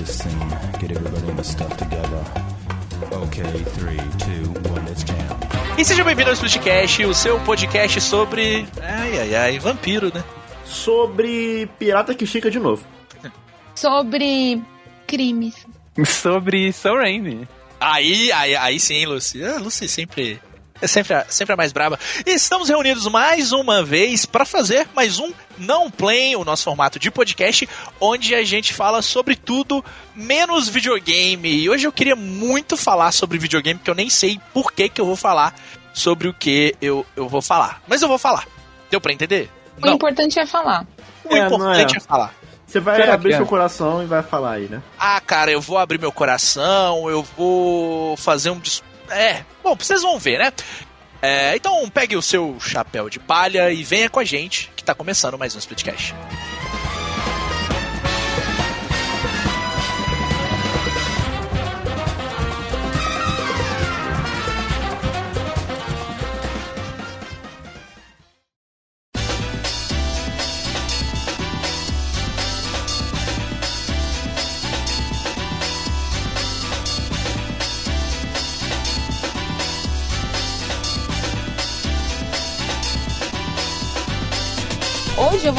this scene. Get everybody in the stuff together. Ok, 3, 2, 1, let's jam. E seja bem-vindo ao Splitcast, o seu podcast sobre. Ai, ai, ai, vampiro, né? Sobre pirata que chica de novo. Sobre crimes. Sobre Sam Raimi. Aí, aí, aí sim, Lucy. Ah, Lucy sempre. É sempre a, sempre a mais braba. E estamos reunidos mais uma vez para fazer mais um Não Play, o nosso formato de podcast, onde a gente fala sobre tudo menos videogame. E hoje eu queria muito falar sobre videogame, porque eu nem sei por que, que eu vou falar sobre o que eu, eu vou falar. Mas eu vou falar. Deu pra entender? O importante é falar. O É, não importante é. é falar. Você vai Será abrir que é? seu coração e vai falar aí, né? Ah, cara, eu vou abrir meu coração, eu vou fazer um. dis- É, bom, vocês vão ver, né? É, então pegue o seu chapéu de palha e venha com a gente, que tá começando mais um Splitcast. Hoje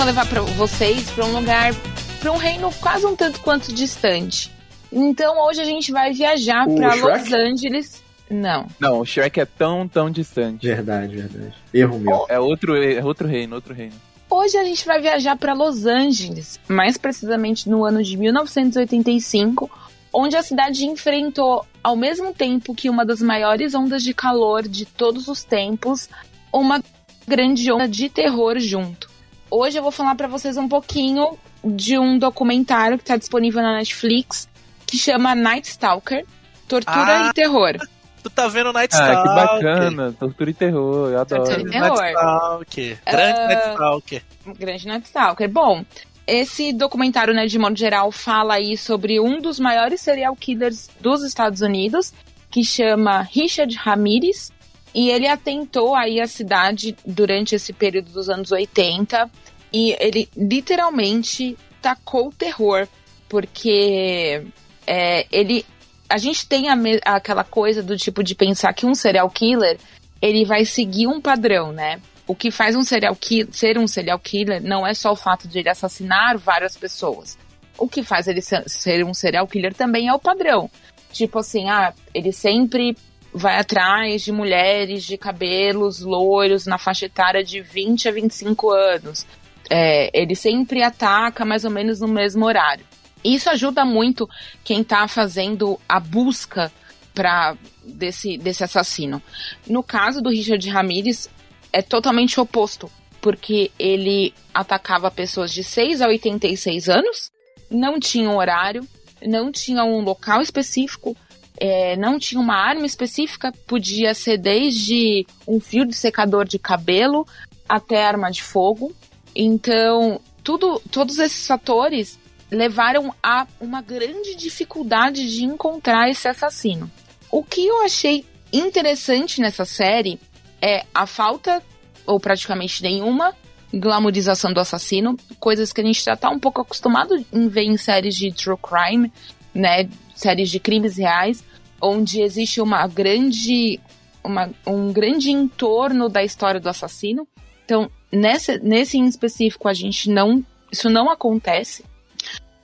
vou levar pra vocês pra um lugar, pra um reino quase um tanto quanto distante. Então hoje a gente vai viajar Shrek? Los Angeles. Não. Não, o Shrek é tão, tão distante. Verdade, verdade. Erro meu. É outro, é outro reino, outro reino. Hoje a gente vai viajar para Los Angeles, mais precisamente no ano de 1985, onde a cidade enfrentou, ao mesmo tempo que uma das maiores ondas de calor de todos os tempos, uma grande onda de terror junto. Hoje eu vou falar para vocês um pouquinho de um documentário que está disponível na Netflix, que chama Night Stalker, Tortura Ah. e Terror. Tu tá vendo Night Ah, que Stalker? bacana. Tortura e terror, eu adoro. Tortura e Night terror. Stalker. Grande Ah. Night Stalker. Um grande Night Stalker. Bom, esse documentário, né, de modo geral, fala aí sobre um dos maiores serial killers dos Estados Unidos, que chama Richard Ramirez, e ele atentou aí a cidade durante esse período dos anos 80, e ele literalmente tacou o terror, porque é, ele... A gente tem a aquela coisa do tipo de pensar que um serial killer, ele vai seguir um padrão, né? o que faz um serial killer, ser um serial killer não é só o fato de ele assassinar várias pessoas. O que faz ele ser ser um serial killer também é o padrão. Tipo assim, ah, ele sempre vai atrás de mulheres de cabelos loiros na faixa etária de 20 a 25 anos. É, ele sempre ataca mais ou menos no mesmo horário. Isso ajuda muito quem tá fazendo a busca para desse, desse assassino. No caso do Richard Ramirez, é totalmente oposto, porque ele atacava pessoas de 6 a 86 anos, não tinha um horário, não tinha um local específico, é, não tinha uma arma específica, podia ser desde um fio de secador de cabelo até arma de fogo. Então, tudo, todos esses fatores levaram a uma grande dificuldade de encontrar esse assassino. O que eu achei interessante nessa série é a falta, ou praticamente nenhuma, glamorização do assassino, coisas que a gente já tá um pouco acostumado em ver em séries de true crime, né, séries de crimes reais, onde existe uma grande, uma, um grande entorno da história do assassino. Então, nesse, nesse em específico, a gente não, isso não acontece.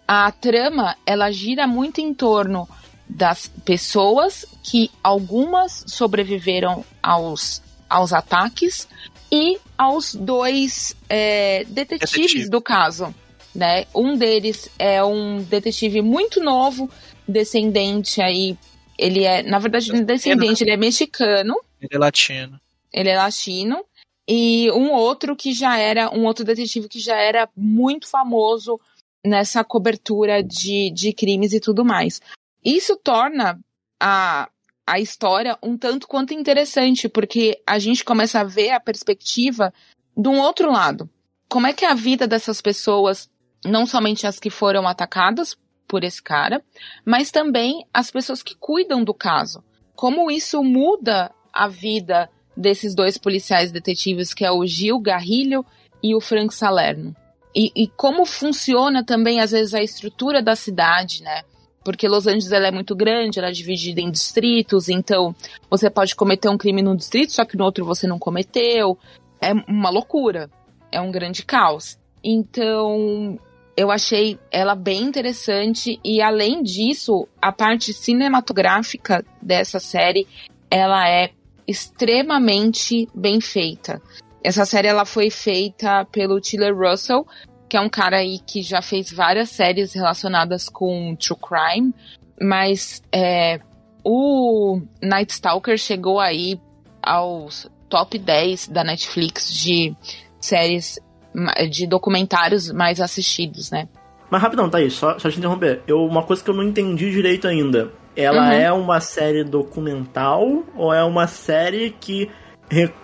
A trama, ela gira muito em torno das pessoas que algumas sobreviveram aos, aos ataques e aos dois é, detetives Detetive. do caso. Né? Um deles é um detetive muito novo, descendente aí. Ele é, na verdade, não é descendente, ele é mexicano, Ele é latino. ele é latino. E um outro que já era, um outro detetive que já era muito famoso nessa cobertura de, de crimes e tudo mais. Isso torna a, a história um tanto quanto interessante, porque a gente começa a ver a perspectiva de um outro lado. Como é que é a vida dessas pessoas, não somente as que foram atacadas por esse cara, mas também as pessoas que cuidam do caso. Como isso muda a vida desses dois policiais detetives, que é o Gil Garrilho e o Frank Salerno. e, e como funciona também, às vezes, a estrutura da cidade, né? Porque Los Angeles ela é muito grande, ela é dividida em distritos, então você pode cometer um crime num distrito, só que no outro você não cometeu. É uma loucura. É um grande caos. Então, eu achei ela bem interessante e além disso, a parte cinematográfica dessa série, ela é extremamente bem feita. Essa série ela foi feita pelo Tiller Russell, que é um cara aí que já fez várias séries relacionadas com true crime, mas é, o Night Stalker chegou aí aos top 10 da Netflix de séries de documentários mais assistidos, né? Mas rapidão, Thaís, só, só te interromper. Eu, uma coisa que eu não entendi direito ainda. Ela Uhum. é uma série documental ou é uma série que,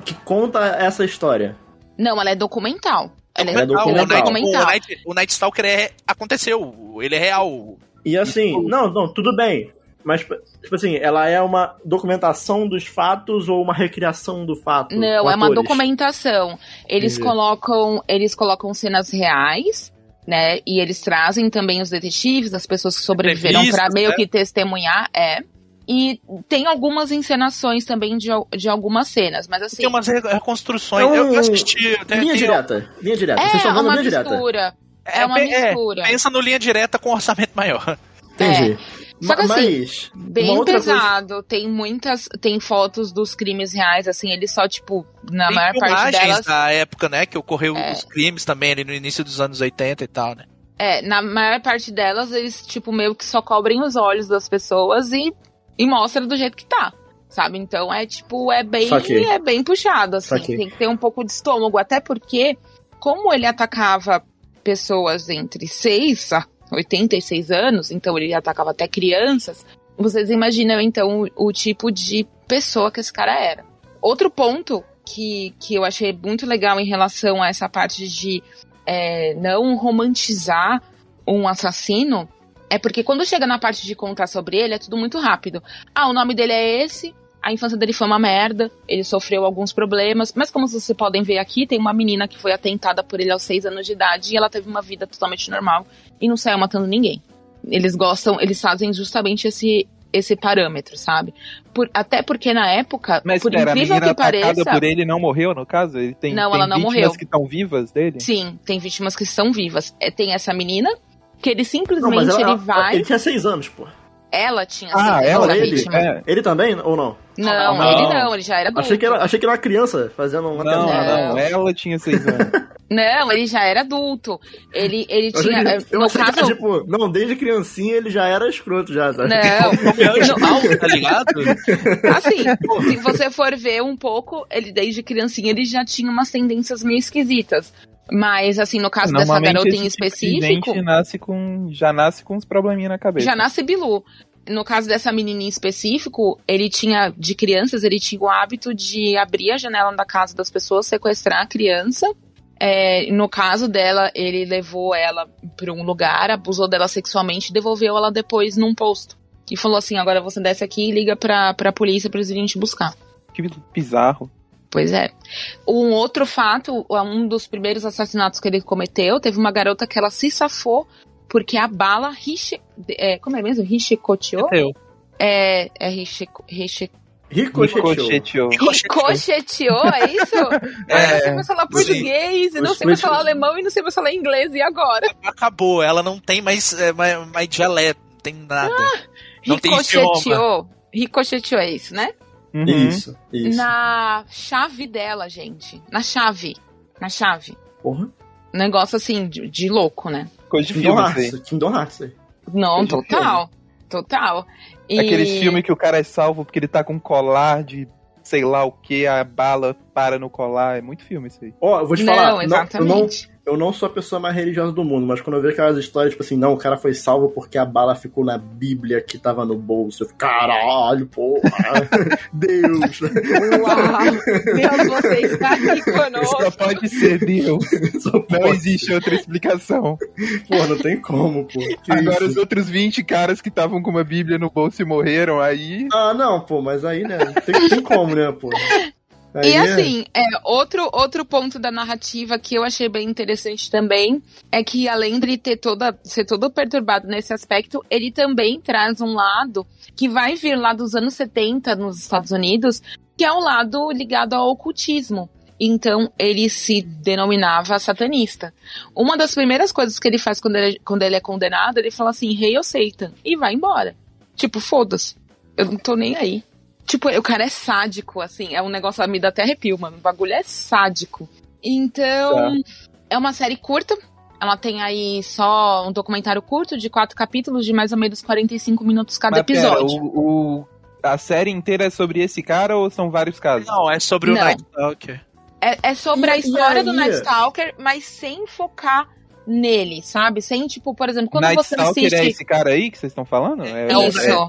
que conta essa história? Não, ela é documental. Ela é, É documental. O, Night, documental. o, Night, o Night Stalker é, aconteceu, ele é real. E assim, não, não, tudo bem. Mas, tipo assim, ela é uma documentação dos fatos ou uma recriação do fato? Não, é uma atores? documentação. Eles Entendi. colocam, eles colocam cenas reais, né? E eles trazem também os detetives, as pessoas que sobreviveram para meio né? que testemunhar, é. E tem algumas encenações também de, de algumas cenas, mas assim, Tem umas re- reconstruções. É um- Eu assisti. Tem, Linha tem- direta, linha direta. Vocês é estão vendo uma linha direta. mistura. É uma é, mistura. pensa no linha direta com orçamento maior. Entendi. Só que assim, Bem outra coisa- pesado, tem muitas, tem fotos dos crimes reais, assim, eles só, tipo, na Tem maior parte delas, da época, né? Que ocorreu É. os crimes também ali no início dos anos 80 e tal, né? É, na maior parte delas, eles, tipo, meio que só cobrem os olhos das pessoas e, e mostra do jeito que tá. Sabe? Então é tipo, é bem, Saquei. é bem puxado, assim. Saquei. Tem que ter um pouco de estômago, até porque, como ele atacava pessoas entre 6 a 86 anos, então ele atacava até crianças, vocês imaginam então o, o tipo de pessoa que esse cara era. Outro ponto que, que eu achei muito legal em relação a essa parte de é, não romantizar um assassino é porque quando chega na parte de contar sobre ele, é tudo muito rápido. Ah, o nome dele é esse, a infância dele foi uma merda, ele sofreu alguns problemas, mas como vocês podem ver aqui, tem uma menina que foi atentada por ele aos seis anos de idade e ela teve uma vida totalmente normal e não saiu matando ninguém. Eles gostam, eles fazem justamente esse esse parâmetro, sabe? Por- até porque na época, Mas por espera, a incrível menina que atacada pareça, por ele não morreu, no caso? Ele tem, Não, tem ela não vítimas morreu. que estão vivas dele? sim, tem vítimas que são vivas. É, tem essa menina que ele Não, simplesmente mas ela, ele ela- vai, ele tinha seis anos, pô. Ela tinha Ah, ela, ele, é. Ele também ou não? Não, Não. ele não, ele já era adulto. Achei que, era, achei que era uma criança fazendo um Não, atentado. não, ela tinha seis anos. Não, ele já era adulto. Ele, ele tinha. que- eh, eu no que caso. era, tipo, não, desde criancinha ele já era escroto já, sabe? Não, Mal, tá ligado? assim, se você for ver um pouco, ele desde criancinha ele já tinha umas tendências meio esquisitas. Mas, assim, no caso dessa garota em tipo específico, gente nasce com, já nasce com uns probleminha na cabeça. já nasce Bilu. No caso dessa menina em específico, ele tinha, de crianças, ele tinha o hábito de abrir a janela da casa das pessoas, sequestrar a criança. É, no caso dela, ele levou ela para um lugar, abusou dela sexualmente e devolveu ela depois num posto. E falou assim: agora você desce aqui e liga pra, pra polícia pra eles virem te buscar. Que bizarro. Pois é. Um outro fato, um dos primeiros assassinatos que ele cometeu, teve uma garota que ela se safou porque a bala riche, é, como é mesmo? Richicoteou? É, é riche, riche, Ricocheteou. Ricocheteou. ricocheteou, é isso? É, eu não sei mais falar português, e não sei mais falar alemão, e não sei mais falar inglês, e agora? Acabou, ela não tem mais, é, mais, mais dialeto, não tem nada. Idioma. Ricocheteou. Ricocheteou é isso, né? Uhum. Isso, isso. Na chave dela, gente. Na chave. Na chave. Porra. Negócio assim, de, de louco, né? Coisa de Kingdom filme. Hearts. Kingdom Hearts. aí. Não, Coisa total. Total. E... Aqueles filmes que o cara é salvo porque ele tá com um colar de sei lá o que, a bala para no colar. É muito filme isso aí. Ó, eu vou te Não, falar. não- eu, não, exatamente. Eu não sou a pessoa mais religiosa do mundo, mas quando eu vejo aquelas histórias, tipo assim, não, o cara foi salvo porque a bala ficou na Bíblia que tava no bolso. Eu fico, caralho, porra. Deus. Uau! Deus, você está aqui Só conosco. pode ser Deus. Só Não pode. existe outra explicação. Pô, não tem como, pô. Que Agora isso? os outros 20 caras que estavam com uma bíblia no bolso e morreram, aí... Ah, não, pô, mas aí, né? Tem, tem como, né, pô? Aí, E assim, é, outro, outro ponto da narrativa que eu achei bem interessante também é que além de ter toda, ser todo perturbado nesse aspecto, ele também traz um lado que vai vir lá dos anos 70 nos Estados Unidos, que é um lado ligado ao ocultismo. Então, ele se denominava satanista. Uma das primeiras coisas que ele faz quando ele, quando ele é condenado, ele fala assim, rei ou Satan, e vai embora. Tipo, foda-se. Eu não tô nem aí. Tipo, o cara é sádico, assim. É um negócio, me dá até arrepio, mano. O bagulho é sádico. Então, é uma série curta. Ela tem aí só um documentário curto de quatro capítulos de mais ou menos 45 minutos cada Mas pera, episódio. o, o- a série inteira é sobre esse cara ou são vários casos? Não, é sobre o Não. Night Stalker. É, é sobre E- a história do? Night Stalker, mas sem focar nele, sabe? Sem, tipo, por exemplo, quando Night você Stalker assiste. é esse cara aí que vocês estão falando? É, Isso. É,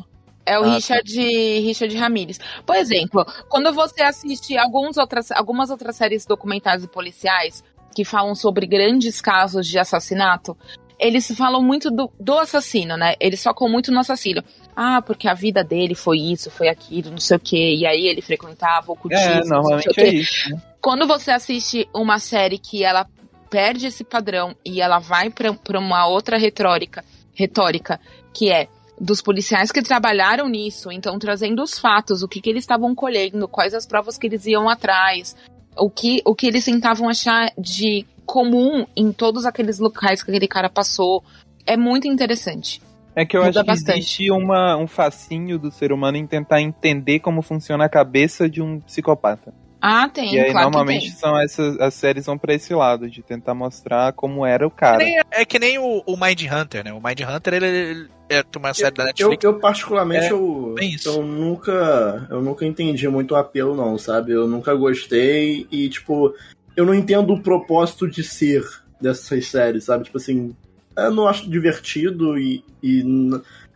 o Ah, tá. Richard, Richard Ramirez. Por exemplo, quando você assiste alguns outras, algumas outras séries documentais e policiais que falam sobre grandes casos de assassinato, eles falam muito do, do assassino, né? Eles focam muito no assassino. Ah, porque a vida dele foi isso, foi aquilo, não sei o quê. E aí ele frequentava o cultismo, É, não sei o normalmente é isso. né? Quando você assiste uma série que ela perde esse padrão e ela vai pra uma outra retórica, retórica, que é dos policiais que trabalharam nisso, então trazendo os fatos, o que, que eles estavam colhendo, quais as provas que eles iam atrás, o que, o que eles tentavam achar de comum em todos aqueles locais que aquele cara passou. É muito interessante. É que eu Muda acho que bastante. existe uma, um fascínio do ser humano em tentar entender como funciona a cabeça de um psicopata. Ah, tem, e aí, claro normalmente, que tem. são essas, as séries vão pra esse lado, de tentar mostrar como era o cara. Que nem- é que nem o, o Mind Hunter, né? O Mind Hunter, ele, ele é uma série da Eu, Netflix. eu particularmente, É, eu, bem isso. eu nunca eu nunca entendi muito o apelo, não, sabe? Eu nunca gostei e, tipo, eu não entendo o propósito de ser dessas séries, sabe? Tipo assim, eu não acho divertido e, e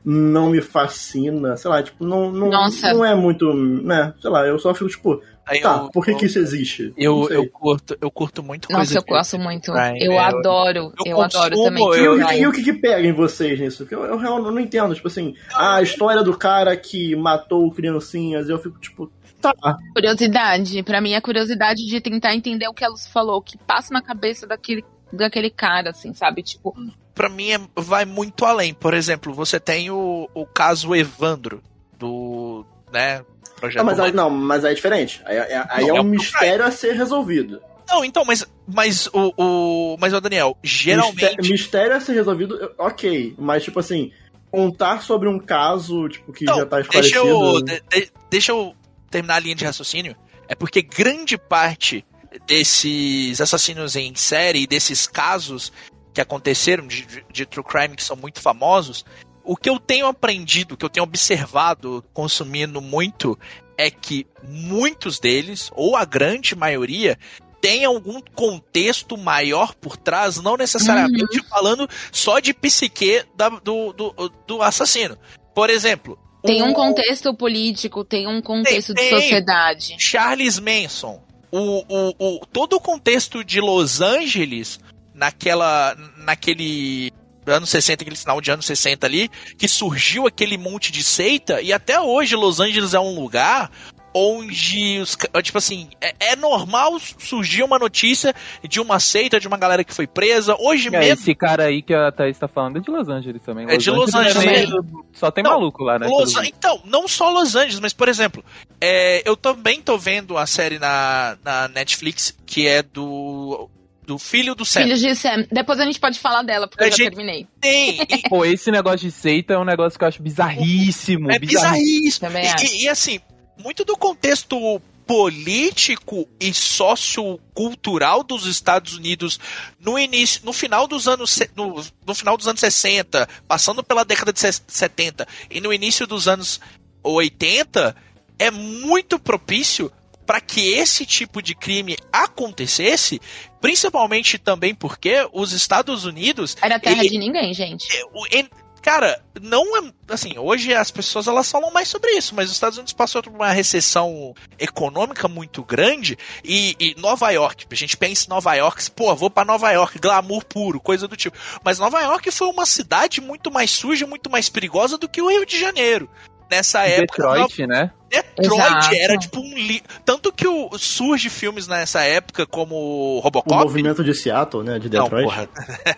não me fascina, sei lá, tipo, não, não, Nossa. não é muito, né? Sei lá, eu só fico, tipo, tá, eu- por que eu- que isso existe? Eu, eu, curto, eu curto muito Nossa, coisa eu gosto muito. crime, eu é, adoro. eu Eu, adoro consumo, também. E, e o que que pega em vocês nisso? Porque eu, eu realmente não entendo. Tipo assim, ah, a história do cara que matou criancinhas, eu fico tipo, tá. Curiosidade, pra mim é curiosidade de tentar entender o que ela falou, o que passa na cabeça daquele, daquele cara, assim, sabe? Tipo, pra mim é- vai muito além. Por exemplo, você tem o, o caso Evandro, do. né? Projeto Ah, mas aí, não, mas aí é diferente. Aí, aí- aí Não, é é um o mistério a ser resolvido. Não, então, mas, mas o, o. Mas, o Daniel, geralmente. Misté- Mistério a ser resolvido, eu- ok. Mas, tipo assim, contar sobre um caso, tipo, que Não, já tá deixa esclarecido. eu, de- de- deixa eu terminar a linha de raciocínio. É porque grande parte desses assassinos em série, desses casos que aconteceram de, de, de true crime que são muito famosos, o que eu tenho aprendido, o que eu tenho observado, consumindo muito, é que muitos deles, ou a grande maioria, tem algum contexto maior por trás, não necessariamente falando só de psique da- do, do, do assassino. Por exemplo, tem um contexto político, tem um contexto de tem. sociedade. Charles Manson, o, o, o, todo o contexto de Los Angeles, naquela, naquele anos 60, aquele final de anos 60 ali, que surgiu aquele monte de seita, e até hoje Los Angeles é um lugar onde os, tipo assim, é, é normal surgir uma notícia de uma seita, de uma galera que foi presa. Hoje É, mesmo, esse cara aí que a Thaís tá falando é de Los Angeles também. É de Los Angeles meio- Só tem Não, maluco lá, né? Los então, não só Los Angeles, mas por exemplo, é, eu também tô vendo a série na, na Netflix que é do do filho do Sam. Filhos de Sam. Depois a gente pode falar dela, porque A eu já terminei. Tem, e- Pô, esse negócio de seita é um negócio que eu acho bizarríssimo. é bizarríssimo. Também E-. E, e, assim, muito do contexto político e sociocultural dos Estados Unidos no início, no final dos anos no, no final dos anos 60, passando pela década de ses- 70 e no início dos anos 80 é muito propício para que esse tipo de crime acontecesse, principalmente também porque os Estados Unidos Era terra ele- de ninguém, gente. o- en- Cara, não é. Assim, hoje as pessoas elas falam mais sobre isso, mas os Estados Unidos passou por uma recessão econômica muito grande e, e Nova York, a gente pensa em Nova York, pô, vou pra Nova York, glamour puro, coisa do tipo. Mas Nova York foi uma cidade muito mais suja, muito mais perigosa do que o Rio de Janeiro. Nessa época. Detroit, né? Detroit Exato. era tipo um li... Tanto que o... surge filmes nessa época como O Robocop. movimento de Seattle, né? De Não, Detroit. porra.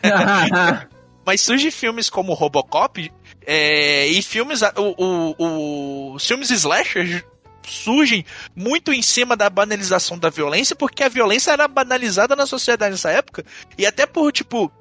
Mas surge filmes como Robocop é, e filmes. O, o- os filmes slasher surgem muito em cima da banalização da violência, porque a violência era banalizada na sociedade nessa época. E até por, tipo,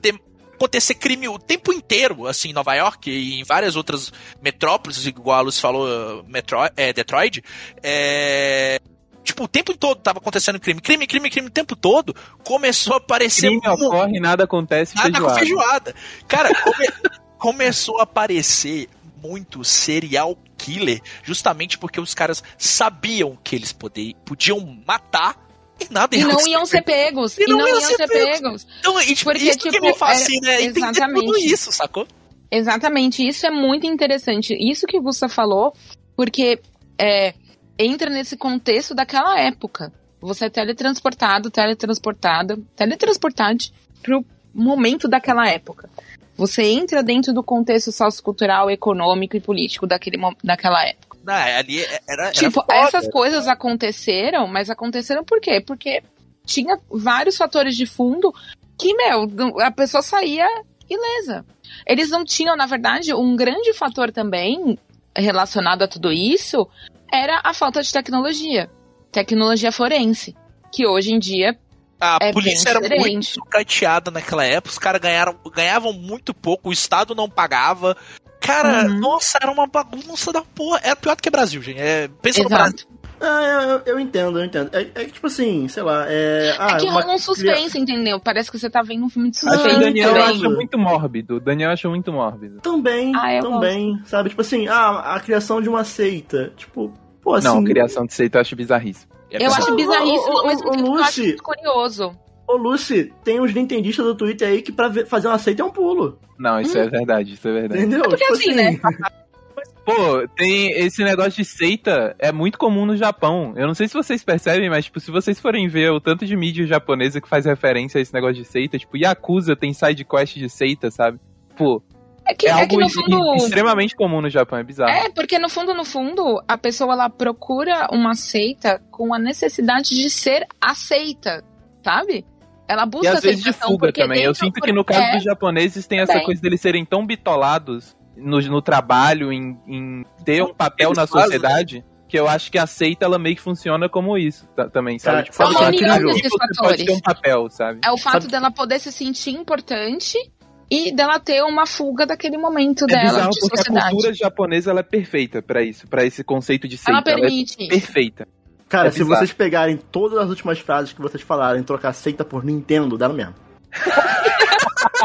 ter- acontecer crime o tempo inteiro, assim, em Nova York e em várias outras metrópoles, igual a Luz falou, Metro, é, Detroit. É, tipo, o tempo todo tava acontecendo crime. Crime, crime, crime o tempo todo. Começou a aparecer Crime mu- ocorre, nada acontece, Nada com feijoada. feijoada. Cara, come- começou a aparecer muito serial killer, justamente porque os caras sabiam que eles poder, podiam matar e nada E não iam ser pegos. E não não iam ser ser pegos. pegos. Então, e, tipo, Porque, isso que tipo, me fascina é era- entender tudo exatamente. isso, sacou? Exatamente, isso é muito interessante. Isso que o Gusta falou, porque é, entra nesse contexto daquela época. Você é teletransportado, teletransportada, teletransportado pro momento daquela época. Você entra dentro do contexto sociocultural, econômico e político daquele, daquela época. Não, ali era, era tipo, foda. essas coisas aconteceram, mas aconteceram por quê? Porque tinha vários fatores de fundo que, meu, a pessoa saía ilesa. Eles não tinham, na verdade, um grande fator também relacionado a tudo isso era a falta de tecnologia. Tecnologia forense. Que hoje em dia A é polícia era muito sucateada naquela época, os caras ganharam, ganhavam muito pouco, o Estado não pagava. Cara, Uhum. nossa, era uma bagunça da porra. Era pior do que o Brasil, gente. É, pensa no Brasil. Exato. Ah, eu, eu entendo, eu entendo. É, é que, tipo assim, sei lá, é. Ah, é que rola um suspense, entendeu? Parece que você tá vendo um filme de Acho Acho que o suspense. Daniel entendo. acha muito mórbido. O Daniel acha muito mórbido. Também, Ah, eu também, sabe? Tipo assim, ah, a criação de uma seita. Tipo, pô, assim. Não, criação de seita eu acho bizarríssimo. É Eu acho bizarríssimo, mas ô, eu acho Lucy. muito curioso. Ô, Lucy, tem uns nintendistas do Twitter aí que pra ver- fazer uma seita é um pulo. Não, isso é verdade, isso é verdade. Entendeu? porque tipo assim, né? Pô, tem esse negócio de seita, é muito comum no Japão. Eu não sei se vocês percebem, mas tipo, se vocês forem ver o tanto de mídia japonesa que faz referência a esse negócio de seita, tipo, Yakuza tem side quest de seita, sabe? Pô, É que, é, é algo que no ex- fundo. extremamente comum no Japão, é bizarro. É, porque no fundo, no fundo, a pessoa ela procura uma seita com a necessidade de ser aceita, sabe? Ela E busca às vezes de fuga também. Eu sinto que no caso é, dos japoneses tem essa também. coisa deles serem tão bitolados no, no trabalho, em, em ter um papel Eles na fazem, sociedade, que eu acho que a seita ela meio que funciona como isso ta- também, sabe? Cara, Tipo, É uma é união desses pode fatores. ter um papel, sabe? É o fato Sabe- dela poder se sentir importante e dela ter uma fuga daquele momento É dela bizarro de porque a sociedade. cultura japonesa ela é perfeita pra isso, pra esse conceito de seita. Ela Ela, permite. é perfeita. Cara, É se bizarro. vocês pegarem todas as últimas frases que vocês falaram e trocar seita por Nintendo, dá no mesmo.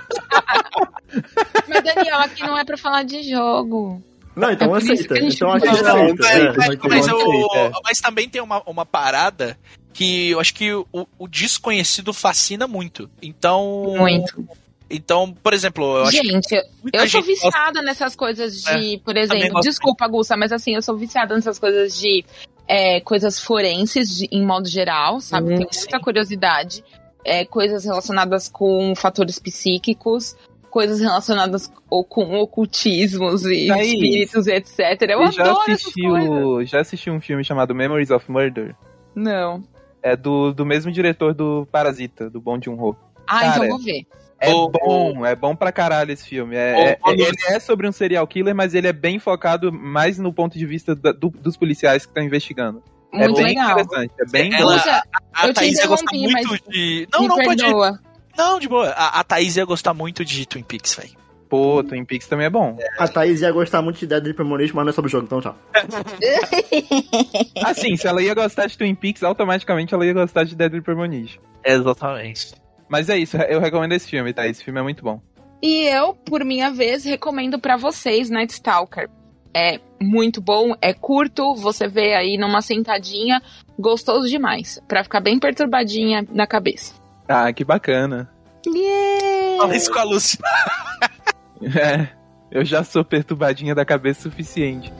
Mas, Daniel, aqui não é pra falar de jogo. Não, então É por isso seita. que a gente Então aceita é, é. mas também tem uma, uma parada que eu acho que o, o desconhecido fascina muito. Então. Muito. Então, por exemplo, eu acho que Gente, eu sou gente gosta- viciada nessas coisas de, por também exemplo, desculpa, Gusta, mas assim, eu sou viciada nessas coisas de é, coisas forenses de- em modo geral, sabe? Hum, Tenho muita curiosidade. É, coisas relacionadas com fatores psíquicos, coisas relacionadas o- com ocultismos e aí. espíritos, etc. Eu já adoro essas assistiu, coisas. já assistiu um filme chamado Memories of Murder? Não. É do, do mesmo diretor do Parasita, do Bong Joon-ho. Ah, Cara, então vou ver. É O- bom, é bom pra caralho esse filme. É, O- é- ele é sobre um serial killer, mas ele é bem focado mais no ponto de vista da- do- dos policiais que estão investigando. Muito é bem legal. interessante, é bem Ela- Gusta, a eu Thaís ia gostar muito mas de. Não, não, pode. Não, de boa. A, a Thaís ia gostar muito de Twin Peaks, velho. Pô, Twin Peaks também é bom. A Thaís ia gostar muito de Dead Premonition, mas não é sobre o jogo, então tchau. Assim, se ela ia gostar de Twin Peaks, automaticamente ela ia gostar de Deadly Premonition. Exatamente. Mas é isso, eu recomendo esse filme, tá? Esse filme é muito bom. E eu, por minha vez, recomendo pra vocês Night Stalker. É muito bom, é curto, você vê aí numa sentadinha, gostoso demais, Pra ficar bem perturbadinha na cabeça. Ah, que bacana. Fala isso com a Lúcia. É, eu já sou perturbadinha da cabeça o suficiente.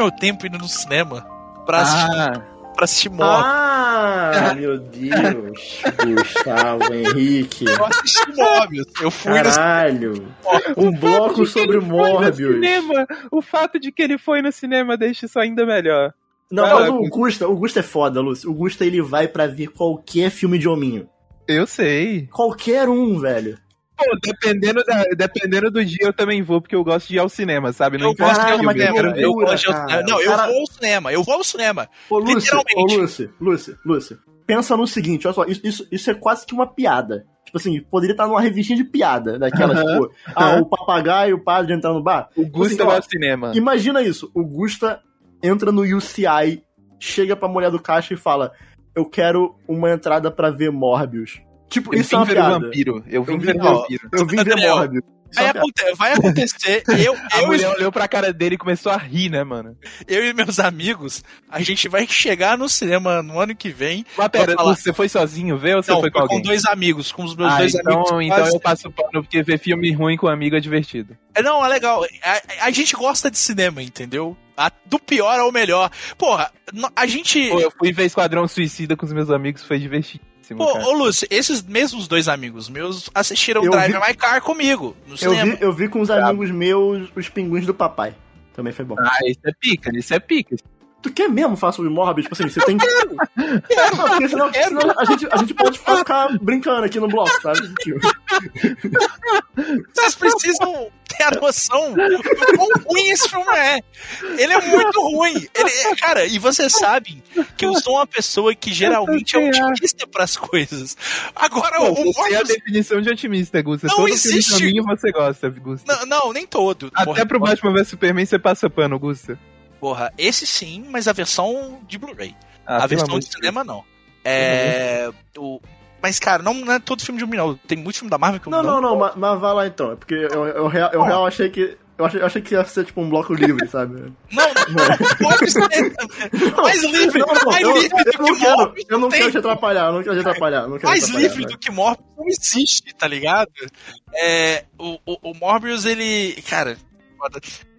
Meu tempo indo no cinema pra assistir, Ah, pra assistir Morbius. Ah, meu Deus. Gustavo Henrique. Eu assisti Morbius. Eu fui no Caralho. Um bloco sobre no Morbius. cinema. O fato de que ele foi no cinema deixa isso ainda melhor. Não, mas o Gusta, o Gusta é foda, Lúcio. O Gusta ele vai pra ver qualquer filme de hominho. Eu sei. Qualquer um, velho. Pô, dependendo, da- dependendo do dia eu também vou, porque eu gosto de ir ao cinema, sabe? Não Eu gosto de ir ao eu gosto de ir ao cinema. Não, eu vou ao cinema. Eu vou ao cinema. Ô, Lúcio, ô, Lúcio, Lúcio, Lúcio. Pensa no seguinte, olha só, isso, isso, isso é quase que uma piada. Tipo assim, poderia estar numa revistinha de piada, daquela, tipo, ah, o papagaio e o padre entrando no bar. O Gusta Assim, vai ao cinema. Imagina isso, o Gusta entra no UCI, chega pra mulher do caixa e fala, eu quero uma entrada pra ver Morbius. Tipo, Eu isso é uma vim ver o piada. vampiro. Eu vim Eu ver ó, vampiro. Eu vim ver Morbius. Vai, aconte- vai acontecer. Eu, A eu, mulher olhou pra cara dele e começou a rir, né, mano? eu e meus amigos, a gente vai chegar no cinema no ano que vem. Mas pera, falar. você foi sozinho ver ou você Não, foi com alguém? com dois amigos, com os meus ah, dois então, amigos. então quase- eu passo pano, porque ver filme ruim com amigo é divertido. É, Não, é legal. A, a gente gosta de cinema, entendeu? A- do pior ao melhor. Porra, a gente. Pô, eu fui ver Esquadrão Suicida com os meus amigos, foi divertidíssimo. Pô, cara. ô Lúcio, esses mesmos dois amigos meus assistiram Eu Drive vi- My Car comigo, no Eu cinema. vi, eu vi com os amigos meus os pinguins do papai. Também foi bom. Ah, isso é pica, isso é pica. Tu quer mesmo falar sobre Morbius? Tipo assim, você tem. Não, porque senão, senão a, gente, a gente pode ficar brincando aqui no bloco, sabe? Vocês precisam ter a noção do quão ruim esse filme é. Ele é muito ruim. Ele é- cara, e vocês sabem que eu sou uma pessoa que geralmente é otimista pras coisas. Agora, Pô, o você é a Morbius... definição de otimista, Gusta. Não Todo existe. filme caminho você gosta, Gusta. Não, não, nem todo. Até Porra, pro Batman vs Superman você passa pano, Gusta. Porra, esse sim, mas a versão de Blu-ray. Ah, a versão de cinema, não. É. O... Mas, cara, não, não é todo filme de um não. Tem muito filme da Marvel que eu não, não, não, mas, mas vai lá então. É porque eu, eu, real- eu real achei que. Eu achei, eu achei que ia ser tipo um bloco livre, sabe? Não, não pode ser mais livre, Não, não, mais eu, livre eu do não que quero, Morbius. eu não tem. quero te atrapalhar, eu não quero te atrapalhar. Não quero mais atrapalhar, livre do que Morbius não existe, tá ligado? É, o, o, o Morbius, ele. Cara.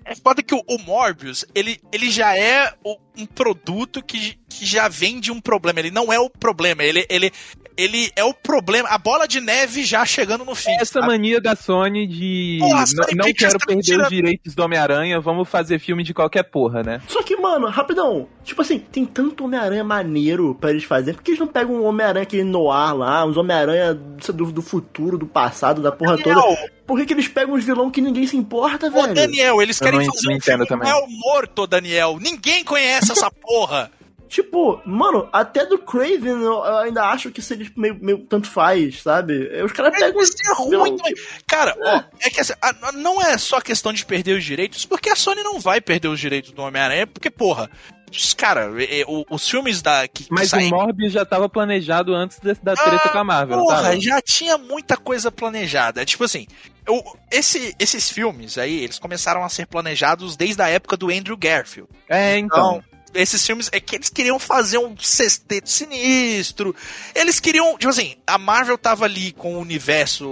É foda que o, o Morbius, ele, ele já é o- um produto que, que já vem de um problema. Ele não é o problema, ele, ele, ele é o problema. A bola de neve já chegando no fim. Essa sabe? mania da Sony de Porra, a não, Sony não quero tá perder tirando- os direitos do Homem-Aranha, vamos fazer filme de qualquer porra, né? Só que, mano, rapidão. Tipo assim, tem tanto Homem-Aranha maneiro pra eles fazerem. Por que eles não pegam um Homem-Aranha aquele noir lá, uns Homem-Aranha do, do futuro, do passado, da porra toda? Daniel, Por que, que eles pegam uns vilão que ninguém se importa, Ô, velho? Daniel, eles querem não fazer um filme também. Noel morto, Daniel. Ninguém conhece essa porra. Tipo, mano, até do Craven eu, eu ainda acho que seria tipo, meio, meio tanto faz, sabe? Os caras Mas pegam. isso é ruim também. Cara, ó, é que assim, a- não é só questão de perder os direitos, porque a Sony não vai perder os direitos do Homem-Aranha, porque, porra, os- cara, é- é, o- os filmes da que, que Mas saem- o Morbius já tava planejado antes desse- da treta Ah, com a Marvel, Porra, tava? já tinha muita coisa planejada. Tipo assim, eu- esse- esses filmes aí, eles começaram a ser planejados desde a época do Andrew Garfield. É, então. Então, esses filmes é que eles queriam fazer um sexteto sinistro. Eles queriam, tipo assim, a Marvel tava ali com o universo,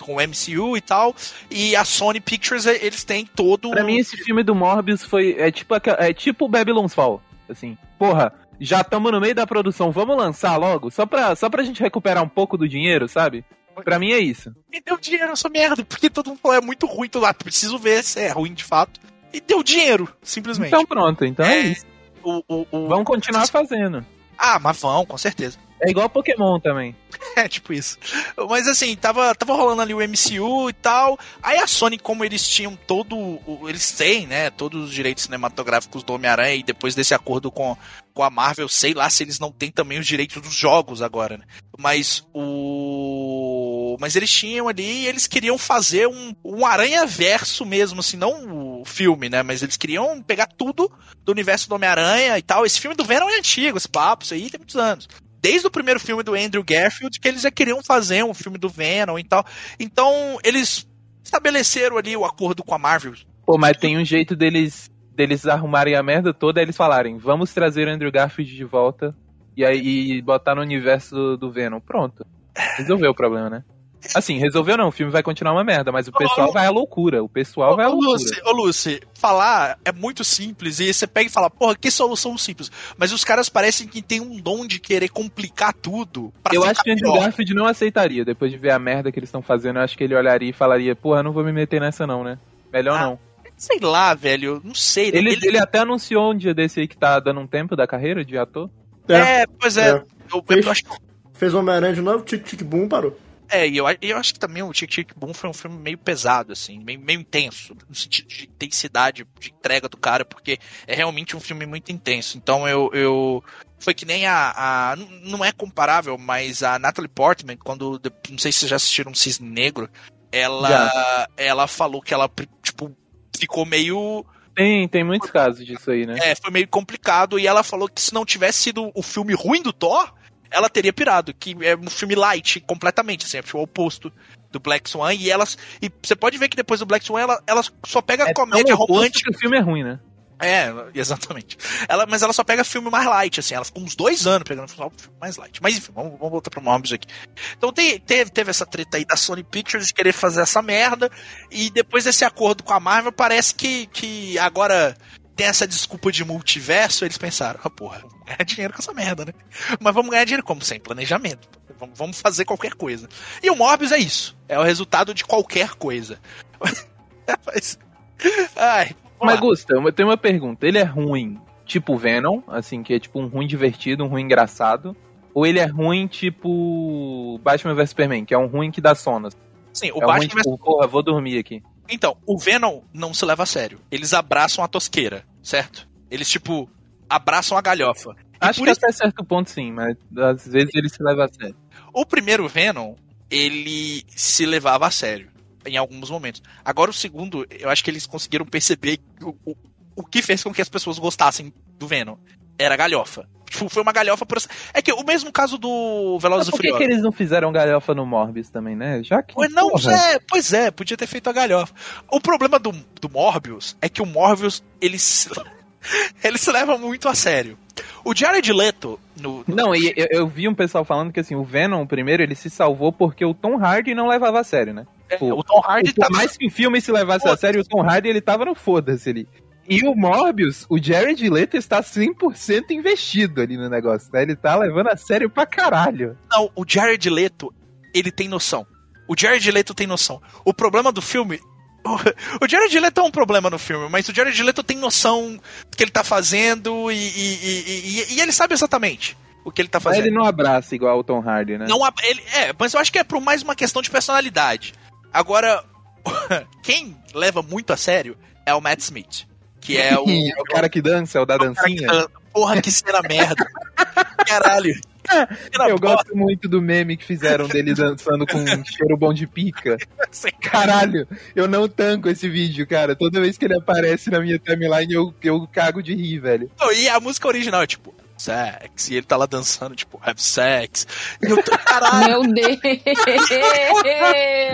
com o MCU e tal, e a Sony Pictures, eh, eles têm todo. Pra mim, esse filme do Morbius foi. É tipo, é tipo Babylon's Fall. Assim, porra, já estamos no meio da produção, vamos lançar logo? Só pra, só pra gente recuperar um pouco do dinheiro, sabe? Pra mim é isso. E deu dinheiro essa merda, porque todo mundo falou, é muito ruim, tudo lá, preciso ver se é ruim de fato. E deu dinheiro, simplesmente. Então pronto, então é, É, isso. O, o, o- Vamos continuar fazendo. Ah, mas vão, com certeza. É igual Pokémon também. É, tipo isso. Mas assim, tava, tava rolando ali o MCU e tal. Aí a Sony, como eles tinham todo. Eles têm, né? Todos os direitos cinematográficos do Homem-Aranha e depois desse acordo com, com a Marvel, sei lá se eles não têm também os direitos dos jogos agora, né? Mas o. Mas eles tinham ali e eles queriam fazer um, um Aranha-verso mesmo, assim, não o filme, né? Mas eles queriam pegar tudo do universo do Homem-Aranha e tal. Esse filme do Venom é antigo, esse papo, isso aí tem muitos anos desde o primeiro filme do Andrew Garfield que eles já queriam fazer um filme do Venom e tal. Então, eles estabeleceram ali o acordo com a Marvel. Pô, mas tem um jeito deles, deles arrumarem a merda toda, eles falarem, vamos trazer o Andrew Garfield de volta e aí e botar no universo do, do Venom. Pronto. Resolveu o problema, né? Assim, resolveu não, o filme vai continuar uma merda, mas o pessoal vai à loucura. O pessoal vai à Ô, loucura. Lucy, ô, Lucy, falar é muito simples e você pega e fala, porra, que solução simples. Mas os caras parecem que tem um dom de querer complicar tudo. Eu acho que o Andrew. Garfield não aceitaria. Depois de ver a merda que eles estão fazendo, eu acho que ele olharia e falaria, porra, não vou me meter nessa não, né? Melhor Ah, não. Sei lá, velho, não sei. Ele, ele até anunciou um dia desse aí que tá dando um tempo da carreira de ator. É, pois é. É. Eu, Fez. eu acho que Fez Homem-Aranha de novo, tic tic boom, parou. É, e eu, eu acho que também o Tic Tic Boom foi um filme meio pesado, assim, meio, meio intenso, no sentido de intensidade de entrega do cara, porque é realmente um filme muito intenso. Então eu. eu foi que nem a, a. Não é comparável, mas a Natalie Portman, quando. Não sei se vocês já assistiram Cisne Negro, ela. Ela falou que ela, ficou meio. Tem, tem muitos casos disso aí, né? É, foi meio complicado, e ela falou que se não tivesse sido o filme ruim do Thor, ela teria pirado, que é um filme light completamente, assim, é o oposto do Black Swan, e elas. E você pode ver que depois do Black Swan ela, ela só pega É comédia romântica. o filme é ruim, né? É, exatamente. Ela, mas ela só pega filme mais light, assim, ela ficou uns dois anos pegando filme mais light. Mas enfim, vamos, vamos voltar pro Morbius aqui. Então te- teve, teve essa treta aí da Sony Pictures de querer fazer essa merda, e depois desse acordo com a Marvel, parece que, que agora tem essa desculpa de multiverso, eles pensaram, ah, porra, vamos ganhar dinheiro com essa merda, né? Mas vamos ganhar dinheiro como? Sem planejamento. Vamos, vamos fazer qualquer coisa. E o Morbius é isso. É o resultado de qualquer coisa. Mas- Ai, Mas. Gusta, eu tenho uma pergunta. Ele é ruim, tipo Venom, assim, que é tipo um ruim divertido, um ruim engraçado? Ou ele é ruim, tipo Batman vs Superman, que é um ruim que dá sono? Sim, o é um ruim, Batman tipo, porra, vou dormir aqui. Então, o Venom não se leva a sério. Eles abraçam a tosqueira, certo? Eles, tipo, abraçam a galhofa. E Acho que isso- até certo ponto sim, mas às vezes ele se leva a sério. O primeiro Venom, ele se levava a sério em alguns momentos. Agora o segundo, eu acho que eles conseguiram perceber o, o, o que fez com que as pessoas gostassem do Venom. Era a galhofa. Tipo, foi uma galhofa por... É que o mesmo caso do Velozes e por que, que eles não fizeram galhofa no Morbius também, né? Já que. Pois não, porra, é, pois é, podia ter feito a galhofa. O problema do, do Morbius é que o Morbius, ele se, ele se leva muito a sério. O Jared Leto, no, no- Não, e eu, eu vi um pessoal falando que assim, o Venom, primeiro, ele se salvou porque o Tom Hardy não levava a sério, né? Pô, o Tom Hardy tá mais que o filme se levasse a sério, o Tom Hardy ele tava no foda-se ali. E o Morbius, o Jared Leto está 100% investido ali no negócio, né? Ele tá levando a sério pra caralho. Não, o Jared Leto, ele tem noção. O Jared Leto tem noção. O problema do filme. O Jared Leto é um problema no filme, mas o Jared Leto tem noção do que ele tá fazendo e, e- e- e- ele sabe exatamente o que ele tá Mas fazendo. ele não abraça igual o Tom Hardy, né? Não, ele, é, mas eu acho que é por mais uma questão de personalidade. Agora, quem leva muito a sério é o Matt Smith, que é o, É o cara que dança, é o da cara que dancinha. tá- Porra, que cena merda. Caralho. Eu gosto muito do meme que fizeram dele dançando com um cheiro bom de pica. Caralho, eu não tanco esse vídeo, cara. Toda vez que ele aparece na minha timeline, eu, eu cago de rir, velho. E a música original é tipo, sex, e ele tá lá dançando, tipo, have sex. E eu tô, caralho. Meu Deus!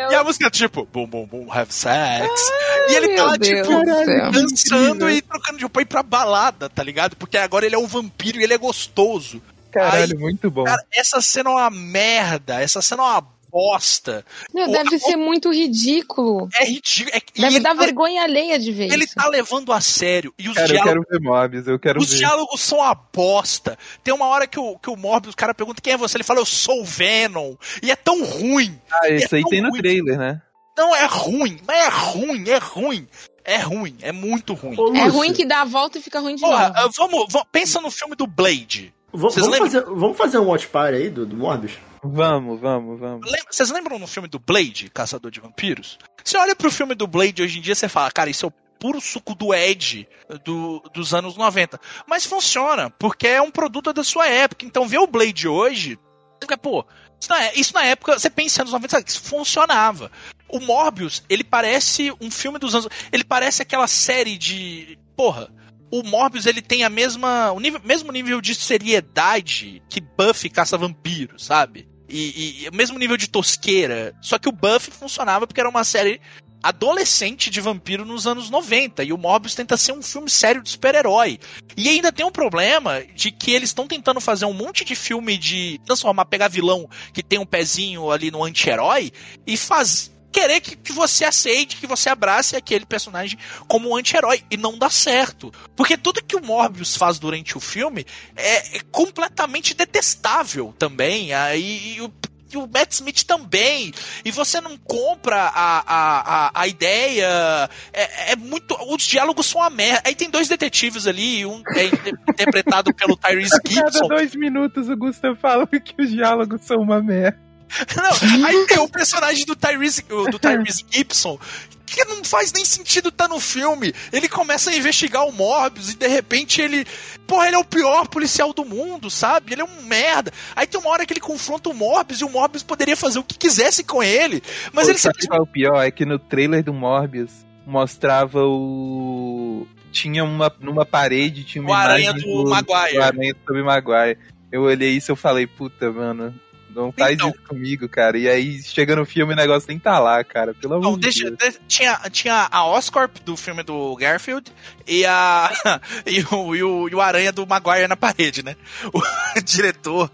E a música é tipo, boom, boom, boom, have sex. e ele tá lá, Deus tipo, do céu. dançando e trocando de roupa e pra balada, tá ligado? Porque agora ele é um vampiro e ele é gostoso. Caralho, muito bom. Cara, essa cena é uma merda, essa cena é uma bosta. Meu, deve o- ser muito ridículo. É ridículo. É, Deve ele dar tá- vergonha alheia de ver Ele isso. tá levando a sério. E os Cara, eu diálogos. quero ver Morbius, eu quero Os ver. diálogos são uma bosta. Tem uma hora que o, que o Morbius, o cara pergunta quem é você. Ele fala, eu sou o Venom. E é tão ruim. Ah, esse é aí tem no ruim. trailer, né? Não, é ruim. Mas é ruim, é ruim. É ruim, é muito ruim. Ô, É ruim que dá a volta e fica ruim de Porra, novo. ah, vamos, vamos- pensa no filme do Blade. v- vocês vamos, lembram? fazer, vamos fazer um watch party aí do, do Morbius? Vamos, vamos, vamos. Vocês lembram no filme do Blade, Caçador de Vampiros? Você olha pro filme do Blade hoje em dia você fala, cara, isso é o puro suco do Ed do- dos anos 90. Mas funciona, porque é um produto da sua época. Então ver o Blade hoje, fica, pô, isso na, isso na época, você pensa em anos 90, sabe, isso funcionava. O Morbius, ele parece um filme dos anos. Ele parece aquela série de. Porra. O Morbius ele tem a mesma, o nível, mesmo nível de seriedade que Buffy caça vampiros, sabe? E, e- o mesmo nível de tosqueira. Só que o Buffy funcionava porque era uma série adolescente de vampiro nos anos 90. E o Morbius tenta ser um filme sério de super-herói. E ainda tem um problema de que eles estão tentando fazer um monte de filme de transformar, pegar vilão que tem um pezinho ali no anti-herói e faz querer que, que você aceite, que você abrace aquele personagem como um anti-herói. E não dá certo. Porque tudo que o Morbius faz durante o filme é, é completamente detestável também. Aí o e o Matt Smith também. E você não compra a, a, a, a ideia. É, é, muito. Os diálogos são uma merda. Aí tem dois detetives ali, um é interpretado pelo Tyrese Gibson. Cada dois minutos o Gustavo fala que os diálogos são uma merda. Não, aí tem o personagem do Tyrese, do Tyrese Gibson, que não faz nem sentido estar tá no filme. Ele começa a investigar o Morbius e de repente ele. Porra, ele é o pior policial do mundo, sabe? Ele é um merda. Aí tem uma hora que ele confronta o Morbius e o Morbius poderia fazer o que quisesse com ele. Mas Pô, ele sabe simplesmente. o pior? É que no trailer do Morbius mostrava o. Tinha uma. Numa parede, tinha uma o aranha do, do Maguire. O aranha do Maguire. Eu olhei isso e falei, puta, mano, não faz então, isso comigo, cara. E aí, chega no filme, o negócio nem tá lá, cara. Pelo amor de deixa, Deus. tinha, tinha a Oscorp do filme do Garfield e, a, e, o, e, o, e o Aranha do Maguire na parede, né? O diretor,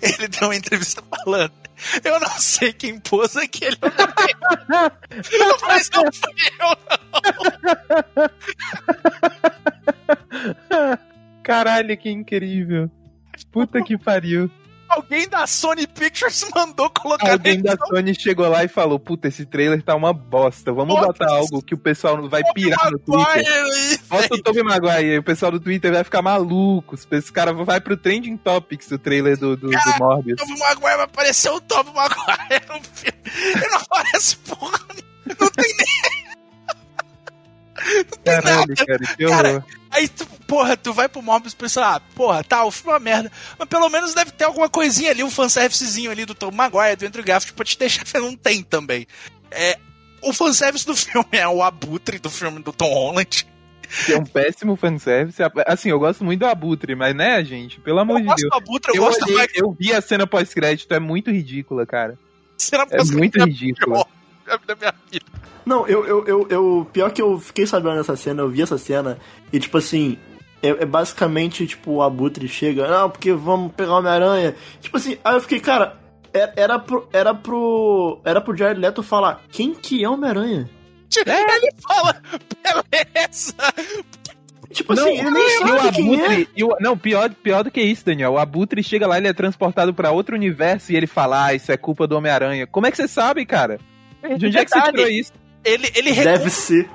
ele deu uma entrevista falando. Eu não sei quem pôs aquele. Mas não fui eu, não. Caralho, que incrível. Puta que pariu. Alguém da Sony Pictures mandou colocar Alguém da Sony chegou lá e falou: Puta, esse trailer tá uma bosta. Vamos Bota botar algo que o pessoal vai pirar no Twitter. Bota o Tobey Maguire, o pessoal do Twitter vai ficar maluco. Esse cara vai pro Trending Topics do trailer do, do, do Morbius. O Tobey Maguire vai aparecer o Tobey Maguire no filme. Ele não aparece porra. Não tem nem. Não tem Caralho, nada. cara, que horror. Cara, aí tu, porra, tu vai pro Morbius pensando, ah, porra, tá, o filme é uma merda. Mas pelo menos deve ter alguma coisinha ali, um fanservicezinho ali do Tom Maguire, do Andrew Garfield, pra te deixar. Não tem também. É, o fanservice do filme é o abutre do filme do Tom Holland. Que é um péssimo fanservice. Assim, eu gosto muito do Abutre, mas né, gente? Pelo amor eu de Deus. Abutre, eu, eu, gosto olhei, eu vi a cena pós-crédito, é muito ridícula, cara. Cena é muito ridícula. Da minha vida. Não, eu, eu, eu, eu, Pior que eu fiquei sabendo dessa cena, eu vi essa cena, e tipo assim. É, é basicamente, tipo, o Abutre chega, não, porque vamos pegar o Homem-Aranha. Tipo assim, aí eu fiquei, cara, era, é, era pro. Era pro. Era pro Jared Leto falar, quem que é o Homem-Aranha? É. Ele fala, beleza, Tipo não, assim, ele nem sabe o Abutre, é. o, não, pior, pior do que isso, Daniel. O Abutre chega lá, ele é transportado para outro universo e ele fala, ah, isso é culpa do Homem-Aranha. Como é que você sabe, cara? De onde é que você tirou isso? ele, ele Deve ser.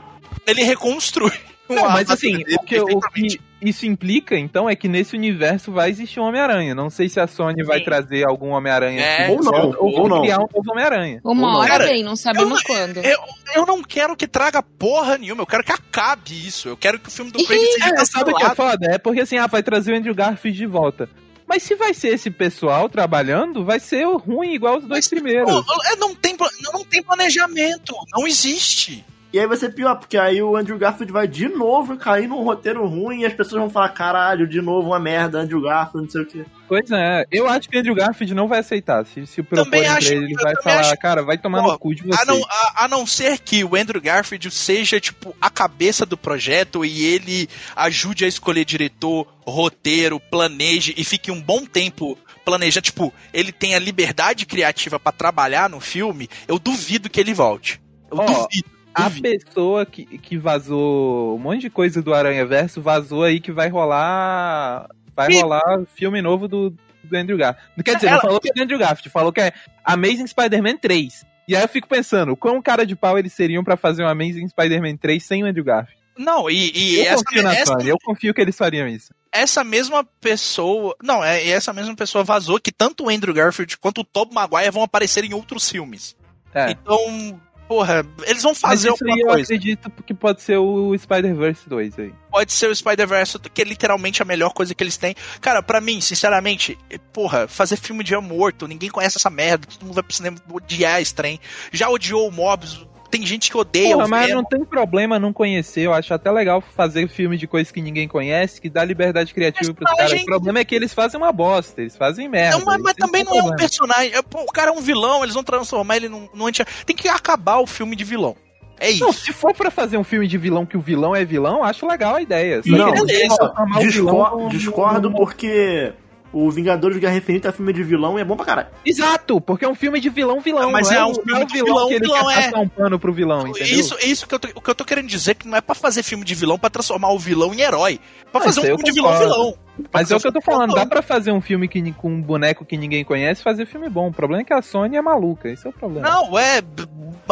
Ele reconstrui. Não, mas assim, o que, o que, isso implica, então, é que nesse universo vai existir um Homem-Aranha. Não sei se a Sony Sim. vai trazer algum Homem-Aranha é, ou não, ou, ou não. criar um novo Homem-Aranha. Uma hora Cara, vem, não sabemos eu, quando. Eu, eu não quero que traga porra nenhuma, eu quero que acabe isso. Eu quero que o filme do Craig seja é, Sabe o que é foda? É porque assim, ah, vai trazer o Andrew Garfield de volta. Mas se vai ser esse pessoal trabalhando, vai ser ruim igual os dois Mas, primeiros. Não, não, tem, não tem planejamento, não existe. E aí vai ser pior, porque aí o Andrew Garfield vai de novo cair num roteiro ruim e as pessoas vão falar: caralho, de novo uma merda, Andrew Garfield, não sei o quê. Pois é, eu acho que o Andrew Garfield não vai aceitar. Se, se proporem pra ele, ele vai falar: acho... cara, vai tomar Pô, no cu de você. A não, a, a não ser que o Andrew Garfield seja, tipo, a cabeça do projeto e ele ajude a escolher diretor, roteiro, planeje e fique um bom tempo planejando, tipo, ele tem a liberdade criativa para trabalhar no filme, eu duvido que ele volte. Eu oh, duvido. A pessoa que, que vazou um monte de coisa do Aranha Verso vazou aí que vai rolar. Vai e... rolar filme novo do, do Andrew Garfield. Quer dizer, Ela... não falou que é do Andrew Garfield, falou que é Amazing Spider-Man 3. E aí eu fico pensando, quão cara de pau eles seriam para fazer um Amazing Spider-Man 3 sem o Andrew Garfield? Não, e, e eu essa, confio na essa, Sony, eu confio que eles fariam isso. Essa mesma pessoa, não, é, essa mesma pessoa vazou que tanto o Andrew Garfield quanto o Tobey Maguire vão aparecer em outros filmes. É. Então, porra, eles vão fazer Mas isso alguma aí coisa. Eu acredito que pode ser o Spider-Verse 2 aí. Pode ser o Spider-Verse, que é literalmente a melhor coisa que eles têm. Cara, para mim, sinceramente, porra, fazer filme de morto, ninguém conhece essa merda, todo mundo vai pro cinema odiar esse trem. Já odiou o Mobius, tem gente que odeia Porra, o mas não tem problema não conhecer. Eu acho até legal fazer filme de coisas que ninguém conhece, que dá liberdade criativa pros caras. Gente... O problema é que eles fazem uma bosta, eles fazem merda. Não, mas, mas também não é um personagem. O cara é um vilão, eles vão transformar ele num, num anti. Tem que acabar o filme de vilão. É isso. Não, se for pra fazer um filme de vilão que o vilão é vilão, acho legal a ideia. Só Não, que eles beleza. transformar o vilão Discor- num- discordo num- porque o Vingadores Guerra Infinita é filme de vilão e é bom pra caralho. Exato, porque é um filme de vilão vilão. Mas não é é, um filme é o de vilão, vilão, que ele vilão quer é- passar um pano pro vilão, entendeu? Isso, isso que eu tô, o que eu tô querendo dizer que não é pra fazer filme de vilão pra transformar o vilão em herói. Pra Ah, fazer um filme de vilão vilão. Mas é o que eu tô falando, dá pra fazer um filme que, com um boneco que ninguém conhece e fazer filme bom. O problema é que a Sony é maluca, esse é o problema. Não, é.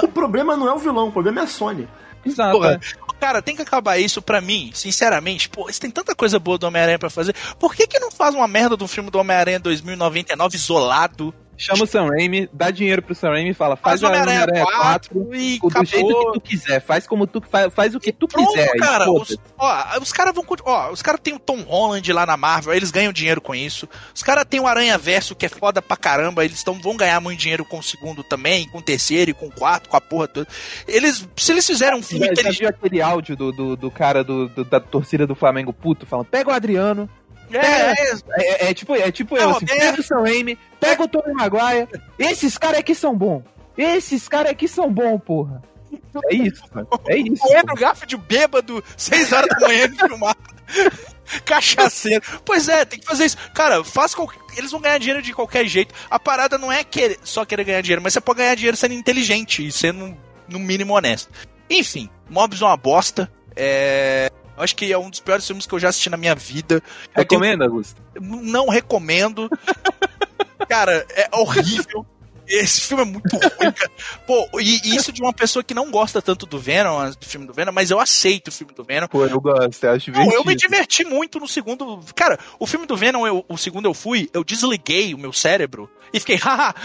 O problema não é o vilão, o problema é a Sony. Exato. Porra, é. Cara, tem que acabar isso pra mim, sinceramente. Pô, isso tem tanta coisa boa do Homem-Aranha pra fazer. Por que que não faz uma merda do filme do Homem-Aranha 2099 isolado? Chama o Sam Raimi, dá dinheiro pro Sam Raimi e fala, Faz faz, o a Homem-Aranha Homem-Aranha 4, 4 e do jeito que tu quiser. Faz como tu faz, faz o que tu Pronto, quiser. e cara. Os, ó, os caras vão. Ó, os caras têm o Tom Holland lá na Marvel, eles ganham dinheiro com isso. Os caras têm o Aranha Verso, que é foda pra caramba. Eles tão, vão ganhar muito dinheiro com o segundo também, com o terceiro e com o quarto, com a porra toda. Eles, se eles fizerem um filme Já, já viu aquele áudio do, do, do cara do, do- da torcida do Flamengo puto falando, pega o Adriano, É, é, É, é tipo, é tipo É, eu, o assim, pega o Sam Raimi, pega o Tony Maguire, esses caras aqui são bons. Esses caras aqui são bons, porra. É isso, mano. É isso. o Andrew Garfield bêbado, 6 horas da manhã de filmar. Cachaceiro. Pois é, tem que fazer isso. Cara, faz qualquer... Eles vão ganhar dinheiro de qualquer jeito. A parada não é querer- só querer ganhar dinheiro, mas você pode ganhar dinheiro sendo inteligente e sendo, no mínimo, honesto. Enfim, Mobs é uma bosta. É... eu Acho que é um dos piores filmes que eu já assisti na minha vida. Eu tenho- Recomenda, Augusto? Não recomendo. Cara, é horrível. Esse filme é muito ruim, cara. Pô, e e isso de uma pessoa que não gosta tanto do Venom, do filme do Venom, mas eu aceito o filme do Venom. Pô, eu gosto, eu acho Não, eu me diverti muito no segundo. Cara, o filme do Venom, eu- o segundo eu fui, eu desliguei o meu cérebro e fiquei, haha,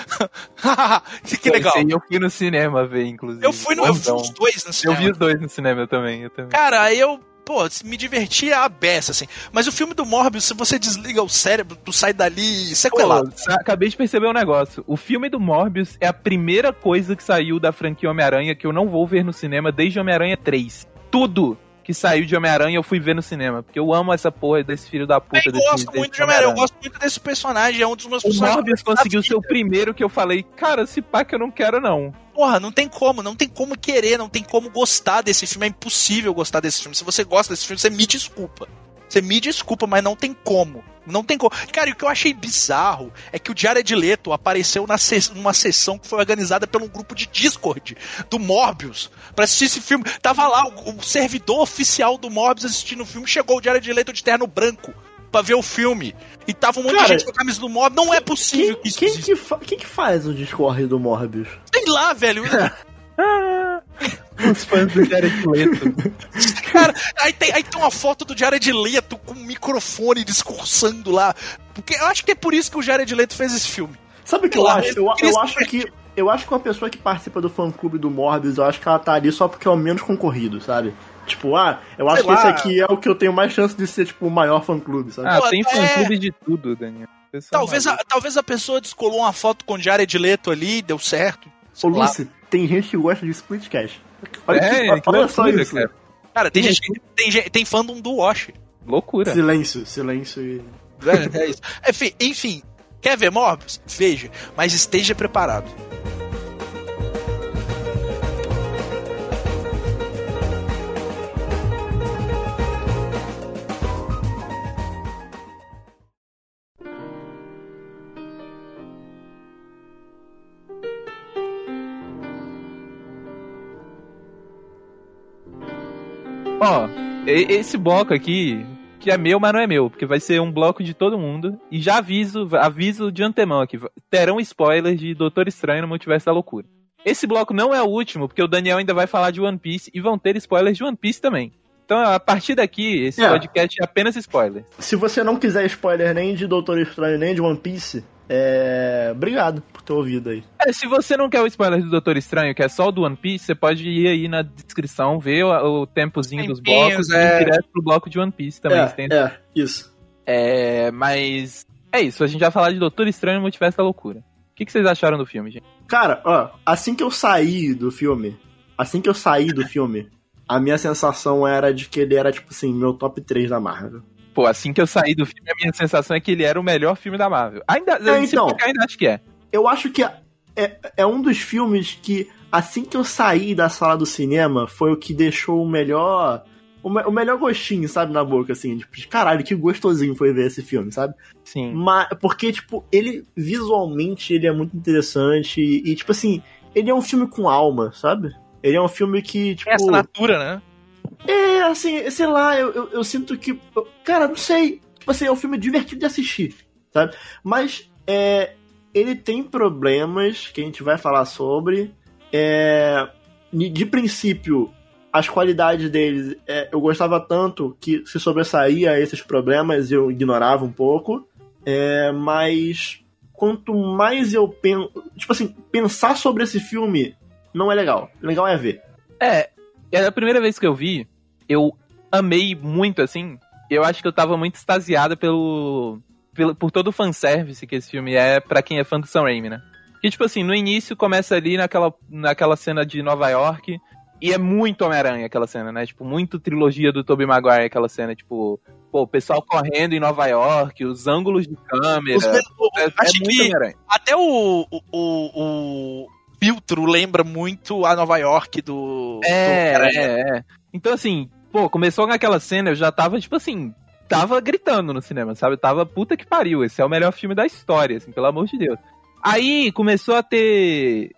haha, que legal. Esse aí eu fui no cinema ver, inclusive. Eu fui no. Eu vi os dois no Eu cinema. vi os dois no cinema eu também, eu também. Cara, aí eu, pô, me diverti a beça, assim. Mas o filme do Morbius, se você desliga o cérebro, tu sai dali sequelado. Pô, sa- acabei de perceber um negócio. O filme do Morbius é a primeira coisa que saiu da franquia Homem-Aranha que eu não vou ver no cinema desde Homem-Aranha 3. Tudo que saiu de Homem-Aranha eu fui ver no cinema. Porque eu amo essa porra desse filho da puta Eu desse, gosto desse muito de Homem-Aranha, eu gosto muito desse personagem, é um dos meus O personagens. Morbius conseguiu ser o primeiro que eu falei, cara, esse pá que eu não quero não. Porra, não tem como, não tem como querer, não tem como gostar desse filme, é impossível gostar desse filme. Se você gosta desse filme, você me desculpa. Você me desculpa, mas não tem como. Não tem como. Cara, e o que eu achei bizarro é que o Jared Leto apareceu na se- numa sessão que foi organizada por um grupo de Discord do Morbius pra assistir esse filme. Tava lá o, o servidor oficial do Morbius assistindo o filme, chegou o Jared Leto de terno branco pra ver o filme. E tava um monte Cara, de gente com a camisa do Morbius. Não é possível Quem, que isso quem, que fa- quem que faz o Discord do Morbius? Sei lá, velho. Os fãs do Jared Leto. Cara, aí tem, aí tem uma foto do Jared Leto com um microfone discursando lá. Porque eu acho que é por isso que o Jared Leto fez esse filme. Sabe o que eu lá, acho? Eu, eu acho que. Eu acho que uma pessoa que participa do fã clube do Morbius, eu acho que ela tá ali só porque é o menos concorrido, sabe? Tipo, ah, eu acho Sei que esse lá. aqui é o que eu tenho mais chance de ser, tipo, o maior fã clube, sabe? Ah, Pô, tem é- fã-clube de tudo, Daniel. Pessoal Talvez a, talvez a pessoa descolou uma foto com o Jared Leto ali, deu certo. Ô. Lucy, tem gente que gosta de Splitcast. Olha, É, que, que olha só isso. cara. Cara, tem gente que tem, gente- tem fandom do Wash. Loucura. Silêncio, silêncio e. É, é isso. Enfim, enfim, quer ver Morbius? Veja, mas esteja preparado. Ó, esse bloco aqui, que é meu, mas não é meu, porque vai ser um bloco de todo mundo. E já aviso, aviso de antemão aqui, terão spoilers de Doutor Estranho no Multiverso da Loucura. Esse bloco não é o último, porque o Daniel ainda vai falar de One Piece e vão ter spoilers de One Piece também. Então, a partir daqui, esse É. podcast é apenas spoiler. Se você não quiser spoiler nem de Doutor Estranho nem de One Piece, é. Obrigado por ter ouvido aí. É, se você não quer o spoiler do Doutor Estranho, que é só o do One Piece, você pode ir aí na descrição, ver o, o tempozinho dos blocos é. e ir direto pro bloco de One Piece também. é, você tem- é, isso. É, mas é isso, a gente vai falar de Doutor Estranho no Multiverso da Loucura. O que, que vocês acharam do filme, gente? Cara, ó, assim que eu saí do filme, assim que eu saí do filme, a minha sensação era de que ele era, tipo assim, meu top 3 da Marvel. Pô, assim que eu saí do filme, a minha sensação é que ele era o melhor filme da Marvel. Ainda, É, então. ainda acho que é. Eu acho que é, é um dos filmes que, assim que eu saí da sala do cinema, foi o que deixou o melhor. O, me- o melhor gostinho, sabe, na boca, assim. Tipo, de caralho, que gostosinho foi ver esse filme, sabe? Sim. Mas, porque, tipo, ele visualmente ele é muito interessante e, e, tipo assim, ele é um filme com alma, sabe? Ele é um filme que, tipo. É assinatura, né? É, assim, sei lá, eu, eu, eu sinto que. eu- Cara, não sei. Tipo assim, é um filme divertido de assistir, sabe? Mas é, ele tem problemas que a gente vai falar sobre. É, de princípio, as qualidades dele, é, eu gostava tanto que se sobressaía a esses problemas, eu ignorava um pouco. É, mas quanto mais eu penso. Tipo assim, pensar sobre esse filme não é legal. Legal é ver. É, é a primeira vez que eu vi, eu amei muito, assim. Eu acho que eu tava muito extasiada pelo, pelo por todo o fanservice que esse filme é pra quem é fã do Sam Raimi, né? Que, tipo assim, no início começa ali naquela, naquela cena de Nova York, e é muito Homem-Aranha aquela cena, né? Tipo, muito trilogia do Tobey Maguire aquela cena, tipo... Pô, o pessoal correndo em Nova York, os ângulos de câmera... Os- é, é acho muito que até o, o, o filtro lembra muito a Nova York do. do É, é, é. Então, assim, pô, começou naquela cena, eu já tava, tipo assim, tava gritando no cinema, sabe? Eu tava, puta que pariu, esse é o melhor filme da história, assim, pelo amor de Deus. Aí começou a ter.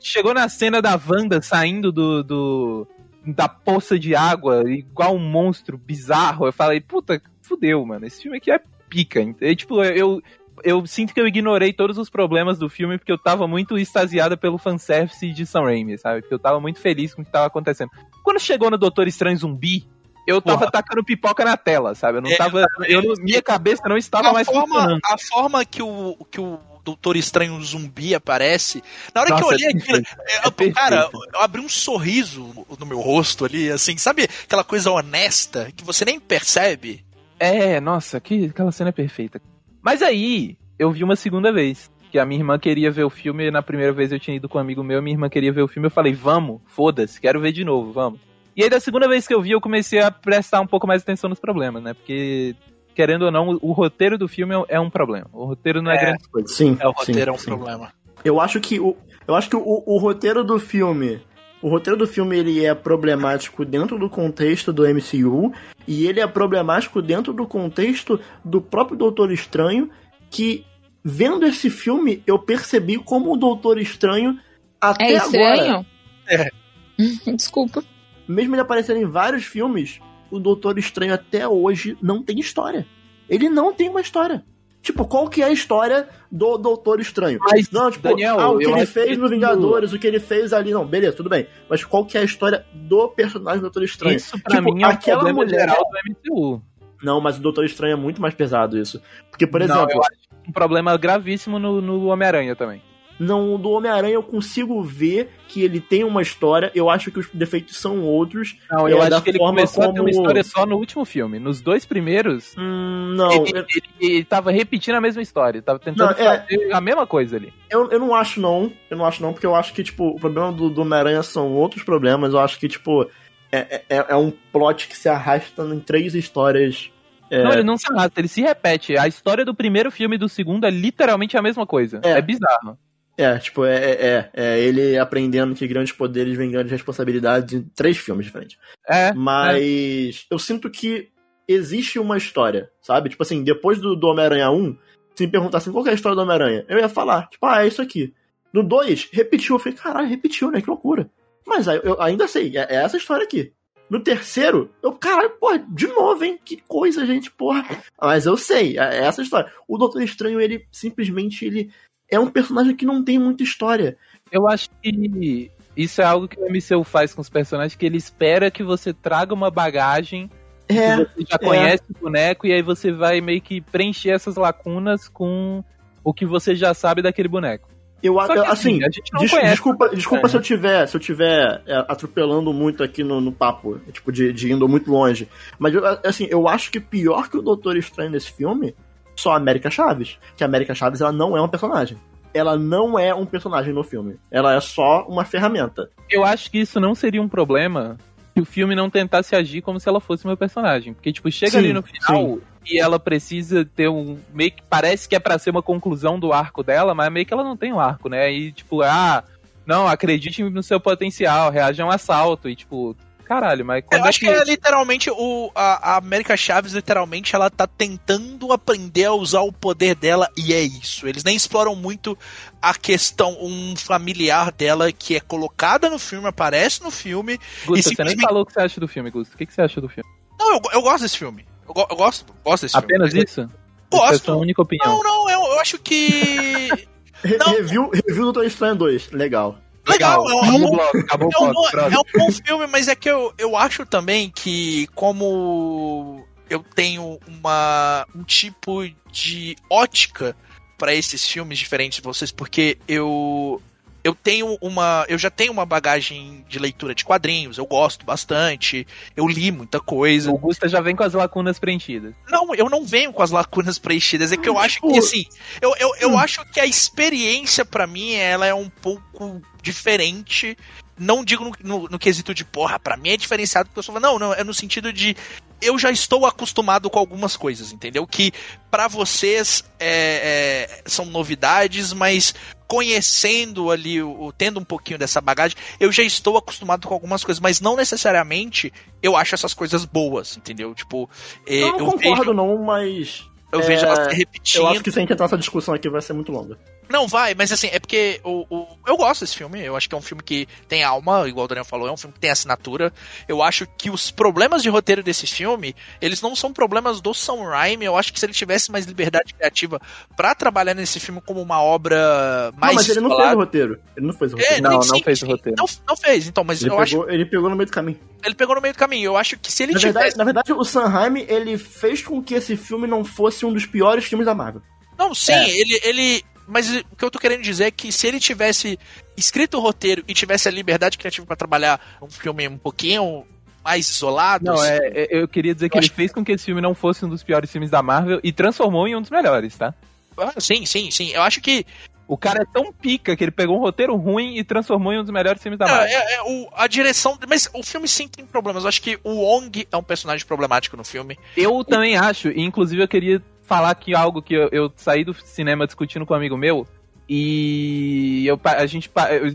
Chegou na cena da Wanda saindo do. do da poça de água, igual um monstro bizarro. Eu falei, puta, fudeu, mano. Esse filme aqui é pica. E, tipo, eu, eu sinto que eu ignorei todos os problemas do filme porque eu tava muito extasiada pelo fanservice de Sam Raimi, sabe? Porque eu tava muito feliz com o que tava acontecendo. Quando chegou no Doutor Estranho Zumbi, eu tava Porra. tacando pipoca na tela, sabe? Eu não É, tava. Eu, não- minha cabeça não estava a mais forma, funcionando. a forma que o, que o Doutor Estranho zumbi aparece. Na hora que eu Nossa, olhei é aquilo, é, É cara, eu abri um sorriso no meu rosto ali, assim, sabe aquela coisa honesta que você nem percebe? É, nossa, que, aquela cena é perfeita. Mas aí, eu vi uma segunda vez. Que a minha irmã queria ver o filme, na primeira vez eu tinha ido com um amigo meu, minha irmã queria ver o filme, eu falei, vamos, foda-se, quero ver de novo, vamos. E aí, da segunda vez que eu vi, eu comecei a prestar um pouco mais atenção nos problemas, né? Porque, querendo ou não, o roteiro do filme é um problema. O roteiro não é, É. grande coisa. Sim. É, o roteiro é um sim. problema. Eu acho que o, eu acho que o, o roteiro do filme, o roteiro do filme ele é problemático dentro do contexto do MCU e ele é problemático dentro do contexto do próprio Doutor Estranho, que vendo esse filme eu percebi como o Doutor Estranho até É agora, estranho? É. Desculpa. mesmo ele aparecendo em vários filmes, o Doutor Estranho até hoje não tem história. Ele não tem uma história. Tipo, qual que é a história do Doutor Estranho? Mas, Não, tipo, Daniel, ah, o que ele fez que no Vingadores, o que ele fez ali, não, beleza, tudo bem. Mas qual que é a história do personagem do Doutor Estranho? Isso, pra Tipo, mim, é aquela problema mulher- geral do MCU. Não, mas o Doutor Estranho é muito mais pesado isso. Porque, por Não, exemplo, eu acho um problema gravíssimo no, no Homem-Aranha também. Não, do Homem-Aranha eu consigo ver que ele tem uma história, eu acho que os defeitos são outros. Não, É, eu da acho que ele começou a ter uma como- história só no último filme. Nos dois primeiros, Hum, não, ele, eu, ele, ele tava repetindo a mesma história. Tava tentando Não, é- fazer a mesma coisa ali. eu, eu não acho não, eu não acho não, porque eu acho que, tipo, o problema do, do Homem-Aranha são outros problemas, eu acho que, tipo, é, é, é um plot que se arrasta em três histórias. É, Não, ele não se arrasta, ele se repete. A história do primeiro filme e do segundo é literalmente a mesma coisa. É. É, bizarro. É, tipo, é, é, é, é ele aprendendo que grandes poderes vêm grandes responsabilidades em três filmes diferentes. É. Mas eu sinto que existe uma história, sabe? Tipo assim, depois do, do Homem-Aranha 1, se me perguntassem qual que é a história do Homem-Aranha, eu ia falar, tipo, ah, é isso aqui. No 2, repetiu. Eu falei, caralho, repetiu, né? Que loucura. Mas aí eu ainda sei, é, é essa história aqui. No terceiro, eu, caralho, porra, de novo, hein? Que coisa, gente, porra. Mas eu sei, é é essa história. O Doutor Estranho, ele simplesmente, ele é um personagem que não tem muita história. Eu acho que isso é algo que o MCU faz com os personagens, que ele espera que você traga uma bagagem É, que você já conhece o boneco, e aí você vai meio que preencher essas lacunas com o que você já sabe daquele boneco. eu que, acho, assim, a gente não Des- conhece. desculpa, desculpa É. se eu tiver, se eu tiver é, atropelando muito aqui no, no papo, tipo, de, de indo muito longe. Mas, eu, assim, eu acho que pior que o Doutor Estranho nesse filme, só a América Chaves. Que a América Chaves, ela não é um personagem. Ela não é um personagem no filme. Ela é só uma ferramenta. Eu acho que isso não seria um problema se o filme não tentasse agir como se ela fosse meu personagem. Porque, tipo, chega Sim, ali no final, que ela precisa ter um. meio que parece que é pra ser uma conclusão do arco dela, mas meio que ela não tem um arco, né? E tipo, ah, não, acredite no seu potencial, reaja a um assalto. E tipo, caralho, mas quando Eu é acho que é literalmente o, a, a América Chaves, literalmente, ela tá tentando aprender a usar o poder dela e é isso. Eles nem exploram muito a questão, um familiar dela que é colocada no filme, aparece no filme. Gusta, e você nem simplesmente- falou o que você acha do filme, Gusta. O que, que você acha do filme? Não, eu, eu gosto desse filme. Eu, go- eu gosto, gosto desse Apenas filme. isso? Gosto. Essa é a sua única opinião. Não, não, eu, eu acho que. Não. Review, review do Doutor Estranho 2. Legal. Legal, é um- é Acabou um- bloco, acabou É um, bloco. é um bom filme, mas é que eu, eu acho também que como eu tenho uma, um tipo de ótica para esses filmes diferentes de vocês, porque eu eu tenho uma eu já tenho uma bagagem de leitura de quadrinhos, eu gosto bastante, eu li muita coisa. O Gusta já vem com as lacunas preenchidas. Não, eu não venho com as lacunas preenchidas. É que eu acho que, assim, eu, eu, eu acho que a experiência, pra mim, ela é um pouco diferente. Não digo no, no, no quesito de, porra, pra mim é diferenciado, porque eu sou. Não, não, é no sentido de. Eu já estou acostumado com algumas coisas, entendeu? Que pra vocês é, é, são novidades, mas conhecendo ali, o, tendo um pouquinho dessa bagagem, eu já estou acostumado com algumas coisas, mas não necessariamente eu acho essas coisas boas, entendeu? Tipo, eh, Eu não eu concordo, vejo, não, mas. eu é, vejo elas se repetindo. Eu acho que se a gente entrar nessa discussão aqui vai ser muito longa. Não, vai, mas assim, é porque o, o- eu gosto desse filme. Eu acho que é um filme que tem alma, igual o Daniel falou, é um filme que tem assinatura. Eu acho que os problemas de roteiro desse filme, eles não são problemas do Sam Raimi. Eu acho que se ele tivesse mais liberdade criativa pra trabalhar nesse filme como uma obra mais. não, mas ele não fez o roteiro. Ele não fez o É, roteiro. Não, sim, não fez o roteiro. Não, não fez, então, mas Ele, eu acho pegou, ele pegou no meio do caminho. ele pegou no meio do caminho. Eu acho que se ele Na tivesse. verdade, na verdade, o Sanheim, ele fez com que esse filme não fosse um dos piores filmes da Marvel. Não, sim, É. ele, ele. Mas o que eu tô querendo dizer é que se ele tivesse escrito o roteiro e tivesse a liberdade criativa pra trabalhar um filme um pouquinho mais isolado. Não, é, é- eu queria dizer que Eu ele acho- fez com que esse filme não fosse um dos piores filmes da Marvel e transformou em um dos melhores, tá? Ah, sim, sim, sim. Eu acho que O cara é tão pica que ele pegou um roteiro ruim e transformou em um dos melhores filmes da Marvel. é, é, o- a direção. Mas o filme sim tem problemas. Eu acho que o Wong é um personagem problemático no filme. Eu também acho, e inclusive eu queria falar aqui algo que eu, eu saí do cinema discutindo com um amigo meu. E eu, a gente,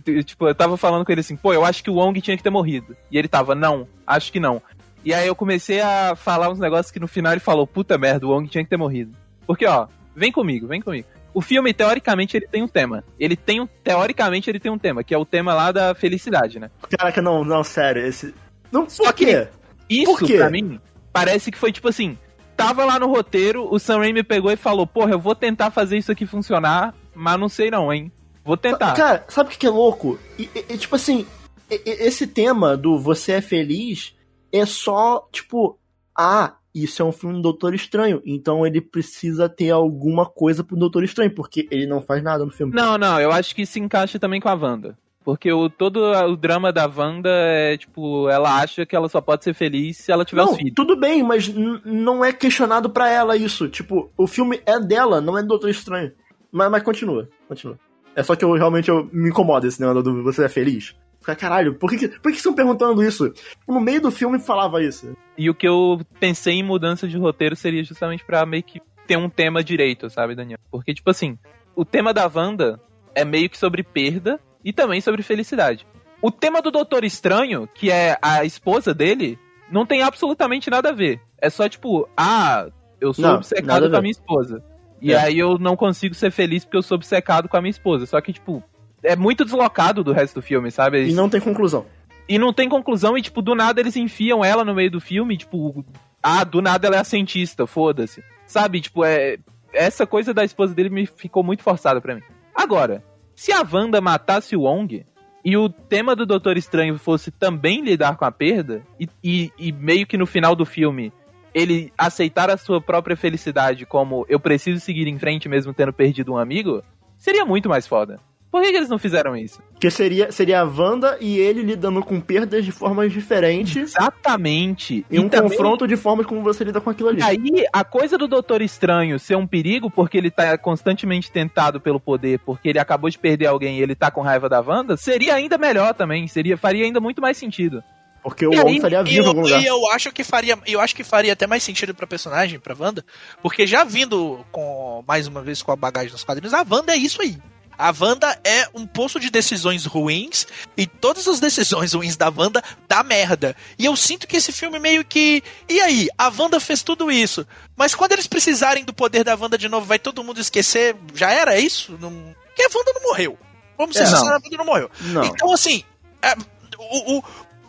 eu, tipo, eu tava falando com ele assim, pô, eu acho que o Wong tinha que ter morrido. E ele tava, não, acho que não. E aí eu comecei a falar uns negócios que no final ele falou, puta merda, o Wong tinha que ter morrido. Porque, ó, vem comigo, vem comigo. O filme, teoricamente, ele tem um tema. Ele tem um. Teoricamente, ele tem um tema, que é o tema lá da felicidade, né? Caraca, não, não, sério, esse. Não, por Só que- quê? Isso, Por quê? pra mim, parece que foi tipo assim: tava lá no roteiro, o Sam Raimi pegou e falou: Porra, eu vou tentar fazer isso aqui funcionar, mas não sei não, hein? Vou tentar. Cara, sabe o que é louco? E, e- tipo assim, e- esse tema do você é feliz é só, tipo, ah, isso é um filme do Doutor Estranho, então ele precisa ter alguma coisa pro Doutor Estranho, porque ele não faz nada no filme. Não, não, eu acho que se encaixa também com a Wanda. Porque o, todo o drama da Wanda é, tipo, ela acha que ela só pode ser feliz se ela tiver Não, os filhos. tudo bem, mas não é questionado pra ela isso. Tipo, o filme é dela, não é do Doutor Estranho. Mas, mas continua, continua. É só que eu realmente eu, me incomoda esse negócio do você é feliz. Fica, caralho, por que, por que que estão perguntando isso? No meio do filme falava isso. E o que eu pensei em mudança de roteiro seria justamente pra meio que ter um tema direito, sabe, Daniel? Porque, tipo assim, o tema da Wanda é meio que sobre perda e também sobre felicidade. O tema do Doutor Estranho, que é a esposa dele, não tem absolutamente nada a ver. É só tipo, ah, eu sou Não, obcecado com a minha esposa. E É. aí eu não consigo ser feliz porque eu sou obcecado com a minha esposa. Só que, tipo, é muito deslocado do resto do filme, sabe? E não tem conclusão. E não tem conclusão, e, tipo, do nada eles enfiam ela no meio do filme, tipo, ah, do nada ela é a cientista, foda-se. Sabe, tipo, é. Essa coisa da esposa dele me ficou muito forçada pra mim. Agora, se a Wanda matasse o Wong e o tema do Doutor Estranho fosse também lidar com a perda, e, e, e meio que no final do filme ele aceitar a sua própria felicidade como eu preciso seguir em frente mesmo tendo perdido um amigo, seria muito mais foda. Por que, que eles não fizeram isso? Que seria, seria a Wanda e ele lidando com perdas de formas diferentes Exatamente. e um também- confronto de formas como você lida com aquilo ali. E aí, a coisa do Doutor Estranho ser um perigo porque ele tá constantemente tentado pelo poder, porque ele acabou de perder alguém e ele tá com raiva da Wanda, seria ainda melhor também, seria faria ainda muito mais sentido. Porque o E Wong estaria E vivo em algum eu, lugar. e eu acho que faria, eu acho que faria até mais sentido pra personagem, pra Wanda, porque já vindo com mais uma vez com a bagagem dos quadrinhos, a Wanda é isso aí. A Wanda é um poço de decisões ruins e todas as decisões ruins da Wanda dá merda. E eu sinto que esse filme meio que. E aí? A Wanda fez tudo isso. Mas quando eles precisarem do poder da Wanda de novo, vai todo mundo esquecer? Já era isso? Não... Porque a Wanda não morreu. Vamos ser É, sinceros, a Wanda não morreu. Não. Então, assim. é, o, o-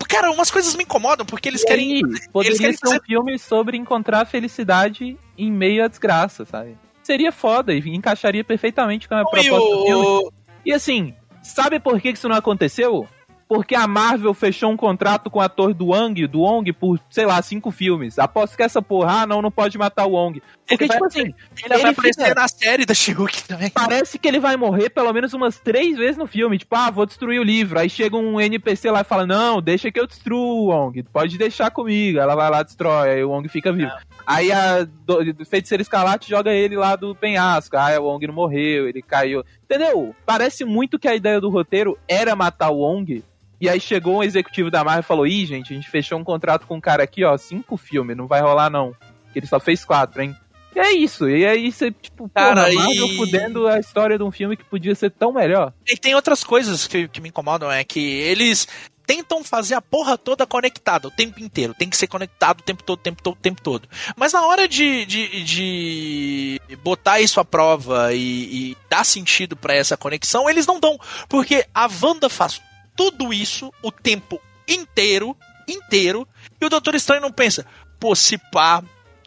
Cara, umas coisas me incomodam porque eles E querem. aí, poderia querem ser um fazer- filme sobre encontrar felicidade em meio à desgraça, sabe? Seria foda e encaixaria perfeitamente com a proposta do filme. E assim, sabe por que que isso não aconteceu? Porque a Marvel fechou um contrato com o ator do Wong, do Wong, por, sei lá, cinco filmes. Aposto que essa porra, ah, não, não pode matar o Wong. Porque, Ele vai- tipo assim, Ele, vai ele aparecer fica- na série da She-Hulk também. parece que ele vai morrer pelo menos umas três vezes no filme. Tipo, ah, vou destruir o livro. Aí chega um NPC lá e fala: Não, deixa que eu destruo o Wong. Pode deixar comigo. Ela vai lá, destrói. Aí o Wong fica vivo. Aí a do, do feiticeiro escarlate joga ele lá do penhasco. Ah, o Wong não morreu, ele caiu. Entendeu? Parece muito que a ideia do roteiro era matar o Wong. E aí chegou um executivo da Marvel e falou: Ih, gente, a gente fechou um contrato com um cara aqui, ó, cinco filmes, não vai rolar não. Que ele só fez quatro, hein? E é isso, e aí você, tipo, Cara, porra, Marvel e- fudendo a história de um filme que podia ser tão melhor. E tem outras coisas que, que me incomodam, é que eles tentam fazer a porra toda conectada o tempo inteiro. Tem que ser conectado o tempo todo, o tempo todo, o tempo todo. Mas na hora de, de, de botar isso à prova e, e dar sentido pra essa conexão, eles não dão. Porque a Wanda faz tudo isso o tempo inteiro, inteiro, e o Doutor Estranho não pensa, pô, se pá,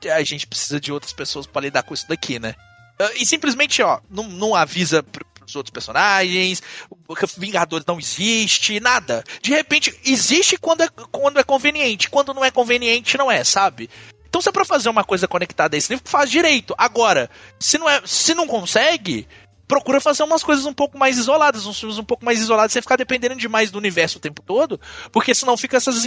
a gente precisa de outras pessoas pra lidar com isso daqui, né? Ah, E simplesmente, ó, não, não avisa pros outros personagens, Vingadores não existe, nada. De repente, existe quando é, quando é conveniente, quando não é conveniente, não é, sabe? Então, se é pra fazer uma coisa conectada a esse nível, faz direito. Agora, se não, é, se não consegue, procura fazer umas coisas um pouco mais isoladas, uns filmes um pouco mais isolados, sem ficar dependendo demais do universo o tempo todo, porque senão fica essas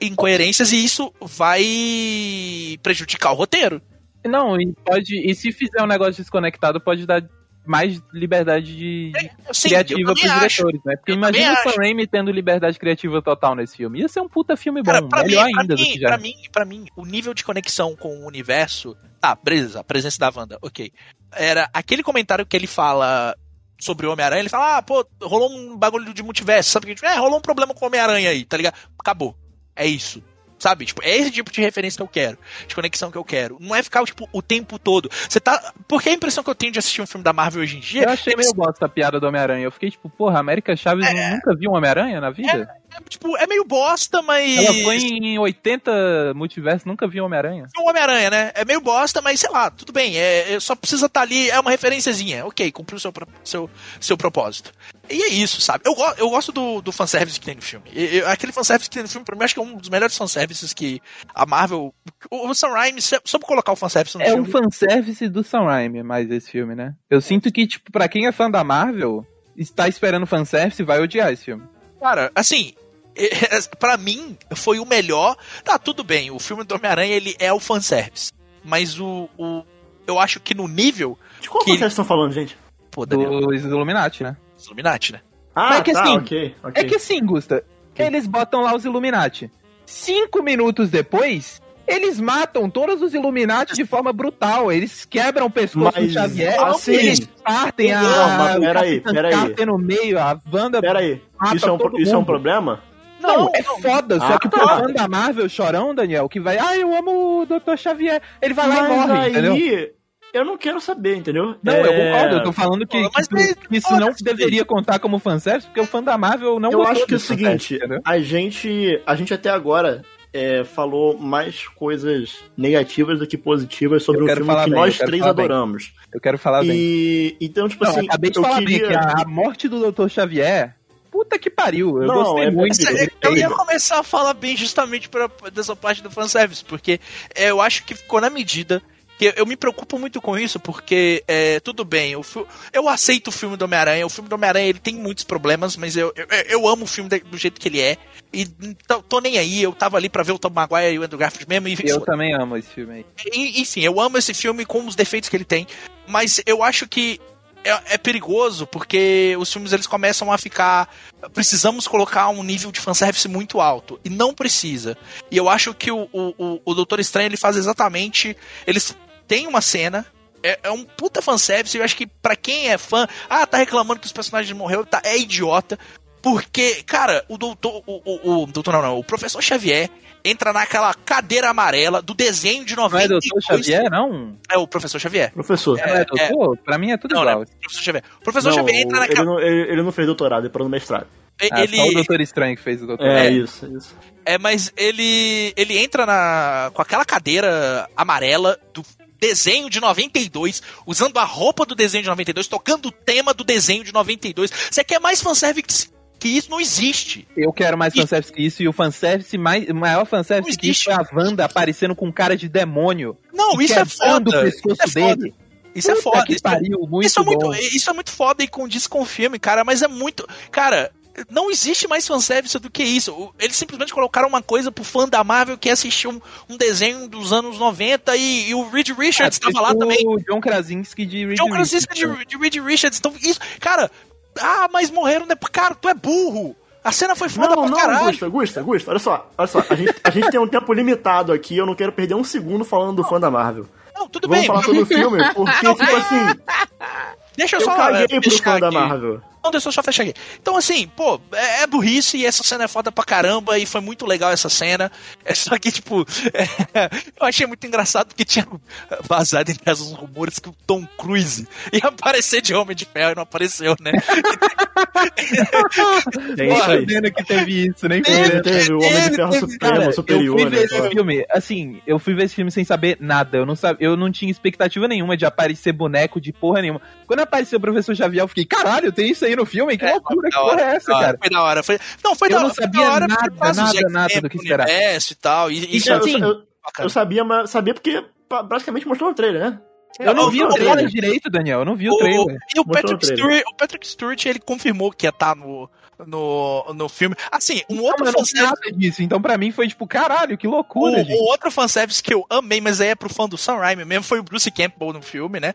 incoerências e isso vai prejudicar o roteiro. Não, e pode. E se fizer um negócio desconectado, pode dar mais liberdade de, Sim, criativa pros acho. diretores, né? Porque Eu imagina o Sam. Raimi tendo liberdade criativa total nesse filme. Ia ser um puta filme bom, Cara, pra melhor mim, ainda do mim, que já. pra mim, pra mim, o nível de conexão com o universo. Tá, beleza, a presença da Wanda, ok. Era aquele comentário que ele fala sobre o Homem-Aranha, ele fala, ah, pô, rolou um bagulho de multiverso, sabe o que? É, rolou um problema com o Homem-Aranha aí, tá ligado? Acabou. É isso. Sabe? Tipo, é esse tipo de referência que eu quero, de conexão que eu quero. Não é ficar, tipo, o tempo todo. Você tá. Porque a impressão que eu tenho de assistir um filme da Marvel hoje em dia. Eu achei é meio bosta a piada do Homem-Aranha. Eu fiquei tipo, porra, a América Chaves nunca viu um Homem-Aranha na vida? É, tipo, é meio bosta, mas. Ela foi em 80 multiversos, nunca viu um Homem-Aranha. um Homem-Aranha, né? É meio bosta, mas sei lá, tudo bem. É, é- só precisa estar ali, é uma referenciazinha. Ok, cumpriu o seu, seu, seu propósito. E é isso, sabe? Eu, go- eu gosto do, do fanservice que tem no filme. Eu- aquele fanservice que tem no filme, pra mim, acho que é um dos melhores fanservices que a Marvel. O, o Sam Raimi sou- soube colocar o fanservice no É um filme. fanservice do Sam Raimi, mais esse filme, né? Eu sinto que, tipo, pra quem é fã da Marvel, está esperando fanservice vai odiar esse filme. Cara, assim. é- Pra mim, foi o melhor. Tá, tudo bem. O filme do Homem-Aranha, ele é o fanservice. Mas o. o eu acho que no nível. De qual Que- vocês estão falando, gente? Pô, Daniel, Dos Illuminati, né? Illuminati, né? Ah, Mas é que tá, assim, ok, ok. É que assim, Gusta, eles botam lá os Illuminati. Cinco minutos depois, eles matam todos os Illuminati de forma brutal. Eles quebram o pescoço Mas, do Xavier, assim, eles partem a. Não, mas o peraí, peraí. No meio, a Wanda. Pera aí, mata isso é, um, isso é um problema? Não, é foda. Só Ah, que tá. pro fã da Marvel chorão, Daniel, que vai, ah, eu amo o Dr. Xavier. Ele vai lá e Mas morre, aí, entendeu? eu não quero saber, entendeu? Não, É, eu concordo, eu tô falando que, Pô, mas que, daí- que isso não deveria contar como fanservice, porque o fã da Marvel não Eu acho que é o seguinte, a gente, a gente até agora é, falou mais coisas negativas do que positivas sobre Eu o quero filme que bem, nós eu três falar bem. adoramos. Eu quero falar bem. E então, tipo Não, assim, acabei de eu falar queria... bem que a, a morte do Dr. Xavier, puta que pariu, eu Não, gostei é- muito. é- eu Eu gritei. ia começar a falar bem justamente pra, dessa parte do fanservice, porque é, eu acho que ficou na medida. Que eu me preocupo muito com isso, porque é, tudo bem, fi- eu aceito o filme do Homem-Aranha. O filme do Homem-Aranha ele tem muitos problemas, mas eu, eu, eu amo o filme do jeito que ele é. E tô, tô nem aí, eu tava ali pra ver o Tom Maguire e o Andrew Garfield mesmo. E, Eu também amo esse filme aí. e- enfim, eu amo esse filme com os defeitos que ele tem, mas eu acho que é, é perigoso porque os filmes eles começam a ficar. Precisamos colocar um nível de fanservice muito alto. E não precisa. E eu acho que o, o, o Doutor Estranho ele faz exatamente. Eles têm uma cena. É, é um puta fanservice. Eu acho que para quem é fã, ah, tá reclamando que os personagens morreram, tá, é idiota. Porque, cara, o doutor. O, o, o doutor não, não, o professor Xavier entra naquela cadeira amarela do desenho de Não é 92. doutor Xavier, não? É o professor Xavier. Professor. Não é doutor? Pra mim é tudo Não, igual. né? Professor Xavier. O professor Não, Xavier entra ele, naquela. não, ele, ele não fez doutorado, ele parou no mestrado. Ah, ele, só o Doutor Estranho que fez o Doutor É, É. isso, isso. É, mas ele ele entra na com aquela cadeira amarela do desenho de 92, usando a roupa do desenho de 92, tocando o tema do desenho de 92. Você quer mais fanservice que isso? Não existe. Eu quero mais E- fanservice que isso, e o fanservice mais, o maior fanservice que isso foi a Wanda aparecendo com cara de demônio. Não, isso é foda. o pescoço Isso é foda. dele. Isso é Puta foda. é- pariu, muito isso é muito, isso é muito foda e condiz com o filme, cara, mas é muito. Cara, não existe mais fanservice do que isso. O- Eles simplesmente colocaram uma coisa pro fã da Marvel que assistiu um, um desenho dos anos 90 e, e o Reed Richards Ah, tava lá o também. John Krasinski de Reed John Krasinski de, de Reed Richards. Então, isso. Cara, ah, mas morreram, né? Cara, tu é burro. A cena foi foda Não, pra não, caralho. Gusta, Gusta, Gusta, olha só, olha só, a gente, a gente tem um tempo limitado aqui, eu não quero perder um segundo falando do fã da Marvel. Não, tudo Vamos bem. falar sobre o filme, porque, tipo assim, Deixa eu eu só caguei eh, pro fechar fã da aqui. Marvel. Não, deixa eu só fechar aqui. Então, assim, pô, é, é burrice e essa cena é foda pra caramba e foi muito legal essa cena. É só que, tipo, é, eu achei muito engraçado porque tinha vazado entre os rumores que o Tom Cruise ia aparecer de Homem de Ferro e não apareceu, né? Tem isso Porra, vendo que teve isso, nem Teve. Teve o Homem de Ferro teve, Supremo, Cara, superior, eu fui ver né? esse filme, assim, eu fui ver esse filme sem saber nada. Eu não, sabe, eu não tinha expectativa nenhuma de aparecer boneco de porra nenhuma. Quando apareceu o professor Xavier, eu fiquei, caralho, tem isso aí no filme? Que É, loucura, que porra é essa, cara? Foi da hora. Foi, não, foi Eu da não hora. foi sabia da hora nada, nada, nada do que esperar. e tal. E, e Eu, assim, eu, eu sabia, mas sabia porque praticamente mostrou no trailer, né? Eu não vi o o- trailer direito, Daniel. Eu não vi o O- trailer. E o Mostrou Patrick, no trailer. Stewart, o Patrick Stewart, ele confirmou que ia estar no, no, no filme. Assim, um Não, outro eu não vi fanservice. nada disso. Então, pra mim, foi tipo, caralho, que loucura, O, gente. o outro fanservice que eu amei, mas aí é pro fã do Sam Raimi mesmo, foi o Bruce Campbell no filme, né?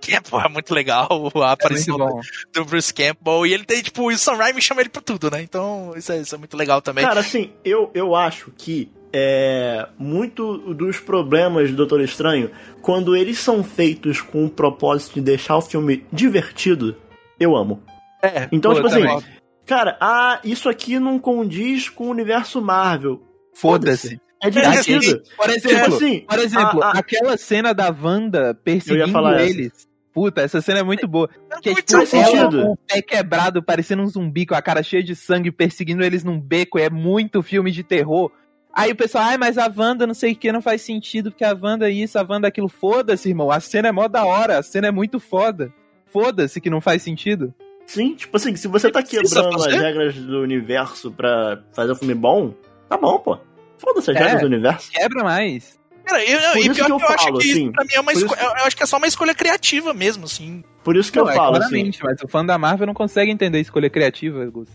Que é, porra, muito legal a aparição Muito bom. do Bruce Campbell. E ele tem, tipo, o Sam Raimi chama ele pra tudo, né? Então, isso é, isso é muito legal também. Cara, assim, eu, eu acho que é, muito dos problemas do Doutor Estranho, quando eles são feitos com o propósito de deixar o filme divertido, eu amo. é, Então, Pô, tipo eu assim, também. Cara, ah, isso aqui não condiz com o universo Marvel. Foda-se. É divertido. Por Tipo exemplo, assim, por exemplo, a- a- aquela cena da Wanda Eu ia perseguindo falar essa. eles. Puta, essa cena é muito boa. Que é muito tipo, ela com o pé quebrado, parecendo um zumbi com a cara cheia de sangue, perseguindo eles num beco. É muito filme de terror. Aí o pessoal, ai, mas a Wanda não sei o que, não faz sentido, porque a Wanda é isso, a Wanda é aquilo. Foda-se, irmão. A cena é mó da hora, a cena é muito foda. Foda-se que não faz sentido. Sim, tipo assim, se você tá quebrando as regras do universo pra fazer um filme bom, tá bom, pô. Foda-se as É. regras do universo. Quebra mais. Cara, eu, Por e isso pior que eu que eu acho falo, que isso assim, pra mim é uma isso- eu acho que é só uma escolha criativa mesmo, assim. Por isso que Não, eu é falo, assim. claramente, mas o fã da Marvel não consegue entender a escolha criativa, Gus.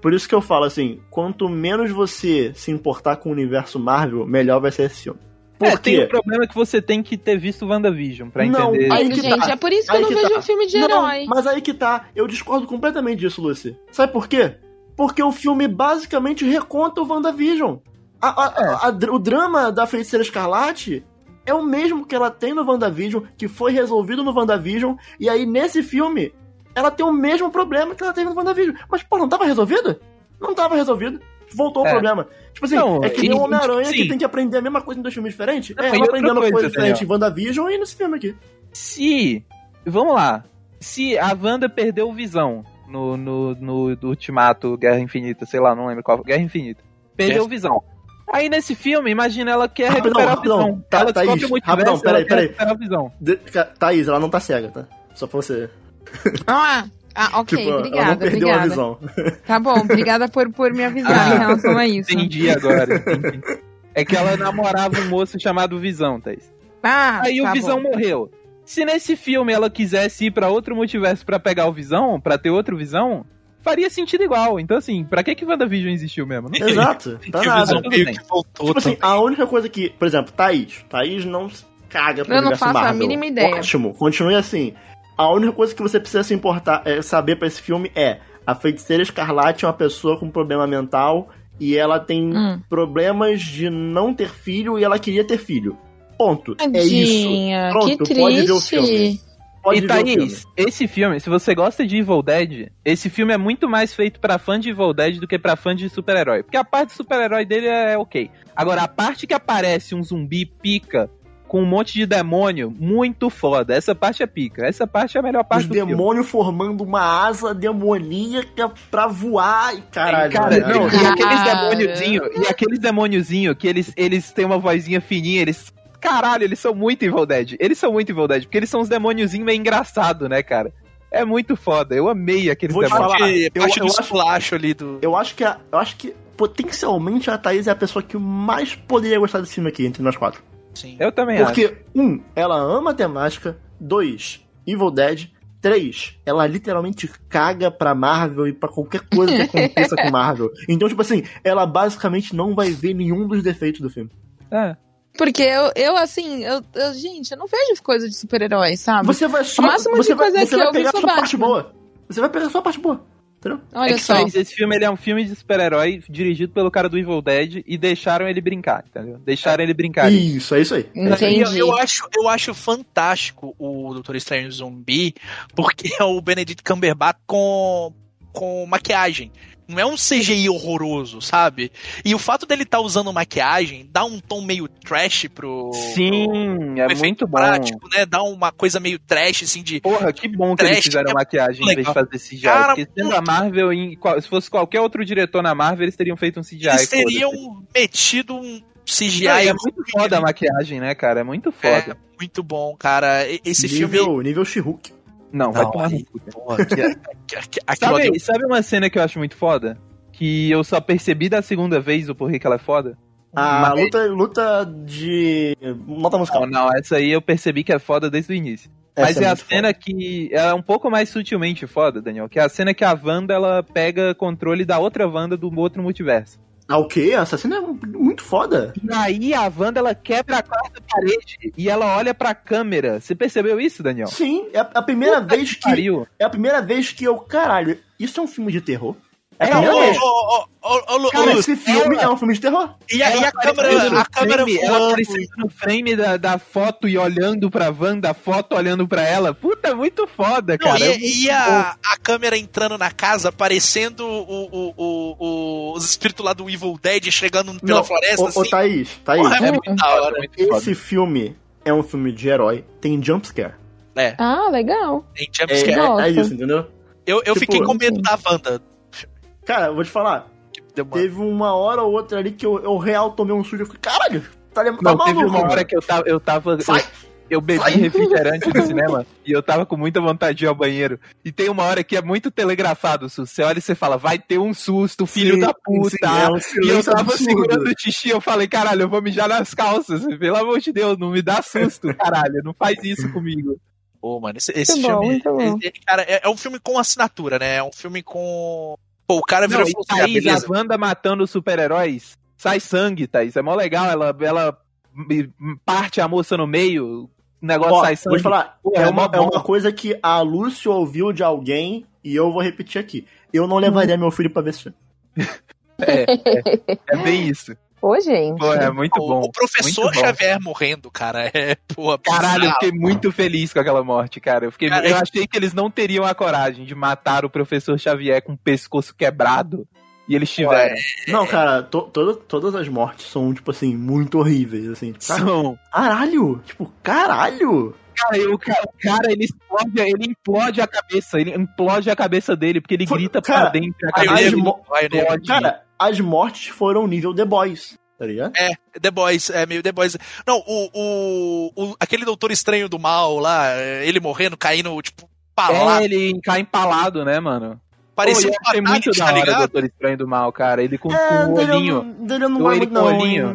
Por isso que eu falo assim, quanto menos você se importar com o universo Marvel, melhor vai ser esse filme. Por É, tem o problema que você tem que ter visto WandaVision pra Não, entender. aí Gente, que tá. é por isso que Aí eu não que vejo tá. um filme de Não, herói. mas aí que tá. Eu discordo completamente disso, Lucy. Sabe por quê? Porque o filme basicamente reconta o WandaVision. A, a, a- a o drama da Feiticeira Escarlate é o mesmo que ela tem no WandaVision, que foi resolvido no WandaVision, e aí nesse filme ela tem o mesmo problema que ela teve no WandaVision. Mas, pô, não tava resolvido? Não tava resolvido. Voltou o É. problema. Tipo assim, Não, é que nem o Homem-Aranha que tem que aprender a mesma coisa em dois filmes diferentes. Não, é, ela aprendendo coisa, coisa diferente em WandaVision e nesse filme aqui. Se. Vamos lá. Se a Wanda perdeu o visão no, no, no do Ultimato, Guerra Infinita, sei lá, não lembro qual. Guerra Infinita. Perdeu Yes. o visão. Aí nesse filme, imagina, ela quer Rapidão, recuperar rapidão. a visão. Tá, ela Thaís, o multiverso, rapidão, peraí, peraí. Thaís, ela não tá cega, tá? Só pra você. Ah, ah, ok, tipo, ela não obrigada, perdeu a obrigada. visão. Tá bom, obrigada por, por me avisar Ah, em relação a isso. Entendi agora. entendi. É que ela namorava um moço chamado Visão, Thaís. Ah, Aí tá o Visão bom. morreu. Se nesse filme ela quisesse ir pra outro multiverso pra pegar o Visão, pra ter outro Visão, faria sentido igual. Então, assim, pra que que WandaVision existiu mesmo? Não. Exato, tá nada. Voltou Tipo assim, também. a única coisa que, por exemplo, Thaís. Thaís não se caga pro Eu não faço a Marvel. mínima ideia. Ótimo, continue assim. A única coisa que você precisa se importar, é, saber pra esse filme é a feiticeira escarlate é uma pessoa com problema mental e ela tem Hum. problemas de não ter filho e ela queria ter filho. Ponto. é isso. Tadinha, Pronto, que pode ver o triste. filme. Pode e ver o filme. Thaís, esse filme, se você gosta de Evil Dead, esse filme é muito mais feito pra fã de Evil Dead do que pra fã de super-herói. Porque a parte de super-herói dele é ok. Agora, a parte que aparece um zumbi pica com um monte de demônio, muito foda. Essa parte é pica. Essa parte é a melhor parte Os do filme. demônios formando uma asa demoníaca pra voar e caralho. Cara, velho. não, e aqueles demôniozinho, e aqueles demôniozinho que eles, eles têm uma vozinha fininha, eles. Caralho, eles são muito Evil Dead. Eles são muito Evil Dead, porque eles são uns demôniozinhos meio engraçado, né, cara? É muito foda. Eu amei aqueles Vou demônios. falar, Parte, eu- parte eu do acho- esculacho ali do. Eu acho que a- eu acho que potencialmente a Thaís é a pessoa que mais poderia gostar desse filme aqui entre nós quatro. Sim. Eu também acho. Porque, um, ela ama a temática. Dois, Evil Dead. Três, ela literalmente caga pra Marvel e pra qualquer coisa que aconteça com Marvel. Então, tipo assim, ela basicamente não vai ver nenhum dos defeitos do filme. É. Porque eu, eu assim, eu, eu- gente, eu não vejo coisa de super-herói, sabe? Você vai só. O máximo de você vai, coisa você que vai eu pegar só a parte boa. Você vai pegar só a parte boa. Olha É que só. Esse filme ele é um filme de super-herói dirigido pelo cara do Evil Dead e deixaram ele brincar, entendeu? Deixaram ele brincar. Isso, é isso aí. É isso aí. E Eu, Entendi. eu acho, eu acho fantástico o Doutor Estranho Zumbi, porque é o Benedict Cumberbatch com, com maquiagem. Não é um CGI horroroso, sabe? E o fato dele estar usando maquiagem dá um tom meio trash pro. Sim, é pro efeito muito bom. prático, né? Dá uma coisa meio trash, assim, de. Porra, que bom que eles fizeram é maquiagem em vez de fazer CGI. Cara, porque sendo a Marvel, em se fosse qualquer outro diretor na Marvel, eles teriam feito um CGI. Eles teriam metido um CGI. E é muito foda a maquiagem, né, cara? É muito É, foda. muito bom, cara. Esse filme. nível, nível She-Hulk. Não, vai Não, tomar no cu, que- aquilo ali- Sabe, sabe uma cena que eu acho muito foda? Que eu só percebi da segunda vez o porquê que ela é foda? A Mas- luta, luta de. Nota musical. Não, não, essa aí eu percebi que é foda desde o início. Essa Mas é, a muito cena foda. que é um pouco mais sutilmente foda, Daniel. Que é a cena que a Wanda ela pega controle da outra Wanda do outro multiverso. Ah, o quê? Essa cena é muito foda. E aí a Wanda ela quebra a quarta parede e ela olha pra câmera. Você percebeu isso, Daniel? Sim, é a primeira Puta vez que. Pariu. É a primeira vez que eu. Caralho, isso é um filme de terror? É a É, primeira Ô, vez. ô, ô, ô, ô, Lu- Cara, esse filme ela- é um filme de terror. E a, e a câmera, a câmera frame, ela aparecendo no frame da, da foto e olhando pra Wanda, a foto olhando pra ela. Puta, é muito foda, Não, cara. É e, e a, a câmera entrando na casa, parecendo o, o, o, o- os espíritos lá do Evil Dead chegando pela Não, floresta, ô, assim. ô, Thaís, Thaís. Porra, é É muito da hora. muito foda. Esse filme é um filme de herói, tem jumpscare. É, Ah, legal. tem É, jumpscare. é, é Nossa. isso, entendeu? Eu, eu tipo, fiquei com medo da Wanda. Cara, eu vou te falar. Teve uma hora ou outra ali que eu, eu real tomei um sujo. Eu fiquei, caralho, tá, tá Não, teve maluco, uma hora que eu tava. Eu, tava, Sai! eu, eu bebi Sai! refrigerante no cinema e eu tava com muita vontade de ir ao banheiro. E tem uma hora que é muito telegrafado, Su. Você olha e você fala, vai ter um susto, filho Sim, da puta. sim, é um e eu tava absurdo. segurando o xixi, eu falei, caralho, eu vou mijar nas calças. Pelo amor de Deus, não me dá susto, caralho. Não faz isso comigo. Pô, mano, esse, esse filme. bom. cara, é, é um filme com assinatura, né? É um filme com. Pô, o cara virou Não, e falou assim: ah, Thaís, beleza. a Wanda matando os super-heróis, sai sangue, Thaís. É mó legal, ela, ela parte a moça no meio, o negócio Ó, sai vou sangue. te falar, Pô, é, é uma, é uma coisa que a Lúcia ouviu de alguém e eu vou repetir aqui. Eu não levaria meu filho pra ver esse filme. É, é, é bem isso. Ô, gente. Pô, é muito O- bom. O professor bom. Xavier morrendo, cara, é. Pô, Caralho, eu fiquei muito feliz com aquela morte, cara. Eu, fiquei, Cara, eu é- achei que eles não teriam a coragem de matar o professor Xavier com o pescoço quebrado. E eles tiveram. Não, cara, to, toda- todas as mortes são, tipo assim, muito horríveis, assim. Cara, São. caralho! Tipo, caralho! Cara, e o cara, o cara, ele explode, ele implode a cabeça, ele implode a cabeça dele, porque ele Foi- grita cara, pra dentro a cabeça dele mo-. Cara, as mortes foram nível The Boys, tá ligado? É, The Boys, é meio The Boys. Não, o, o, o- aquele doutor estranho do mal lá, é, ele morrendo, caindo, tipo, lá, É, ele cai empalado, né, mano? parecia Pô, um muito Fatality, da tá hora o? Doutor Estranho do Mal, cara. Ele com, É, com o olhinho. não- dele não ele muito, com não, olhinho.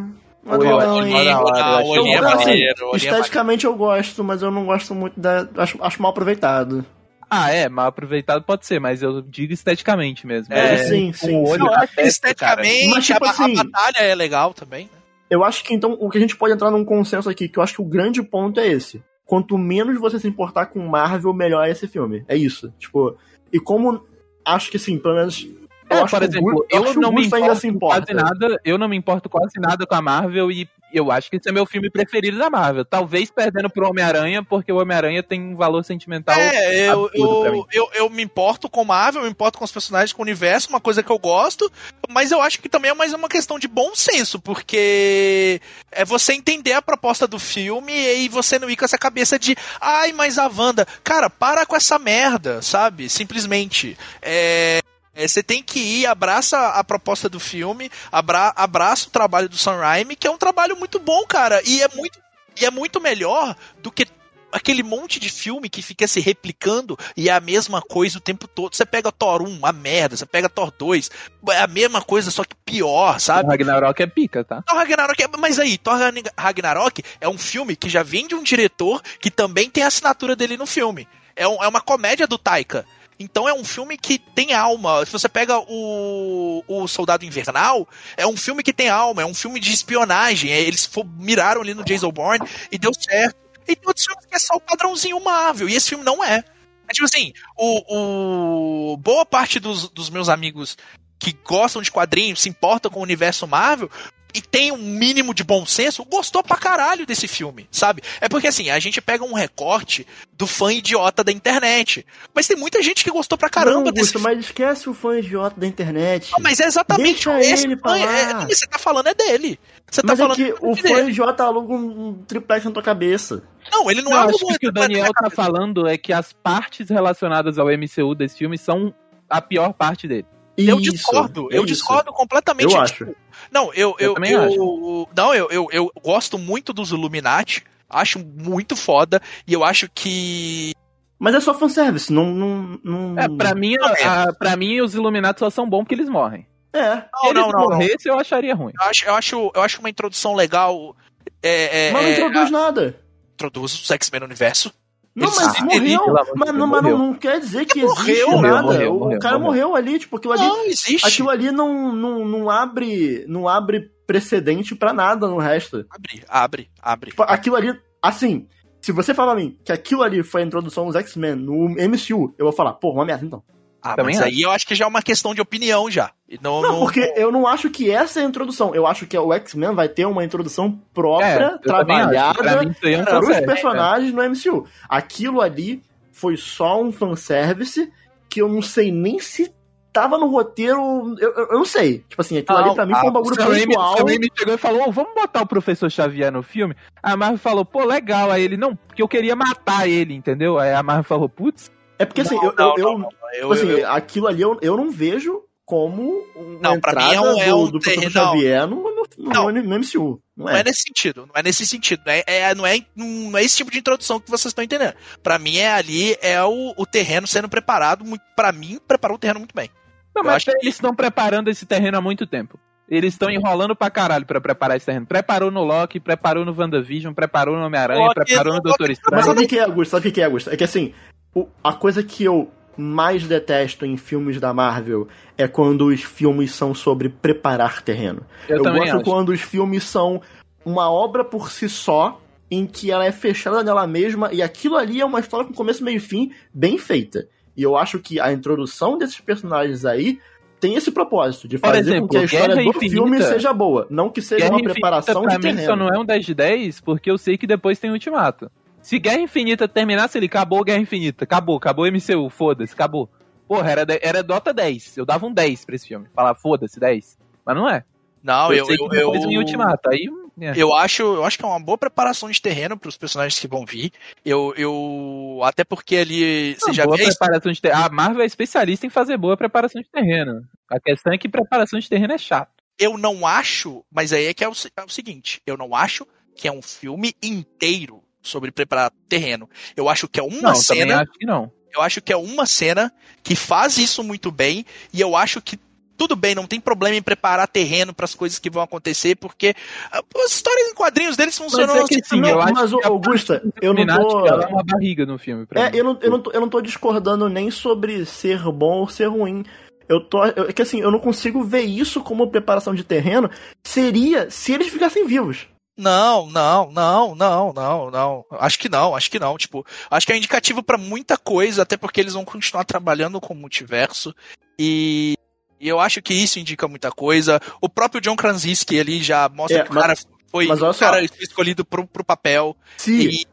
Não não, eu olhinho é mó da hora. maneiro, o olhinho é Esteticamente eu gosto, mas eu não gosto muito da. Acho, acho mal aproveitado. Ah, é, mal aproveitado pode ser, mas eu digo esteticamente mesmo. É, sim, com sim, o olho sim. esteticamente, Mas, tipo a, a assim- batalha é legal também. né? Eu acho que então o que a gente pode entrar num consenso aqui, que eu acho que o grande ponto é esse. quanto menos você se importar com Marvel, melhor é esse filme. É isso. Tipo, e como acho que assim, pelo menos. Eu É, acho por que o exemplo, eu o não me ainda importo se com importa. quase nada, eu não me importo quase nada com a Marvel e eu acho que esse é meu filme preferido da Marvel. Talvez perdendo pro Homem-Aranha, porque o Homem-Aranha tem um valor sentimental. É, eu, absurdo pra mim. eu, eu, eu me importo com Marvel, eu me importo com os personagens, com o universo, uma coisa que eu gosto, mas eu acho que também é mais uma questão de bom senso, porque é você entender a proposta do filme e você não ir com essa cabeça de ai, mas a Wanda, cara, para com essa merda, sabe? Simplesmente. É. é, Você tem que ir, abraça a proposta do filme, abra, abraça o trabalho do Sam Raimi, que é um trabalho muito bom, cara. E é muito, e é muito melhor do que aquele monte de filme que fica se replicando e é a mesma coisa o tempo todo. Você pega Thor 1, a merda. Você pega Thor 2, é a mesma coisa, só que pior, O sabe? Ragnarok é pica, tá? Thor Ragnarok, é- mas aí, Thor Ragnarok é um filme que já vem de um diretor que também tem a assinatura dele no filme. É, um- é uma comédia do Taika. Então é um filme que tem alma. Se você pega o, o Soldado Invernal, é um filme que tem alma, é um filme de espionagem. É, Eles miraram ali no Jason Bourne e deu certo. E tem outros filmes que é só o padrãozinho Marvel, e esse filme não é. É tipo assim, o, o- boa parte dos, dos meus amigos que gostam de quadrinhos, se importam com o universo Marvel, e tem um mínimo de bom senso, gostou pra caralho desse filme, sabe? É porque assim, a gente pega um recorte do fã idiota da internet. Mas tem muita gente que gostou pra caramba não, desse Gusto, mas esquece o fã idiota da internet. Ah, Mas é exatamente Deixa esse ele fã. É, que você tá falando é dele. Você tá Mas é falando que o dele. fã idiota aluga um triplex na tua cabeça. Não, ele não, Não, acho que o que o Daniel tá falando é que as partes relacionadas ao MCU desse filme são a pior parte dele. Eu discordo, é eu isso. discordo completamente. Eu Tipo, acho. Não, eu, Eu eu, também eu- não, eu, eu, eu gosto muito dos Illuminati, acho muito foda, e eu acho que. Mas é só fanservice, não. não, não... É, pra mim, Não, é. a, pra mim, os Illuminati só são bons porque eles morrem. É. Não, Se eles não, não, não. morressem, eu acharia ruim. Eu acho, eu acho, eu acho uma introdução legal. É, é, Mas não é, introduz nada. introduz os X-Men no universo. Não, mas morreu. Mas, não, mas não, morreu. não quer dizer que Morreu, existe morreu, nada. morreu, o morreu, cara morreu. morreu ali, tipo, aquilo ali. Não, existe. Aquilo ali não, não, não abre. Não abre precedente pra nada no resto. Abre, abre, abre. Tipo, aquilo ali, assim, se você falar pra mim que aquilo ali foi a introdução dos X-Men no MCU, eu vou falar, pô, uma merda então. Ah, Também mas acho. aí eu acho que já é uma questão de opinião já. Não, Não, não- porque eu não acho que essa é a introdução. Eu acho que o X-Men vai ter uma introdução própria, É, trabalhada mim, aí é para os fanservice. personagens no MCU. Aquilo ali foi só um fanservice que eu não sei nem se tava no roteiro. Eu, eu- eu não sei. Tipo assim, aquilo Não, ali pra mim foi um bagulho Sam Raimi, pontual. Sam Raimi chegou e falou, "Ô, vamos botar o Professor Xavier no filme? A Marvel falou, pô, legal. Aí ele, não, porque eu queria matar ele, entendeu? Aí a Marvel falou, putz, É porque assim, Não, eu, não, eu, não, eu- não. tipo Eu- assim, eu- aquilo ali eu, eu não vejo como uma Não, pra mim entrada é um- é do, um do Professor terreno- Xavier no, no, no, Não. no MCU. Não Não é é. nesse sentido, não é nesse sentido, não é, é- não, é, não é esse tipo de introdução que vocês estão entendendo. Pra mim é ali, é o, o terreno sendo preparado, pra mim, preparou o terreno muito bem. Não, Eu mas acho que- eles estão preparando esse terreno há muito tempo. Eles estão enrolando pra caralho pra preparar esse terreno. Preparou no Loki, preparou no WandaVision, preparou no Homem-Aranha, preparou no Doutor Mas Estranho. sabe o que é, Augusto? Sabe o que é, Augusto? É que assim, o- a coisa que eu mais detesto em filmes da Marvel é quando os filmes são sobre preparar terreno. Eu, Eu, gosto acho. quando os filmes são uma obra por si só, em que ela é fechada nela mesma, e aquilo ali é uma história com começo, meio e fim, bem feita. E eu acho que a introdução desses personagens aí tem esse propósito, de fazer exemplo, com que a história Guerra do Infinita- filme seja boa, não que seja Guerra uma Infinita, preparação pra de mim, terreno. só não é um 10 de 10, porque eu sei que depois tem Ultimato. Se Guerra Infinita terminasse, ele acabou Guerra Infinita. Acabou, acabou MCU, foda-se, acabou. Porra, era, era Dota 10. Eu dava um 10 pra esse filme. Falar, foda-se, 10. Mas não é. Não, eu, eu, eu- vem Ultimato. Aí, é. Eu acho, eu acho que é uma boa preparação de terreno para os personagens que vão vir. Eu, eu até porque ali você Uma já boa vê preparação de terreno. A Marvel é especialista em fazer boa preparação de terreno. A questão é que preparação de terreno é chato. eu não acho, mas aí é que é o, é o seguinte, eu não acho que é um filme inteiro sobre preparar terreno. Eu acho que é uma não, também cena, acho que não. eu acho que é uma cena que faz isso muito bem e eu acho que tudo bem, não tem problema em preparar terreno para as coisas que vão acontecer, porque ah, as histórias em quadrinhos deles funcionam é que assim. Não, eu acho mas, que a Augusta, eu não tô... ela é uma barriga no filme. Pra É, mim. eu não, eu, não tô, eu não tô discordando nem sobre ser bom ou ser ruim. Eu tô. eu- é que assim, eu não consigo ver isso como preparação de terreno. Seria se eles ficassem vivos. Não, não, não, não, não, não. Acho que não, acho que não. Tipo, acho que é indicativo pra muita coisa, até porque eles vão continuar trabalhando com o multiverso. E, e eu acho que isso indica muita coisa. O próprio John Krasinski ali já mostra É, que o mas- cara foi, mas o cara foi escolhido pro, pro papel. Sim, E,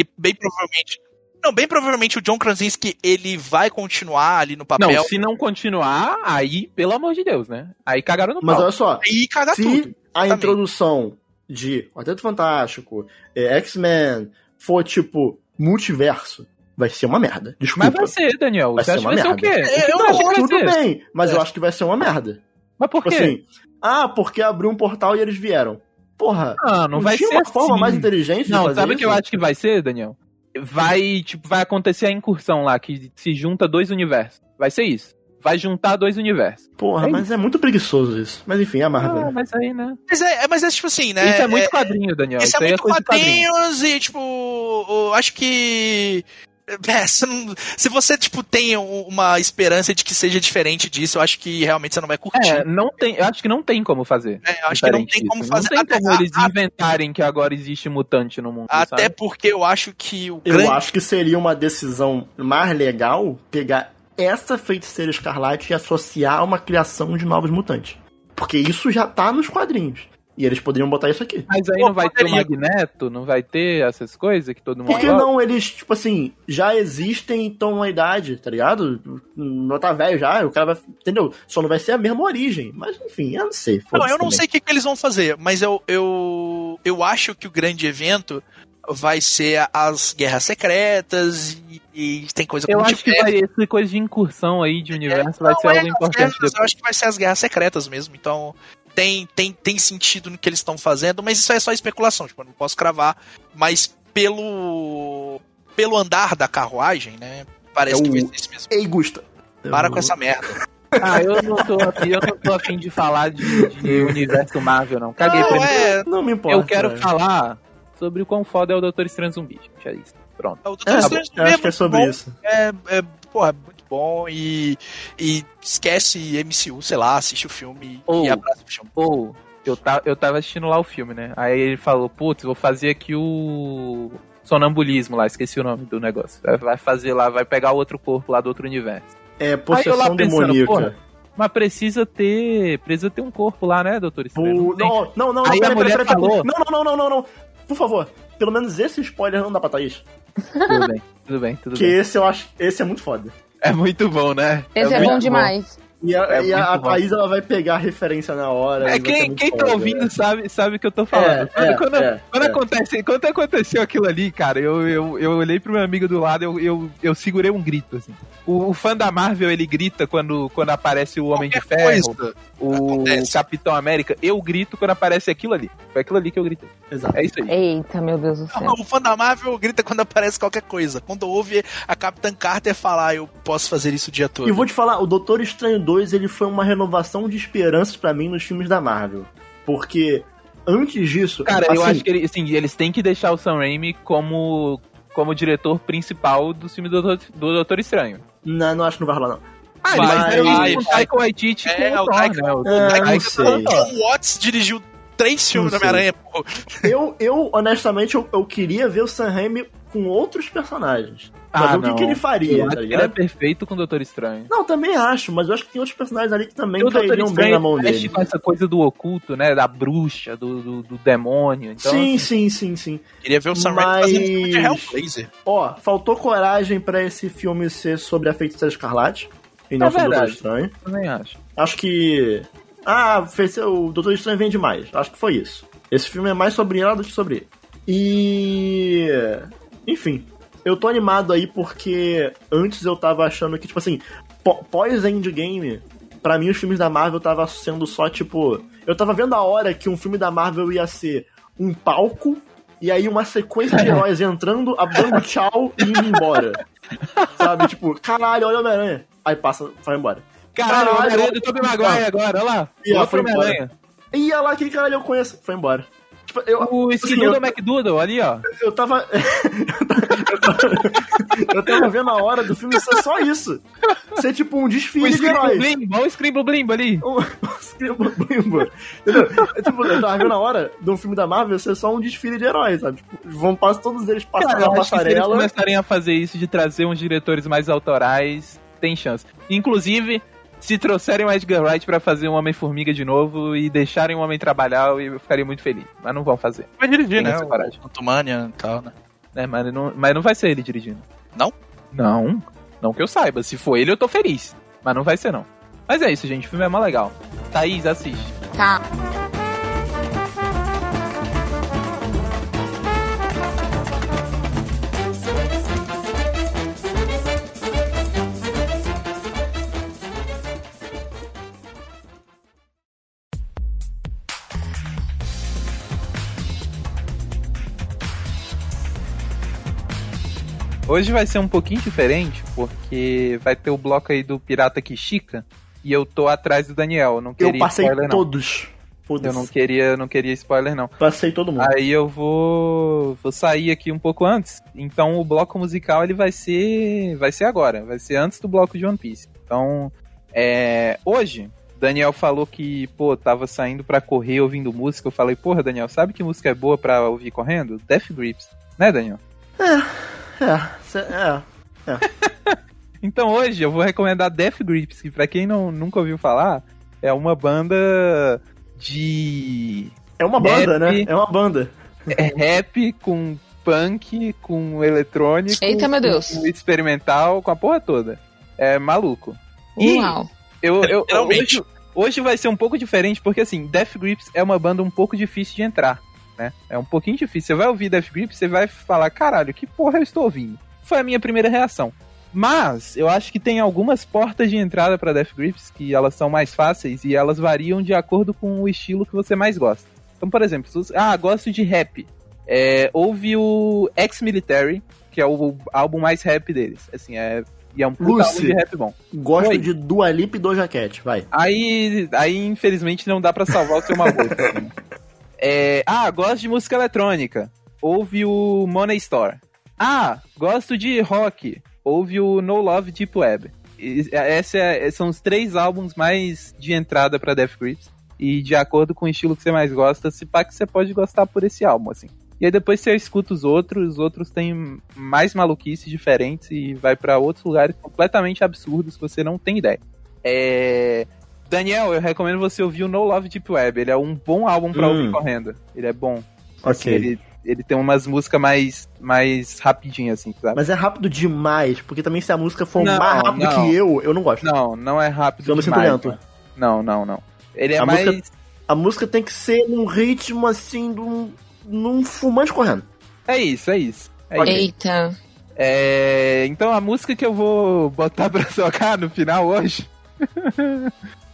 e bem provavelmente. Não, bem provavelmente o John Krasinski ele vai continuar ali no papel. Não, se não continuar, aí, pelo amor de Deus, né? Aí cagaram no mas pau. olha só. E caga Se tudo. a exatamente. introdução de Quarteto Fantástico, é, X-Men, for tipo multiverso, vai ser uma merda. Desculpa. Mas vai ser, Daniel. Vai Você ser acha que uma vai ser o merda. quê? Que Eu não, que vai Tudo ser? bem, mas É. eu acho que vai ser uma merda. Mas por Tipo quê? assim, ah, porque abriu um portal e eles vieram. Porra, Ah, não vai tinha ser uma forma assim. mais inteligente de Não, fazer sabe o que eu acho que vai ser, Daniel? Vai, tipo, vai acontecer a incursão lá, que se junta dois universos. Vai ser isso. Vai juntar dois universos. Porra, É mas é muito preguiçoso isso. Mas enfim, é a Marvel. Ah, mas aí, né? Mas é, é- mas é tipo assim, né? Isso é muito quadrinho, Daniel. Isso é aí muito coisa de quadrinho. quadrinhos e, tipo, eu acho que. é, você não- se você, tipo, tem um- uma esperança de que seja diferente disso, eu acho que realmente você não vai curtir. É, não tem, eu acho que não tem como fazer. É, eu acho que não tem como disso. fazer. Não tem até, como eles a- inventarem que agora existe mutante no mundo, até sabe? porque eu acho que o Eu grande. acho que seria uma decisão mais legal pegar essa feiticeira escarlate e associar a uma criação de novos mutantes. Porque isso já tá nos quadrinhos. E eles poderiam botar isso aqui. Mas aí Pô, não vai ter o poderia. Magneto, não vai ter essas coisas que todo mundo Por que gosta? não eles, tipo assim, já existem e estão na idade, tá ligado? Não tá velho já, o cara vai. Entendeu? Só não vai ser a mesma origem. Mas enfim, eu não sei. Não, eu não também. sei o que, que eles vão fazer, mas eu, eu, eu acho que o grande evento vai ser as guerras secretas e, e tem coisa Eu acho que vai, essa coisa de incursão aí de universo vai Não, ser é, algo importante guerras. Eu acho que vai ser as guerras secretas mesmo. Então, tem, tem, tem sentido no que eles estão fazendo, mas isso é só especulação. Tipo, eu não posso cravar. Mas pelo. Pelo andar da carruagem, né? Parece É que vai ser isso mesmo. Ei, Gusta. Para Eu- com essa merda. Ah, eu não tô afim, eu não tô afim de falar de, de universo Marvel, não. Caguei Não, pra mim. é. Não me importa. Eu quero é. falar sobre o quão foda é o Doutor Estranho Zumbi, gente. É isso. Pronto. O Doutor É, Estranho eu acho que é muito sobre bom, isso. É, é, porra, muito bom e, e esquece MCU, sei lá, assiste o filme Ou- e abraça o filme. Ou, eu, ta, eu tava assistindo lá o filme, né? Aí ele falou, putz, vou fazer aqui o sonambulismo lá, esqueci o nome do negócio. Vai- fazer lá, vai pegar outro corpo lá do outro universo. É possessão demoníaca. Mas precisa ter. Precisa ter um corpo lá, né, Doutor Estranho? Pô, Não não, não, não, peraí, peraí, peraí, Não, não, não, não, não, não. Por favor, pelo menos esse spoiler não dá pra Thaís. Tudo bem, tudo bem, tudo Porque bem. esse eu acho. Esse é muito foda. É muito bom, né? Esse é, muito bom demais. E a, É e a- bom. Thaís ela vai pegar a referência na hora. É quem, muito quem tá foda. ouvindo sabe, sabe o que eu tô falando. É, quando é, quando, é, quando é. acontece, quando aconteceu aquilo ali, cara, eu, eu, eu olhei pro meu amigo do lado, eu, eu, eu segurei um grito, assim. O, o fã da Marvel, ele grita quando, quando aparece o Homem de Qualquer Ferro, coisa. o acontece. Capitão América. Eu grito quando aparece aquilo ali. Foi aquilo ali que eu gritei. Exato. É isso aí. Eita, meu Deus do céu. Não, o fã da Marvel grita quando aparece qualquer coisa. Quando ouve a Capitã Carter falar, eu posso fazer isso o dia todo. E vou te falar, o Doutor Estranho 2 ele foi uma renovação de esperanças pra mim nos filmes da Marvel. Porque antes disso. Cara, eu assim, acho que ele- assim, eles têm que deixar o Sam Raimi como, como diretor principal do filme do Doutor, do Doutor Estranho. Não, não acho que não vai rolar, não. Ah, Vai, eles fizeram vai, o vai. Taika Waititi É, com o o Thor, Taika- né? O É, Taika não Waititi- sei. John Watts dirigiu três filmes do. Homem-Aranha, pô. Eu, eu honestamente, eu, eu queria ver o Sam Raimi com outros personagens. Ah, o que, não. que ele faria, tá que ele é perfeito com o Doutor Estranho. Não, também acho, mas eu acho que tem outros personagens ali que também cairiam bem na mão dele. com essa coisa do oculto, né? Da bruxa, do, do, do demônio. Então, sim, assim, sim, sim, sim. Queria ver o Sam Raimi Mas- fazendo filme de Hellblazer. Ó, faltou coragem pra esse filme ser sobre a feiticeira escarlate. E não É sobre o Doutor. Estranho. também acho. Acho que. Ah, fez- o Doutor Estranho vende mais. Acho que foi isso. Esse filme é mais sobre ela do que sobre ele. E. Enfim. Eu tô animado aí porque antes eu tava achando que, tipo assim, pó- pós-endgame, pra mim os filmes da Marvel tava sendo só, tipo. Eu tava vendo a hora que um filme da Marvel ia ser um palco e aí uma sequência de heróis entrando, dando tchau e indo embora. Sabe? Tipo, caralho, olha o Homem-Aranha. Aí passa, vai embora. Caralho, o Homem-Aranha do Tobey Maguire agora, olha lá. E ela Outro foi embora. Homem-Aranha. Ia lá, aquele caralho eu conheço. Foi embora. Tipo, eu, O assim, Skidoodle eu, McDoodle, ali, ó. eu tava. eu tava- eu tava vendo a hora do filme ser só isso. Ser tipo um O desfile de Scream heróis. Olha o Scream Blim ali. Um- um Screamo Blimbo. Entendeu? É, tipo, eu tava vendo a hora do filme da Marvel ser só um desfile de heróis, sabe? Tipo, vão passar todos eles passar Cara, eu acho que se eles passarela. começarem a fazer isso de trazer uns diretores mais autorais, tem chance. Inclusive, se trouxerem o Edgar Wright pra fazer um Homem-Formiga de novo e deixarem o Homem trabalhar, eu ficaria muito feliz. Mas não vão fazer. Vai dirigir, Tem né? essa coragem. O Tumania e tal, né? né? Mas, não, mas não vai ser ele dirigindo. Não? Não. Não que eu saiba. Se for ele, eu tô feliz. Mas não vai ser, não. Mas é isso, gente. O filme é mó legal. Thaís, assiste. Tá. Hoje vai ser um pouquinho diferente, porque vai ter o bloco aí do Pirata Kishika. E eu tô atrás do Daniel. Eu não queria Eu passei spoiler, todos. Eu não queria, não queria spoiler, não. Passei todo mundo. Aí eu vou, vou sair aqui um pouco antes. Então o bloco musical ele vai ser, vai ser agora, vai ser antes do bloco de One Piece. Então, é, hoje Daniel falou que, pô, tava saindo pra correr ouvindo música. Eu falei, porra, Daniel, sabe que música é boa pra ouvir correndo? Death Grips, né, Daniel? É, cê- é. Então hoje eu vou recomendar Death Grips, que pra quem não, nunca ouviu falar, é uma banda de É uma banda, Rap. né? É uma banda. é rap com punk, com eletrônico, Eita, meu Deus. com experimental, com a porra toda. É maluco. E Uau. eu, eu, hoje, hoje vai ser um pouco diferente, porque assim, Death Grips é uma banda um pouco difícil de entrar, né? É um pouquinho difícil. Você vai ouvir Death Grips, você vai falar, caralho, que porra eu estou ouvindo? Foi a minha primeira reação. Mas eu acho que tem algumas portas de entrada para Death Grips que elas são mais fáceis e elas variam de acordo com o estilo que você mais gosta. Então, por exemplo, se você, ah, gosto de rap. É, ouve o Ex-Military, que é o álbum mais rap deles. Assim, é, e é um puta Lucy. álbum de rap bom. Gosto Oi. de Dua Lipa e Doja Cat, vai. Aí, aí infelizmente, não dá pra salvar o seu Magoto. É, ah, gosto de música eletrônica. Ouve o Money Store. Ah, gosto de rock. Ouve o No Love Deep Web. E, Esse é- são os três álbuns mais de entrada pra Death Grips. E de acordo com o estilo que você mais gosta, se pá que você pode gostar por esse álbum, assim. E aí depois você escuta os outros, os outros têm mais maluquices diferentes e vai pra outros lugares completamente absurdos que você não tem ideia. É... Daniel, eu recomendo você ouvir o No Love Deep Web. Ele é um bom álbum pra Hum. ouvir correndo. Ele é bom. Assim, Ok. ele, ele tem umas músicas mais, mais rapidinhas, assim, sabe? Mas é rápido demais, porque também se a música for Não, mais rápido não. que eu, eu não gosto. Não, não é rápido Eu me sinto demais. lento. mano. Não, não, não. Ele é A mais... música- A música tem que ser num ritmo assim, num, num fumante correndo. É isso, é isso. É Ok. isso. Eita. É, Então a música que eu vou botar pra tocar no final hoje.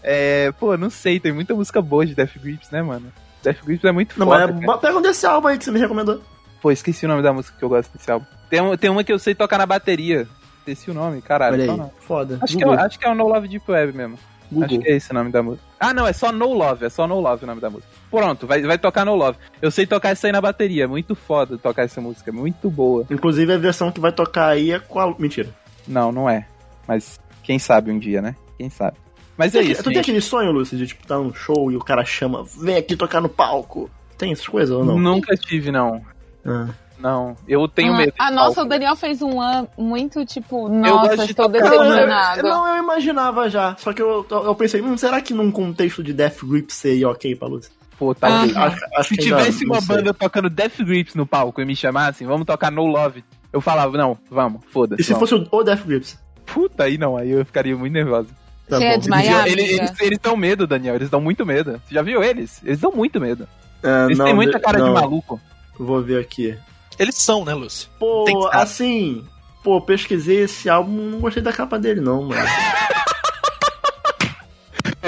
É. Pô, não sei, tem muita música boa de Death Grips, né, mano? Death Grips é muito Não, foda. mas cara. é, pega um desse álbum aí que você me recomendou. Pô, esqueci o nome da música que eu gosto desse álbum. Tem, um- tem uma que eu sei tocar na bateria. Esqueci o nome, caralho. Olha aí, o nome? foda. Acho que, é, acho que é o No Love Deep Web mesmo. Google. Acho que é esse o nome da música. Ah, não, é só No Love, é só No Love o nome da música. Pronto, vai, vai tocar No Love. Eu sei tocar isso aí na bateria, muito foda tocar essa música, muito boa. Inclusive a versão que vai tocar aí é qual? Mentira. Não, não é. Mas quem sabe um dia, né? Quem sabe. Mas é isso, tu tem aquele sonho, Lúcio, de tipo, tá num show e o cara chama, vem aqui tocar no palco. Tem essas coisas ou não? Nunca tive, não. Ah. Não, eu tenho ah, medo. Ah, nossa, palco. o Daniel fez um an muito tipo, nossa, estou tocar- Não, eu, decepcionado. não, eu imaginava já. Só que eu, eu pensei, hum, será que num contexto de Death Grip seria ok pra Lúcio? Pô, talvez. Ah. Acho, acho Se que tivesse não uma banda tocando Death Grips no palco e me chamassem, vamos tocar No Love, eu falava, não, vamos, foda-se. E se vamos. fosse o, o Death Grips? Puta, aí não, aí eu ficaria muito nervoso. Tá Você ia bom. desmaiar? Ele- eles, eles dão medo, Daniel, eles dão muito medo. Você já viu eles? Eles dão muito medo. Ah, Eles não, têm muita de- cara de não. maluco. Vou ver aqui. Eles são, né, Lúcio? Pô, assim. Pô, pesquisei esse álbum, não gostei da capa dele, não, mano.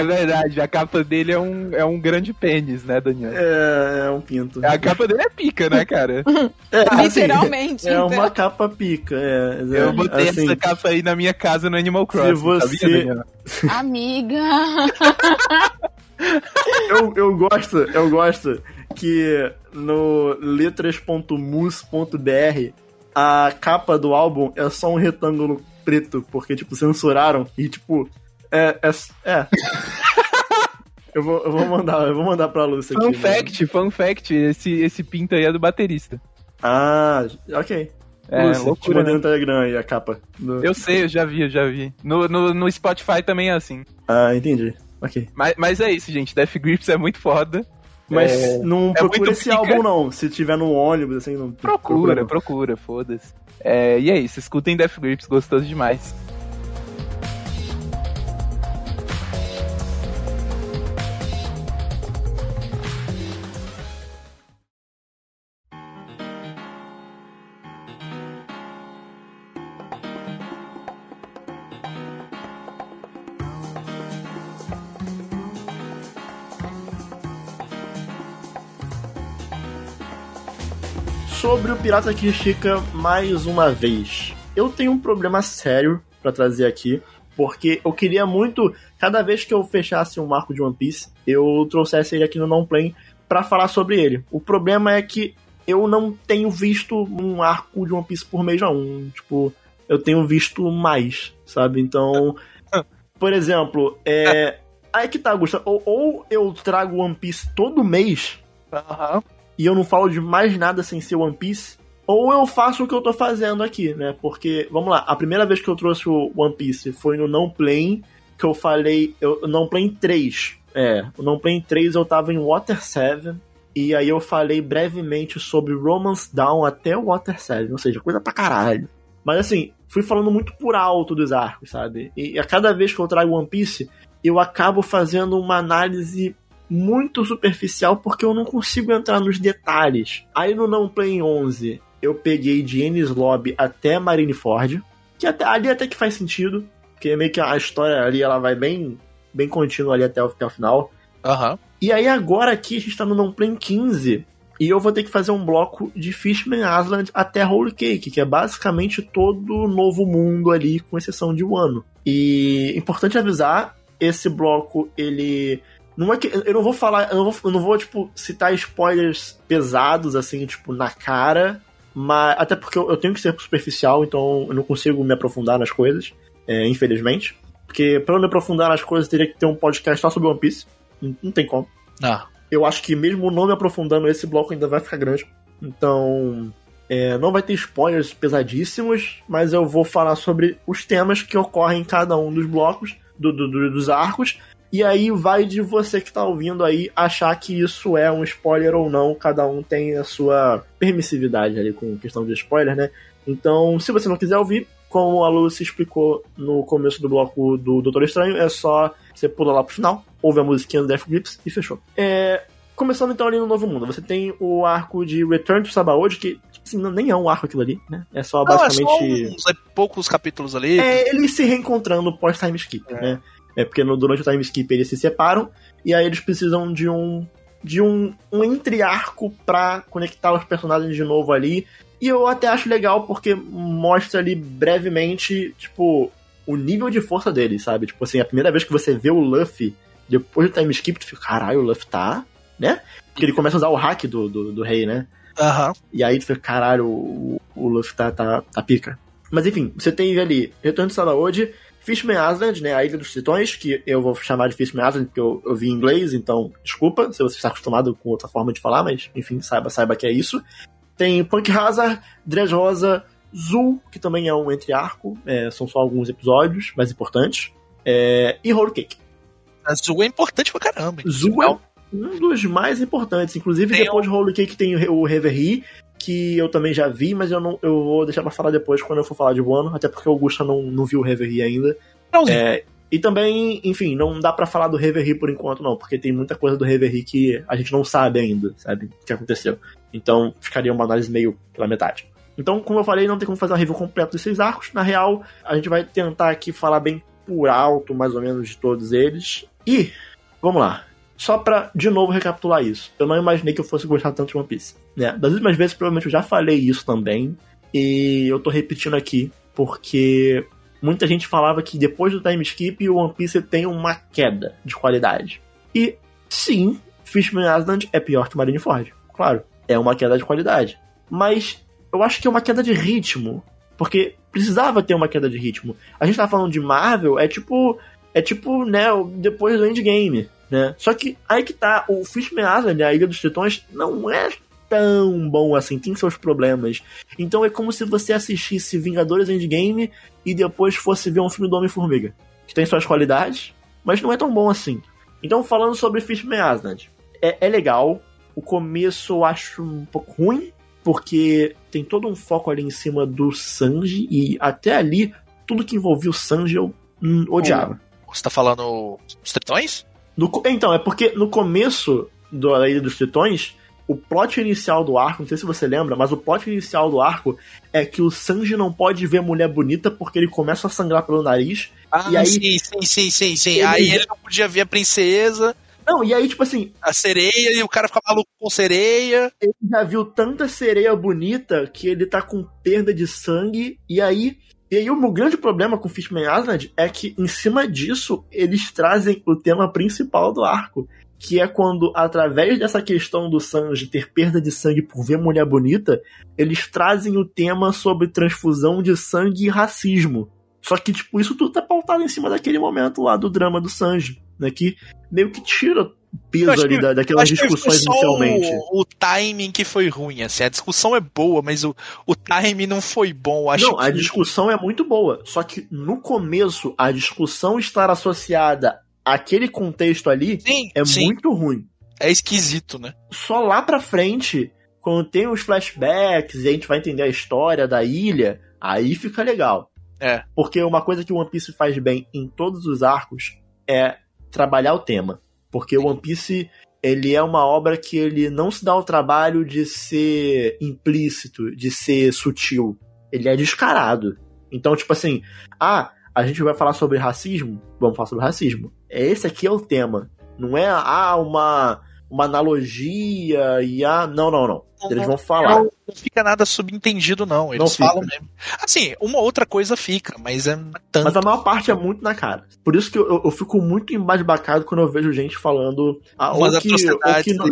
É verdade, a capa dele é um, é um grande pênis, né, Daniel? É, é um pinto. A capa dele é pica, né, cara? É, assim, Literalmente. É então. uma capa pica, é. Eu é, botei assim, essa capa aí na minha casa no Animal Crossing, você- sabia? Amiga. eu, eu gosto, eu gosto que no letras.mus.br a capa do álbum é só um retângulo preto, porque, tipo, censuraram e, tipo, é. é, é. eu, vou, eu vou mandar, eu vou mandar pra Lúcia aqui. Fun né? fact, fun fact, esse, esse pinto aí é do baterista. Ah, ok. É, Lúcia, te loucura, mandei né? no Telegram aí a capa. do- Eu sei, eu já vi, eu já vi. No, no, no Spotify também é assim. Ah, entendi. Ok. Mas, mas é isso, gente. Death Grips é muito foda. Mas É, não é procura muito esse pica. álbum, não. Se tiver no ônibus, assim, não Procura, não. procura, foda-se. É, e é isso, escutem Death Grips, gostoso demais. Sobre o Pirata que Estica mais uma vez. Eu tenho um problema sério pra trazer aqui, porque eu queria muito, cada vez que eu fechasse um arco de One Piece, eu trouxesse ele aqui no Não Play pra falar sobre ele. O problema é que eu não tenho visto um arco de One Piece por mês, não. Tipo, eu tenho visto mais, sabe? Então, por exemplo, é. Aí que tá, Gustavo. Ou, ou eu trago One Piece todo mês, Aham. E eu não falo de mais nada sem ser One Piece, ou eu faço o que eu tô fazendo aqui, né? Porque, vamos lá, a primeira vez que eu trouxe o One Piece foi no Não Play, que eu falei, eu não Play 3. É, o Não Play 3 eu tava em Water 7, e aí eu falei brevemente sobre Romance Down até Water 7, ou seja, coisa pra caralho. Mas assim, fui falando muito por alto dos arcos, sabe? E a cada vez que eu trago One Piece, eu acabo fazendo uma análise muito superficial porque eu não consigo entrar nos detalhes. Aí no Não Play 11, eu peguei de Ennis Lobby até Marineford, que até, ali até que faz sentido, porque meio que a história ali ela vai bem, bem contínua ali até o, até o final. Aham. E aí agora aqui a gente tá no Não Play 15, e eu vou ter que fazer um bloco de Fishman Island até Holy Cake, que é basicamente todo o novo mundo ali, com exceção de Wano. E importante avisar, esse bloco, ele. Não é que. Eu não vou falar. Eu não vou, eu não vou tipo, citar spoilers pesados, assim, tipo, na cara. Mas. Até porque eu, eu tenho que ser superficial, então eu não consigo me aprofundar nas coisas. é, infelizmente. Porque pra eu me aprofundar nas coisas, teria que ter um podcast só sobre One Piece. Não, não tem como. Ah. Eu acho que mesmo não me aprofundando, esse bloco ainda vai ficar grande. Então. é, não vai ter spoilers pesadíssimos, mas eu vou falar sobre os temas que ocorrem em cada um dos blocos, do- do- do- dos arcos. E aí vai de você que tá ouvindo aí achar que isso é um spoiler ou não. Cada um tem a sua permissividade ali com questão de spoiler, né? Então, se você não quiser ouvir, como a Lucy explicou no começo do bloco do Doutor Estranho, é só você pula lá pro final, ouve a musiquinha do Death Grips e fechou. É, começando então ali no Novo Mundo, você tem o arco de Return to Sabaody, que assim, nem é um arco aquilo ali, né? É só Não, é basicamente. só uns é, poucos capítulos ali. É, eles se reencontrando pós-time skip, É. né? É porque no, durante o time skip eles se separam e aí eles precisam de um de um, um entre-arco pra conectar os personagens de novo ali. E eu até acho legal porque mostra ali brevemente, tipo, o nível de força deles, sabe? Tipo assim, a primeira vez que você vê o Luffy depois do time skip, tu fica, caralho, o Luffy tá, né? Porque ele começa a usar o hack do, do, do rei, né? Aham. E aí tu fica, caralho, o, o Luffy tá, tá, tá pica. Mas enfim, você tem ali Retorno de Salaod, Fishman Island, né, a Ilha dos Tritões, que eu vou chamar de Fishman Island porque eu, eu vi em inglês, então desculpa se você está acostumado com outra forma de falar, mas enfim, saiba, saiba que é isso. Tem Punk Hazard, Dressrosa, Zul, que também é um entre-arco, é, são só alguns episódios mais importantes, é, e Whole Cake. A Zul é importante pra caramba. Zul é um dos mais importantes. Inclusive, Tem depois de Holy Cake tem o Reverie, que eu também já vi, mas eu não eu vou deixar pra falar depois quando eu for falar de Wano, até porque o Augusta não, não viu o Reverie ainda. É, e também, enfim, não dá pra falar do Reverie por enquanto, não, porque tem muita coisa do Reverie que a gente não sabe ainda, sabe, o que aconteceu. Então, ficaria uma análise meio pela metade. Então, como eu falei, não tem como fazer uma review completa dos seis arcos. Na real, a gente vai tentar aqui falar bem por alto, mais ou menos, de todos eles. E, vamos lá. Só pra, de novo, recapitular isso. Eu não imaginei que eu fosse gostar tanto de One Piece. Né? Das últimas vezes, provavelmente, eu já falei isso também. E eu tô repetindo aqui, porque muita gente falava que depois do time skip, o One Piece tem uma queda de qualidade. E, sim, Fishman Island é pior que Marineford. Claro, é uma queda de qualidade. Mas eu acho que é uma queda de ritmo. Porque precisava ter uma queda de ritmo. A gente tá falando de Marvel, é tipo. É tipo, né, depois do Endgame, né? Só que aí que tá, o Fishman Island, a Ilha dos Tritões, não é tão bom assim, tem seus problemas. Então é como se você assistisse Vingadores Endgame e depois fosse ver um filme do Homem-Formiga. Que tem suas qualidades, mas não é tão bom assim. Então, falando sobre Fishman Island, é, é legal. O começo eu acho um pouco ruim, porque tem todo um foco ali em cima do Sanji, e até ali, tudo que envolvia o Sanji eu hum, odiava. Você tá falando os tritões? No então, é porque no começo do- da Ilha dos Tritões, o plot inicial do arco, não sei se você lembra, mas o plot inicial do arco é que o Sanji não pode ver mulher bonita porque ele começa a sangrar pelo nariz. Ah, E aí- sim, sim, sim, sim, sim. Ele- Aí ele não podia ver a princesa, Não, e aí, tipo assim, a sereia, e o cara fica maluco com sereia. ele já viu tanta sereia bonita que ele tá com perda de sangue, e aí. E aí o meu grande problema com Fishman Island é que, em cima disso, eles trazem o tema principal do arco. Que é quando, através dessa questão do Sanji ter perda de sangue por ver mulher bonita, eles trazem o tema sobre transfusão de sangue e racismo. Só que, tipo, isso tudo tá pautado em cima daquele momento lá do drama do Sanji, né? Que meio que tira peso ali da, daquelas discussões inicialmente. O, o timing que foi ruim, assim. A discussão é boa, mas o, o timing não foi bom. Acho não, a que- discussão é muito boa. Só que no começo, a discussão estar associada àquele contexto ali Sim, é sim, muito ruim. é esquisito, né? Só lá pra frente, quando tem os flashbacks e a gente vai entender a história da ilha, aí fica legal. É. Porque uma coisa que o One Piece faz bem em todos os arcos é trabalhar o tema. Porque o One Piece, ele é uma obra que ele não se dá o trabalho de ser implícito, de ser sutil. Ele é descarado. Então, tipo assim, ah, a gente vai falar sobre racismo? Vamos falar sobre racismo. Esse aqui é o tema. Não é, ah, uma, uma analogia e ah, não, não, não. Eles vão falar. Não, não fica nada subentendido, não. Eles Não falam mesmo. Assim, uma outra coisa fica, mas é tanto. Mas a maior parte é muito na cara. Por isso que eu, eu- fico muito embasbacado quando eu vejo gente falando ah, ou, que, ou, que não,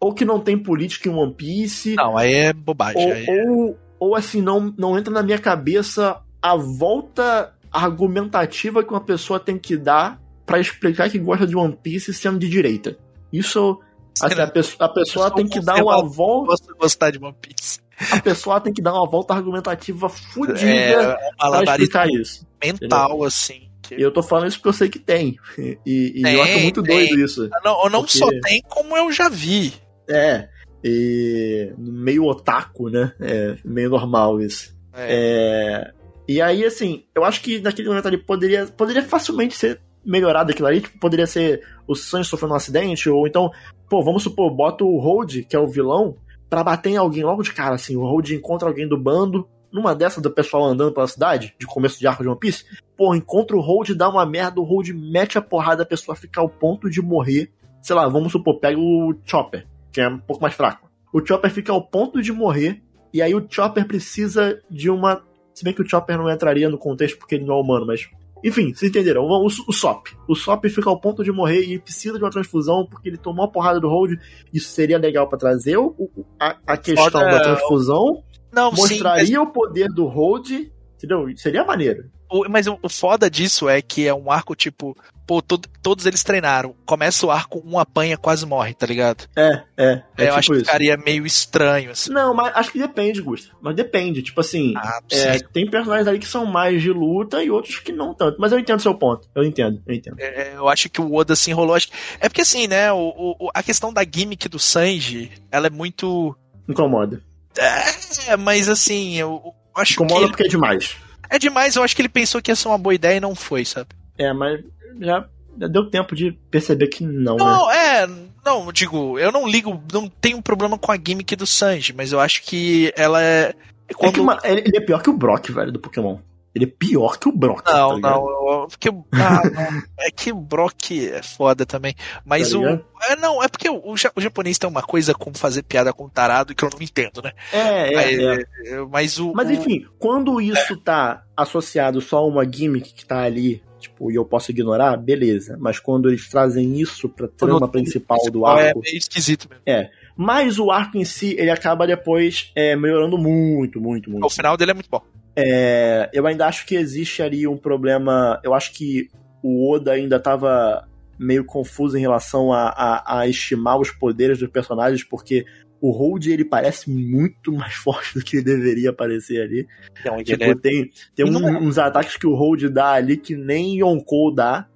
ou que não tem política em One Piece, Não, aí é bobagem. ou, aí é- ou, ou assim, não, não entra na minha cabeça a volta argumentativa que uma pessoa tem que dar pra explicar que gosta de One Piece sendo de direita. Isso, assim, a, pessoa, a pessoa tem que dar uma volta, gosto gostar de One Piece. a pessoa tem que dar uma volta argumentativa fodida É, pra malabarismo explicar isso. mental, assim. que- E eu tô falando isso porque eu sei que tem. E, e Tem, eu acho muito tem. doido isso. Não, não Porque- só tem, como eu já vi. É. E meio otaku, né? É meio normal isso. É. É, e aí, assim, eu acho que naquele momento ali poderia, poderia facilmente ser melhorado aquilo ali. Tipo, poderia ser o Sanji sofrendo um acidente, ou então, pô, vamos supor, bota o Hold, que é o vilão, pra bater em alguém logo de cara, assim. O Hold encontra alguém do bando, numa dessas do pessoal andando pela cidade, de começo de arco de One Piece. Pô, encontra o Hold, dá uma merda, o Hold mete a porrada, a pessoa fica ao ponto de morrer. Sei lá, vamos supor, pega o Chopper, que é um pouco mais fraco. O Chopper fica ao ponto de morrer, e aí o Chopper precisa de uma. Se bem que o Chopper não entraria no contexto porque ele não é humano, mas. Enfim, vocês entenderam. O, o, o Sop. O Sop fica ao ponto de morrer e precisa de uma transfusão porque ele tomou a porrada do Hold. Isso seria legal pra trazer o, a, a questão Foda- da transfusão. Não, sim, mas, mostraria o poder do Hold. Entendeu? Seria maneiro. mas o, o foda disso é que é um arco tipo. Pô, todo- todos eles treinaram. Começa o arco, um apanha, quase morre, tá ligado? É, é. É, eu tipo acho que isso. ficaria meio estranho, assim. Não, mas acho que depende, Gusta. Mas depende. Tipo assim. Ah, é, tem personagens ali que são mais de luta e outros que não tanto. Mas eu entendo seu ponto. Eu entendo, eu entendo. É, eu acho que o Oda se enrolou. acho que- É porque assim, né? O, o- a questão da gimmick do Sanji, ela é muito. Incomoda. É, mas assim, eu, eu acho Incomoda que. porque é demais. É demais, eu acho que ele pensou que ia ser uma boa ideia e não foi, sabe? É, mas já, deu tempo de perceber que não, né? Não, é. Não, digo, eu não ligo, não tenho problema com a gimmick do Sanji, mas eu acho que ela é. É Quando... que uma- ele, é pior que o Brock, velho, do Pokémon. Ele é pior que o Brock. tá Não, ligado? não, porque ah, não, é que o Brock é foda também. Mas Tá o. É, não, é porque o, o ja- o japonês tem uma coisa com fazer piada com tarado que eu não entendo, né? É, é, mas, é. é, mas o. Mas enfim, quando isso tá associado só a uma gimmick que tá ali tipo, e eu posso ignorar, beleza. Mas quando eles trazem isso pra trama principal do É arco. meio esquisito mesmo. Mas o arco em si, ele acaba depois é, melhorando muito, muito, muito. O final dele é muito bom. É, eu ainda acho que existe ali um problema. Eu acho que o Oda ainda estava meio confuso em relação a, a, a estimar os poderes dos personagens, porque o Hold ele parece muito mais forte do que ele deveria parecer ali. Então, ele Tipo, é- tem, tem um- é. uns ataques que o Hold dá ali que nem Yonkou dá.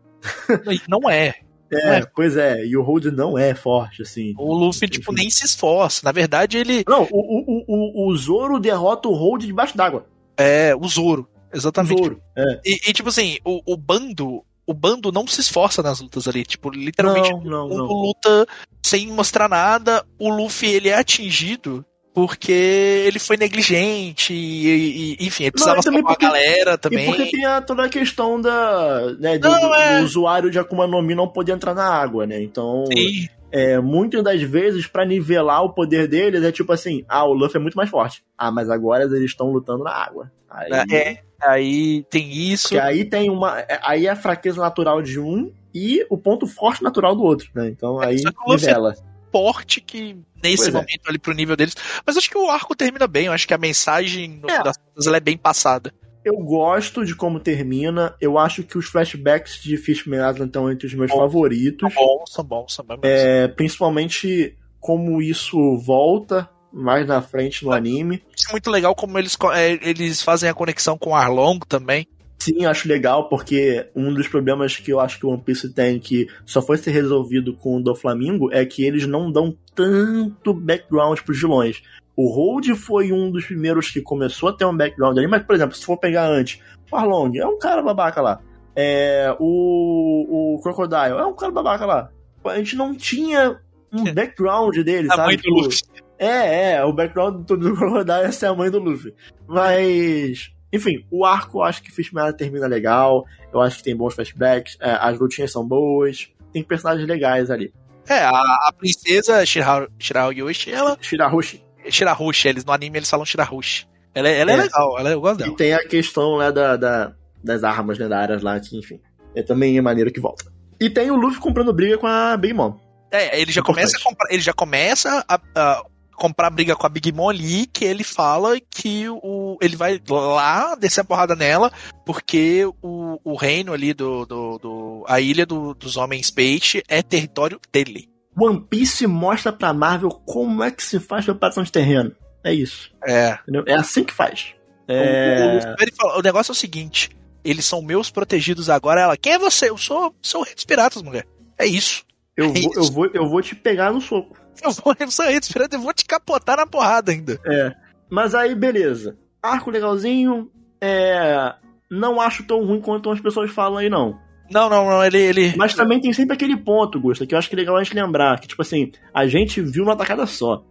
Não é. É, É. pois é, e o Hold não é forte, assim. O Luffy, tipo, nem se esforça. Na verdade, ele Não, o, o, o, o Zoro derrota o Hold debaixo d'água. é o Zoro. O Exatamente. Zoro. É. E, e, tipo assim, o, o bando. O bando não se esforça nas lutas ali. Tipo, literalmente Não, não, o não. luta sem mostrar nada. O Luffy, ele é atingido porque ele foi negligente e, e- enfim, ele precisava e também salvar porque- a galera E também. porque tem a, toda a questão da, né, do, Não, é. do usuário de Akuma no Mi não poder entrar na água, né? Então, Sim. É, muitas das vezes, pra nivelar o poder deles, é tipo assim, ah, o Luffy é muito mais forte. Ah, mas agora eles estão lutando na água. Aí, É, aí tem isso. Porque aí tem uma. é- Aí é a fraqueza natural de um e o ponto forte natural do outro, né? Então É, aí só que o Luffy nivela. Forte que nesse Pois é. momento ali pro nível deles. Mas acho que o arco termina bem. Eu acho que a mensagem É. das ela é bem passada. Eu gosto de como termina. Eu acho que os flashbacks de Fishman Island estão entre os meus Bom. favoritos. São bons, são bons, são bons. É, principalmente como isso volta mais na frente no anime. Acho muito legal como eles, é, eles fazem a conexão com o Arlong também. Sim, acho legal, porque um dos problemas que eu acho que o One Piece tem, que só foi ser resolvido com o do Flamengo, é que eles não dão tanto background pros vilões. O Hold foi um dos primeiros que começou a ter um background ali, mas, por exemplo, se for pegar antes, o Arlong é um cara babaca lá. É, o, o Crocodile é um cara babaca lá. A gente não tinha um background dele, A sabe? mãe do Luffy. é, é, o background do, do Crocodile é ser a mãe do Luffy. Mas, enfim, o arco eu acho que Fishman termina legal. Eu acho que tem bons flashbacks. é, as lutinhas são boas. Tem personagens legais ali. É, a, a princesa Shiraho, Shiraho Yoshi, ela. Shirahoshi. Shirahushi, eles no anime eles falam Shirahushi. Ela, é- ela é, É. legal, ela, eu gosto E dela. tem a questão né, da, da- das armas lendárias lá, que, enfim. É também é maneiro que volta. E tem o Luffy comprando briga com a Big Mom. É, ele já Importante. começa a comprar, ele já começa a, a comprar briga com a Big Mom ali, que ele fala que o, ele vai lá descer a porrada nela, porque o, o reino ali do, do, do- a ilha do- dos homens peixe é território dele. One Piece mostra pra Marvel como é que se faz preparação de terreno. É isso. É. entendeu? É assim que faz. O, É... o- fala- o negócio é o seguinte: eles são meus protegidos agora. Ela, quem é você? Eu sou, sou o rei dos piratas, mulher. É isso. Eu, É vou, isso. eu, vou, eu vou te pegar no soco. Eu, vou, eu sou o rei dos piratas, eu vou te capotar na porrada ainda. É. Mas aí, beleza. Arco legalzinho. É. Não acho tão ruim quanto as pessoas falam aí, não. Não, não, não, ele. ele Mas também tem sempre aquele ponto, Gusta, que eu acho que é legal a gente lembrar. Que, tipo assim, a gente viu numa tacada só.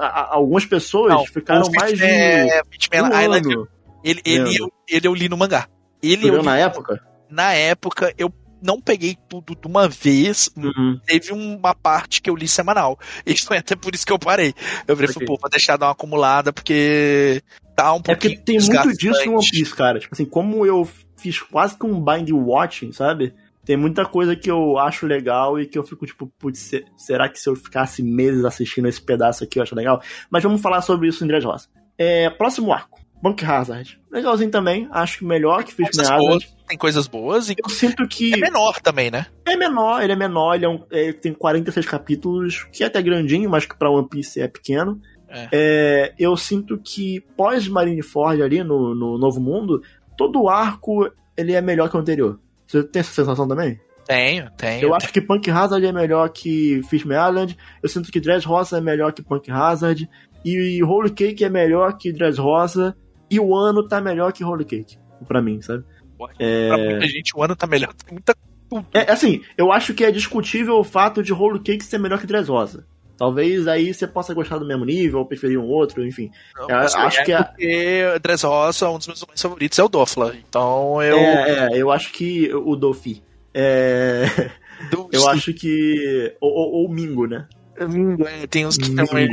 A- Algumas pessoas Não, ficaram mais de Fitman- Fitman um Island, ano. ele, ele, eu, ele eu li no mangá. Ele eu li- na época? na época, eu não peguei tudo de uma vez. Uhum. Teve uma parte que eu li semanal. E foi até por isso que eu parei. Eu falei, Ok. pô, vou deixar dar uma acumulada, porque tá um É porque tem muito disso no One Piece, cara. Tipo assim, como eu fiz quase que um bind watching, sabe? Tem muita coisa que eu acho legal e que eu fico tipo, putz, se- será que se eu ficasse meses assistindo esse pedaço aqui eu acho legal? Mas vamos falar sobre isso em Dressrosa. É, próximo arco. Bank Hazard. Legalzinho também. Acho que melhor que Fishman Coisas Hazard. boas, tem coisas boas e Eu sinto que é menor também, né? é menor, ele é menor, ele é um- é, tem 46 capítulos, que é até grandinho, mas que pra One Piece é pequeno. É. É, eu sinto que pós Marineford ali no, no Novo Mundo, todo arco ele é melhor que o anterior. Você tem essa sensação também? Tenho, tenho. Eu acho que Punk Hazard é melhor que Fishman Island. Eu sinto que Dress Rosa é melhor que Punk Hazard. E Holy Cake é melhor que Dress Rosa. E o ano tá melhor que Holy Cake. Pra mim, sabe? É... Pra muita gente, o ano tá melhor. Tem muita. É, assim, eu acho que é discutível o fato de Roll Cake ser melhor que Dress Rosa. Talvez aí você possa gostar do mesmo nível, ou preferir um outro, enfim. Não, Eu assim, acho é que a- porque Dress Rosa, um dos meus favoritos, é o Dofla. Então eu. É, é, eu acho que o Dofi. É, do- eu acho que. Ou, ou- ou o Mingo, né? É, tem uns que Mingo. também.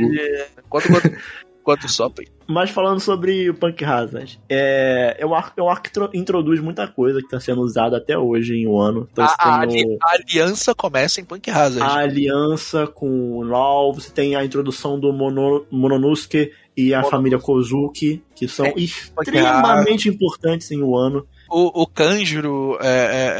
Quando, quando, Enquanto sopra. Mas falando sobre o Punk Hazard, é, é, um arco, é um arco que tro- introduz muita coisa que está sendo usada até hoje em Wano. Então A, a o- a aliança começa em Punk Hazard. a aliança com o LoL, você tem a introdução do Mono, Mononosuke e a família Kozuki, que são É, extremamente importantes em Wano. O, o Kanjuro é, é-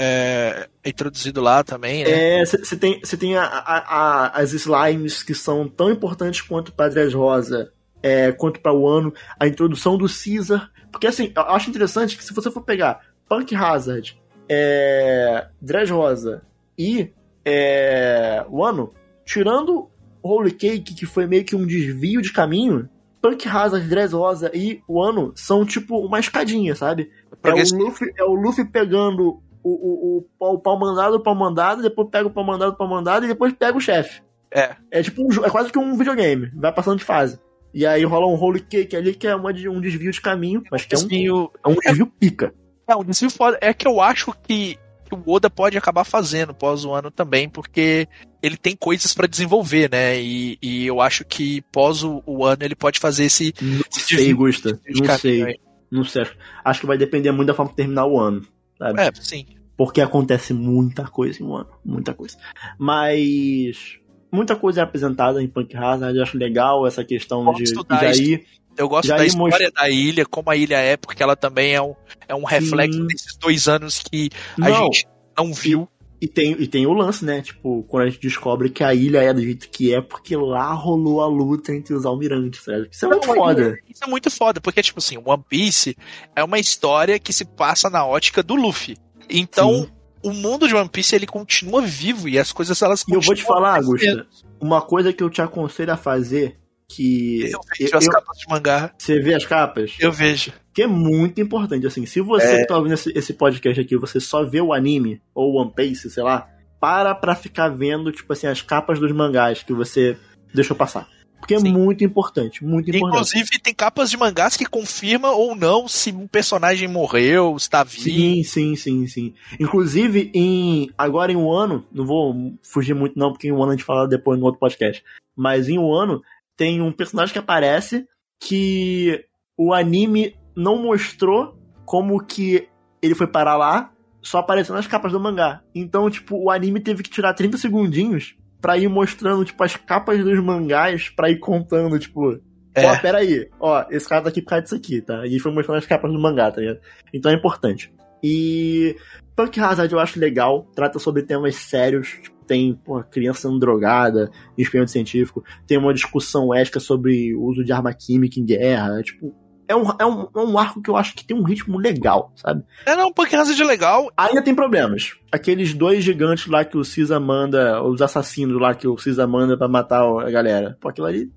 é- é introduzido lá também, né? Você tem, cê tem a- a- a- as slimes que são tão importantes quanto para Dress Rosa, é, quanto para Wano, a introdução do Caesar. Porque assim, eu acho interessante que se você for pegar Punk Hazard, é, Rosa e é, Wano, tirando Holy Cake, que foi meio que um desvio de caminho, Punk Hazard, Dress Rosa e Wano são tipo uma escadinha, sabe? É o, Luffy, é o Luffy pegando o, o, o, pau- o pau mandado, o pau mandado, depois pega o pau mandado, o pau mandado e depois pega o chefe. É. É tipo um, é quase que um videogame, vai passando de fase. E aí rola um holy cake ali que é uma de- um desvio de caminho, mas que é um, Desvio- é um desvio pica. É, um desvio foda. É que eu acho que, que o Oda pode acabar fazendo pós o ano também, porque ele tem coisas pra desenvolver, né? E, e eu acho que pós o, o ano ele pode fazer esse. Não sei, desvio- Gusta. desvio Não sei. aí. Não sei. Acho que vai depender muito da forma que terminar o ano. Sabe? É, sim. Porque acontece muita coisa em um ano. Muita coisa. Mas. Muita coisa é apresentada em Punk Hazard. Eu acho legal essa questão de, de Eu gosto Já da história da ilha, como a ilha é, porque ela também é um, é um reflexo Sim. desses dois anos que a Não, gente não viu. E tem, e tem o lance, né? Tipo, quando a gente descobre que a ilha é do jeito que é, porque lá rolou a luta entre os almirantes, sabe? Isso é muito Não, foda. Isso é muito foda, porque, tipo assim, One Piece é uma história que se passa na ótica do Luffy. Então, Sim. O mundo de One Piece, ele continua vivo e as coisas, elas E eu vou te continuam falar. Augusta, uma coisa que eu te aconselho a fazer, que Eu vejo as eu- capas de mangá, você vê as capas, eu vejo. que é muito importante, assim, se você É. que tá ouvindo esse, esse podcast aqui, você só vê o anime, ou One Piece, sei lá, para pra ficar vendo, tipo assim, as capas dos mangás que você deixou passar. Porque é Sim. muito importante, muito importante. Inclusive, tem capas de mangás que confirma ou não se um personagem morreu, está vivo. Sim, sim, sim, sim. Inclusive, em agora em um ano, não vou fugir muito não, porque em um ano a gente fala depois no outro podcast. Mas em um ano, tem um personagem que aparece que o anime não mostrou como que ele foi parar lá, só apareceu nas capas do mangá. Então, tipo, o anime teve que tirar 30 segundinhos pra ir mostrando, tipo, as capas dos mangás pra ir contando, tipo, É. Ó, peraí, ó, esse cara tá aqui por causa disso aqui, tá? E foi mostrando as capas do mangá, tá ligado? Então é importante. E Punk Hazard eu acho legal, trata sobre temas sérios, tipo, tem pô, criança sendo drogada, experimento científico, tem uma discussão ética sobre o uso de arma química em guerra, tipo, é um, é, um, é um arco que eu acho que tem um ritmo legal, sabe? É, não, Punk Hazard é legal. Ainda tem problemas. Aqueles dois gigantes lá que o Cisa manda, os assassinos lá que o Cisa manda pra matar a galera. Pô, aquilo ali,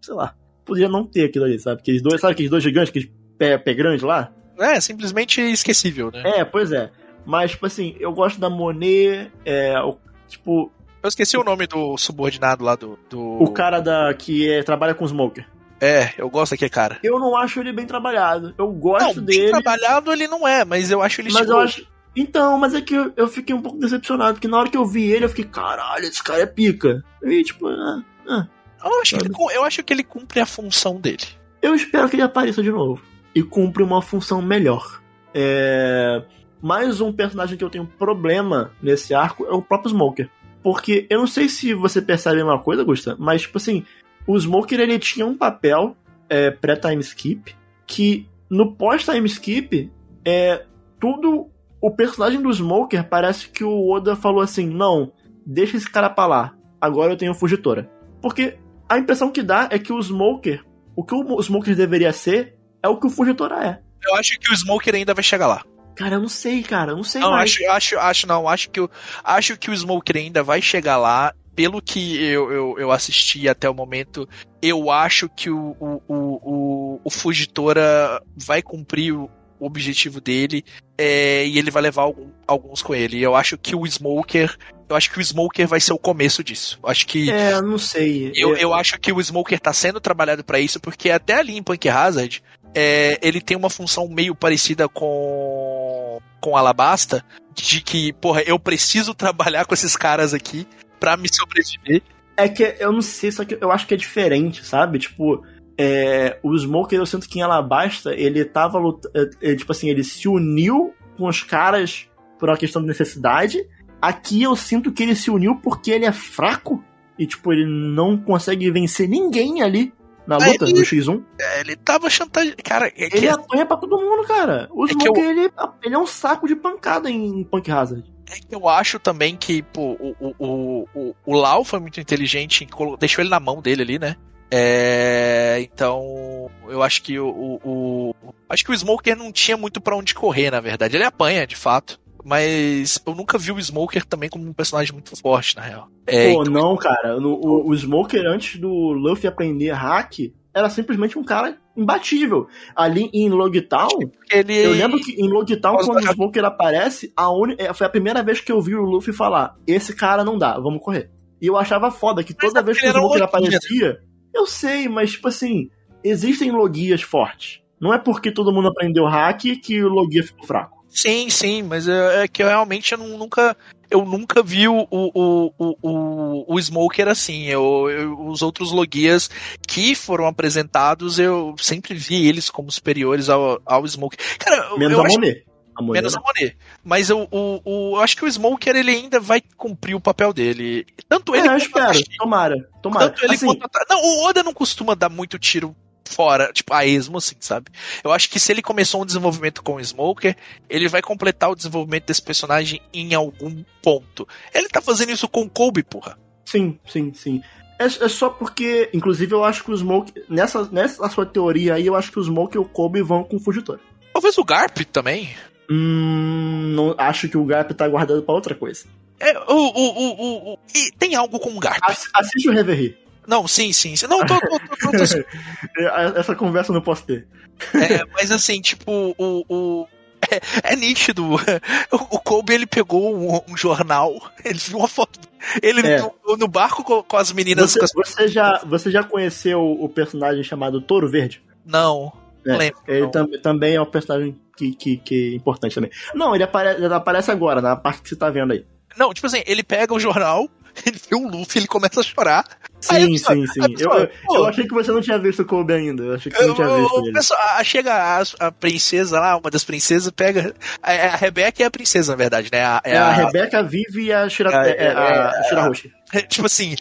sei lá, podia não ter aquilo ali, sabe? Aqueles dois, sabe aqueles dois gigantes, aqueles pé, pé grande lá? É, simplesmente esquecível, né? É, pois é. Mas, tipo assim, eu gosto da Monet, é, o, tipo, Eu esqueci o nome do subordinado lá do. do... o cara da, que é, trabalha com Smoker. É, eu gosto daquele cara. Eu não acho ele bem trabalhado. Eu gosto não, bem dele. trabalhado ele não é, mas eu acho ele Mas eu acho. Então, mas é que eu, eu fiquei um pouco decepcionado, porque na hora que eu vi ele, eu fiquei, caralho, esse cara é pica. E tipo, ah, ah. Eu acho, que ele, eu acho que ele cumpre a função dele. eu espero que ele apareça de novo. E cumpre uma função melhor. É... Mais um personagem que eu tenho problema nesse arco é o próprio Smoker. Porque eu não sei se você percebe uma coisa, Gusta, mas tipo assim, o Smoker ele tinha um papel é, pré-time skip que no pós-time skip é tudo o personagem do Smoker parece que o Oda falou assim: "Não, deixa esse cara pra lá. Agora eu tenho Fugitora". Porque a impressão que dá é que o Smoker, o que o Smoker deveria ser é o que o Fugitora é. Eu acho que o Smoker ainda vai chegar lá. Cara, eu não sei, cara, eu não sei Não, mais. acho, acho, acho não. Acho que, acho que o Smoker ainda vai chegar lá. Pelo que eu, eu, eu assisti até o momento, eu acho que o, o, o, o, Fugitora vai cumprir o objetivo dele é, e ele vai levar alguns com ele. Eu acho que o Smoker. Eu acho que o Smoker vai ser o começo disso. Eu acho que. É, eu não sei. Eu, É, eu acho que o Smoker tá sendo trabalhado pra isso, porque até ali em Punk Hazard, é, ele tem uma função meio parecida com com Alabasta, de que, porra, eu preciso trabalhar com esses caras aqui pra me sobreviver. É que eu não sei, só que eu acho que é diferente, sabe? Tipo, é, o Smoker, eu sinto que em Alabasta, ele tava lutando. tipo assim, ele se uniu com os caras por uma questão de necessidade. Aqui eu sinto que ele se uniu porque ele é fraco e, tipo, ele não consegue vencer ninguém ali na luta Ele- do X1. É, Ele tava chantageando. Cara, é que, Ele apanha pra todo mundo, cara. O É que Smoker, eu- ele, ele é um saco de pancada em Punk Hazard. É que eu acho também que pô, o, o, o, o, Lau foi muito inteligente, deixou ele na mão dele ali, né? É, então, eu acho que o, o, o- Acho que o Smoker não tinha muito pra onde correr, na verdade. Ele apanha, de fato. Mas eu nunca vi o Smoker também como um personagem muito forte, na real. É, Pô, não, cara. O, o Smoker, antes do Luffy aprender hack, era simplesmente um cara imbatível. Ali em Logtown, ele. eu lembro que em Logtown, Nossa, quando o. Smoker aparece, a uni... é, foi a primeira vez que eu vi o Luffy falar: esse cara não dá, vamos correr. E eu achava foda que toda é vez que o Smoker logia, aparecia, eu sei, mas tipo assim, existem logias fortes. Não é porque todo mundo aprendeu hack que o logia ficou fraco. Sim, sim, mas é, é que eu realmente eu não- nunca. Eu nunca vi o, o, o, o, o- Smoker assim. Eu, eu- os outros logias que foram apresentados, eu sempre vi eles como superiores ao, ao Smoker. Cara, Menos eu a acho, Monet. A Monet menos não. a Monet. Mas eu, o, o, eu acho que o Smoker ele ainda vai cumprir o papel dele. Tanto ele É, eu espero. Tomara. Tomara. tanto ele Assim, quanto a- Não, o Oda não costuma dar muito tiro fora, tipo, a esmo, assim, sabe? Eu acho que se ele começou um desenvolvimento com o Smoker, ele vai completar o desenvolvimento desse personagem em algum ponto. Ele tá fazendo isso com o Kobe, porra. Sim, sim, sim. É, é só porque, inclusive, eu acho que o Smoke. Nessa, nessa sua teoria aí, eu acho que o Smoke e o Kobe vão com o Fugitório. Talvez o Garp também. Hum. Não, acho que o Garp tá guardado pra outra coisa. É, o, o, o, o, e tem algo com o Garp. Ass- assiste o Reverie. Não, sim, sim. Não, tô, tô, tô, tô, É, Essa conversa eu não posso ter. É, mas assim, tipo, o. o é, é nítido. O, o Kobe ele pegou um, um jornal, ele viu uma foto. Ele É. no, no barco com, com as meninas. Você, com as- você já, você já conheceu o personagem chamado Touro Verde? Não, não É, lembro. Ele tam- também é um personagem que, que, que é importante também. Não, ele apare- ele aparece agora, na parte que você tá vendo aí. Não, tipo assim, ele pega o jornal, ele vê o Luffy, ele começa a chorar. A Sim, pessoa- sim, sim. a Eu, pessoa, eu, pô, eu achei que você não tinha visto o Kobe ainda. Eu achei que você não tinha visto ele. pessoal- a- chega a, a princesa lá, uma das princesas, pega. A, a Rebeca é a princesa, na verdade, né? A- É a Rebeca, a Vivi e a, Shira, É, é, a é, Shirahoshi. Tipo assim,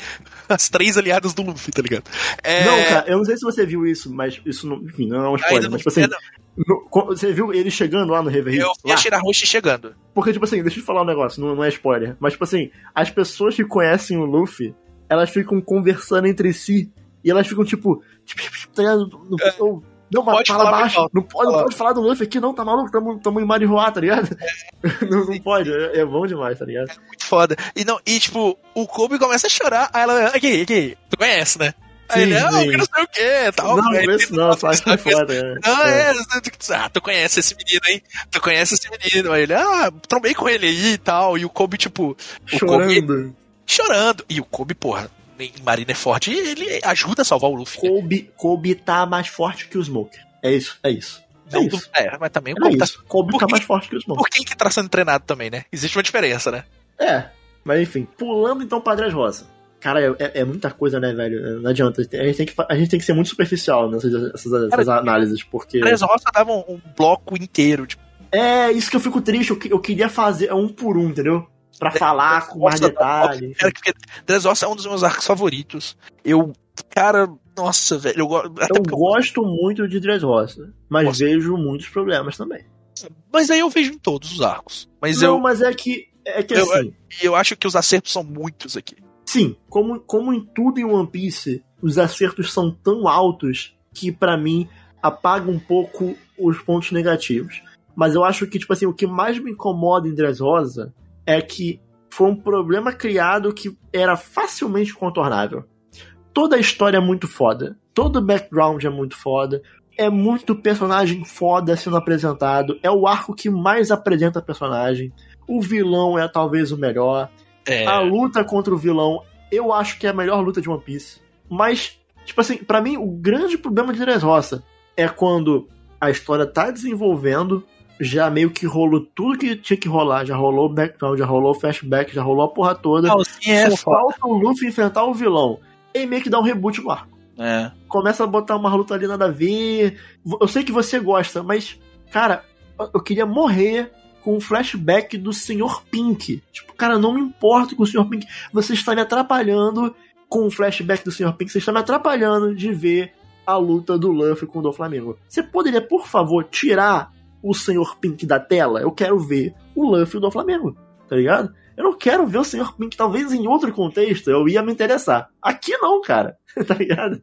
as três aliadas do Luffy, tá ligado? É, Não, cara, eu não sei se você viu isso, mas isso não, enfim, não é um spoiler. ainda não, mas, tipo assim, ainda- no- você viu ele chegando lá no Reverie? eu vi Lá? a Shirahoshi chegando. Porque, tipo assim, deixa eu te falar um negócio, não, não é spoiler. Mas, tipo assim, as pessoas que conhecem o Luffy, elas ficam conversando entre si. E elas ficam, tipo, tipo, tipo, tá ligado? Não, não, É. pode fala falar baixo. Não pode, não pode falar do Luffy aqui, não, tá maluco? Tamo, tamo em Marihuá, tá ligado? Não, não pode, é, é bom demais, tá ligado? Muito foda. E, não, e tipo, o Kobe começa a chorar, aí ela, aqui, aqui, tu conhece, né? Aí Sim, ele, não, sim. que não sei o que, tal. não, Aí esse ele- não, só foi foda. é. Não, É. é, ah, tu conhece esse menino, hein? Tu conhece esse menino. Aí ele, ah, trombei com ele aí e tal. E o Kobe, tipo, o Kobe Chorando. chorando. E o Kobe, porra, em Marineford, ele ajuda a salvar o Luffy. né? Kobe, Kobe tá mais forte que o Smoker. É isso, é isso. É Não, isso. é, mas também o É Kobe tá. isso. Kobe tá mais forte que o Smoker. Por quem que tá sendo treinado também, né? Existe uma diferença, né? É, mas enfim, pulando então pra Dress Rosa. Cara, é, é- é muita coisa, né, velho? Não adianta. A gente tem que, a gente tem que ser muito superficial nessas essas, essas Cara, análises, porque. Três Roça dava um, um bloco inteiro. Tipo, É isso que eu fico triste. Eu, eu queria fazer um por um, entendeu? Pra falar com mais Nossa, detalhe. cara, porque Três Roça é um dos meus arcos favoritos. Eu, cara, nossa, velho, eu gosto. Até Eu porque eu- gosto muito de Dress Rosa, mas Nossa. vejo muitos problemas também. Mas aí eu vejo em todos os arcos. Mas Não, eu, mas é que. É que Eu- assim. eu acho que os acertos são muitos aqui. Sim, como, como em tudo em One Piece, os acertos são tão altos que pra mim apaga um pouco os pontos negativos. Mas eu acho que, tipo assim, o que mais me incomoda em Dressrosa é que foi um problema criado que era facilmente contornável. Toda a história é muito foda. Todo o background é muito foda. É muito personagem foda sendo apresentado. É o arco que mais apresenta personagem. O vilão é talvez o melhor. É, A luta contra o vilão, eu acho que é a melhor luta de One Piece. Mas, tipo assim, pra mim, o grande problema de Dressrosa é quando a história tá desenvolvendo, já meio que rolou tudo que tinha que rolar. Já rolou o background, já rolou o flashback, já rolou a porra toda. não, sim, é Só foda. falta o Luffy enfrentar o vilão. E meio que dá um reboot no arco. É. Começa a botar uma luta ali nada a ver. Eu sei que você gosta, mas, cara, eu queria morrer com um flashback do Sr. Pink. Tipo, cara, não me importo com o Sr. Pink. Você está me atrapalhando com o flashback do Sr. Pink. Você está me atrapalhando de ver a luta do Luffy com o do Flamengo. Você poderia, por favor, tirar o Sr. Pink da tela? Eu quero ver o Luffy do Flamengo, tá ligado? Eu não quero ver o Sr. Pink, talvez em outro contexto eu ia me interessar. Aqui não, cara, tá ligado?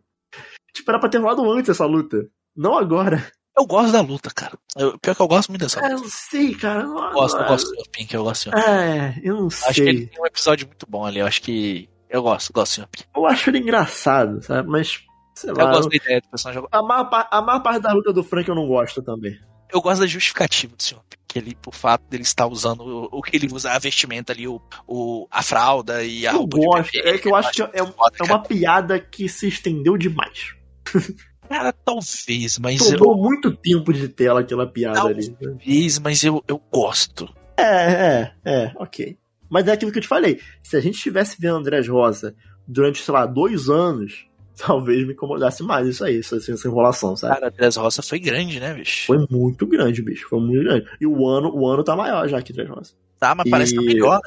Tipo, era pra ter rolado antes essa luta. Não agora. Eu gosto da luta, cara. Eu, pior que eu gosto muito dessa eu luta. não sei, cara. Eu Eu gosto, eu gosto do Sr. Pink, eu gosto do Sr. É, eu não Acho que sei. ele tem um episódio muito bom ali. Eu acho que. Eu gosto, gosto do Sr. Pink. Eu acho ele engraçado, sabe? Mas, sei Eu lá. gosto eu- da ideia do personagem. A maior, a maior parte da luta do Frank eu não gosto também. Eu gosto da justificativa do Sr. Pink. Ele, por fato dele estar usando o, que ele usa, a vestimenta ali, o, o, a fralda e a Eu roupa gosto. bebê. É que eu acho que é, é uma piada que se estendeu demais. Cara, talvez, mas eu. Tomou muito tempo de tela aquela piada Não. ali. Talvez, mas eu, eu gosto. É, é, é, ok. Mas é aquilo que eu te falei. Se a gente estivesse vendo Andrés Rosa durante, sei lá, dois anos, talvez me incomodasse mais isso aí, essa, essa enrolação, sabe? Cara, a Dress Roça foi grande, né, bicho? Foi muito grande, bicho. Foi muito grande. E o ano, o ano tá maior já que Andrés Rosa. Tá, mas parece que tá E- melhor,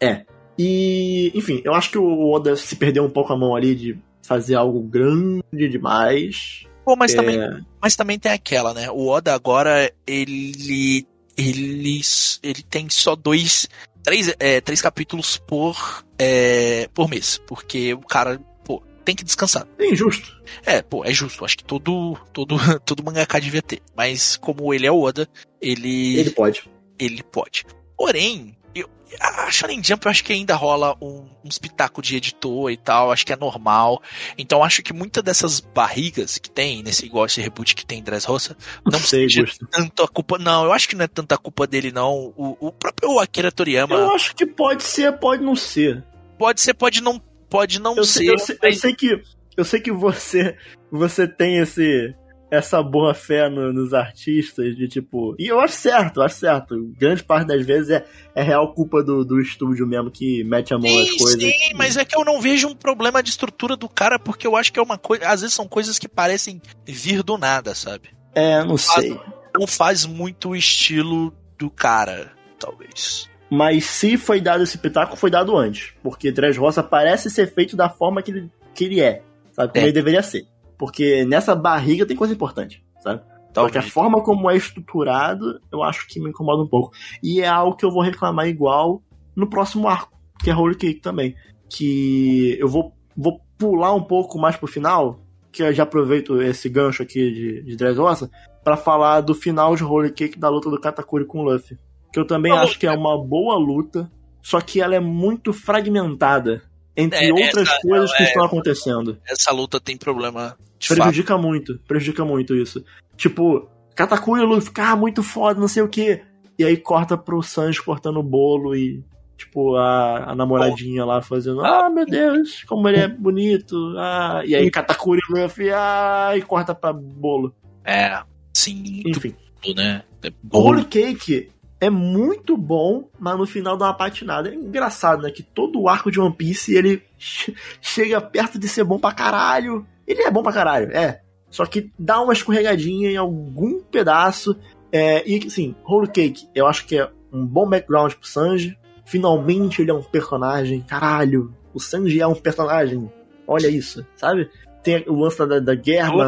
né? E, enfim, eu acho que o Oda se perdeu um pouco a mão ali de fazer algo grande demais. Pô, mas, É, também, mas também tem aquela, né? O Oda agora, ele. Ele, ele tem só dois. Três, é, três capítulos por, é, por mês. Porque o cara, pô, tem que descansar. é injusto. É, pô, é justo. Acho que todo, todo, todo mangaka devia ter. Mas como ele é o Oda, ele, Ele pode. ele pode. Porém, eu, a Shonen Jump eu acho que ainda rola um, um espetáculo de editor e tal, acho que é normal. Então acho que muitas dessas barrigas que tem, nesse igual esse reboot que tem em Dressrosa, não sei, tanto a culpa. Não, eu acho que não é tanta culpa dele, não. O, o próprio Akira Toriyama Eu acho que pode ser, pode não ser. pode ser, pode não, pode não Eu ser. sei, eu sei, eu sei que eu sei que você você tem esse essa boa fé no- nos artistas de tipo e eu acho certo, eu acho certo. Grande parte das vezes é, é real culpa do, do estúdio mesmo que mete a mão nas Sim, coisas. sim, mas é que eu não vejo um problema de estrutura do cara, porque eu acho que é uma coisa. Às vezes são coisas que parecem vir do nada, sabe? É, não sei. Não faz muito o estilo do cara, talvez. Mas se foi dado esse pitaco, foi dado antes. Porque Dressrosa parece ser feito da forma que ele, que ele é. Sabe? Como É. ele deveria ser. Porque nessa barriga tem coisa importante, sabe? Só que a forma como é estruturado, eu acho que me incomoda um pouco. E é algo que eu vou reclamar igual no próximo arco, que é Holy Cake também. Que eu vou, vou pular um pouco mais pro final, que eu já aproveito esse gancho aqui de, de Dressrosa, pra falar do final de Holy Cake da luta do Katakuri com o Luffy. Que eu também Não, acho que é uma boa luta, só que ela é muito fragmentada entre É, outras essa- coisas que é- estão acontecendo. Essa luta tem problema de fato. Prejudica muito, prejudica muito isso. Tipo, Katakuri e Luffy, ah, muito foda, não sei o que. E aí corta pro Sanji cortando o bolo e, tipo, a, a namoradinha lá fazendo, ah, meu Deus, como ele é bonito. Ah, e aí Katakuri e Luffy, ah, e corta pra bolo. É, sim, Enfim. tudo, né? É O bom. Holy Cake é muito bom, mas no final dá uma patinada. É engraçado, né? Que todo o arco de One Piece ele che- chega perto de ser bom pra caralho. Ele é bom pra caralho, é. Só que dá uma escorregadinha em algum pedaço. É, e assim, Holy Cake, eu acho que é um bom background pro Sanji. Finalmente ele é um personagem. Caralho, o Sanji é um personagem. Olha isso, sabe? Tem o lance da, da guerra, Oh,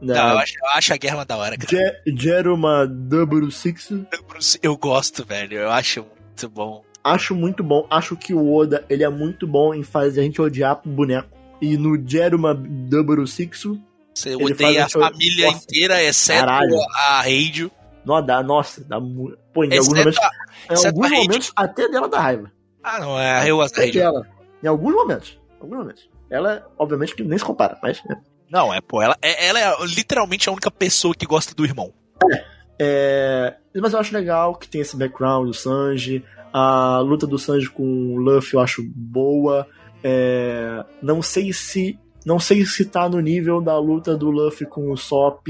66. Não, Da eu, acho, eu acho a guerra da hora, cara. Je- Jeruma Double Six. Eu gosto, velho. Eu acho muito bom. Acho muito bom. Acho que o Oda ele é muito bom em fazer a gente odiar pro boneco. E no Jeruma Double Six, Você Ele odeia a essa- família Nossa, inteira, exceto caralho. a Radio. não dá, nossa, dá muito. Pô, em alguns momentos, a... em alguns a momentos até dela dá raiva. Ah, não, é eu gosto da dela. Em alguns momentos. Em alguns momentos. Ela, obviamente, que nem se compara, mas. Não, é, pô, ela é, ela é literalmente a única pessoa que gosta do irmão. É, mas eu acho legal que tem esse background do Sanji. A luta do Sanji com o Luffy eu acho boa. É, não sei se. Não sei se tá no nível da luta do Luffy com o Sop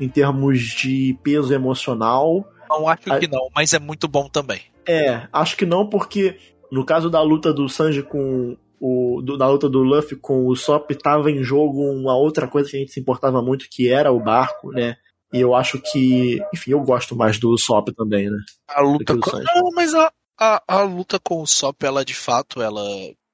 em termos de peso emocional. Não acho Ah. que não, mas é muito bom também. É, acho que não, porque no caso da luta do Sanji com o, do, da luta do Luffy com o Sop tava em jogo uma outra coisa que a gente se importava muito, que era o barco, né? E eu acho que, enfim, eu gosto mais do Sop também, né? A luta com... Não, mas a, a, a luta com o Sop, ela de fato, ela.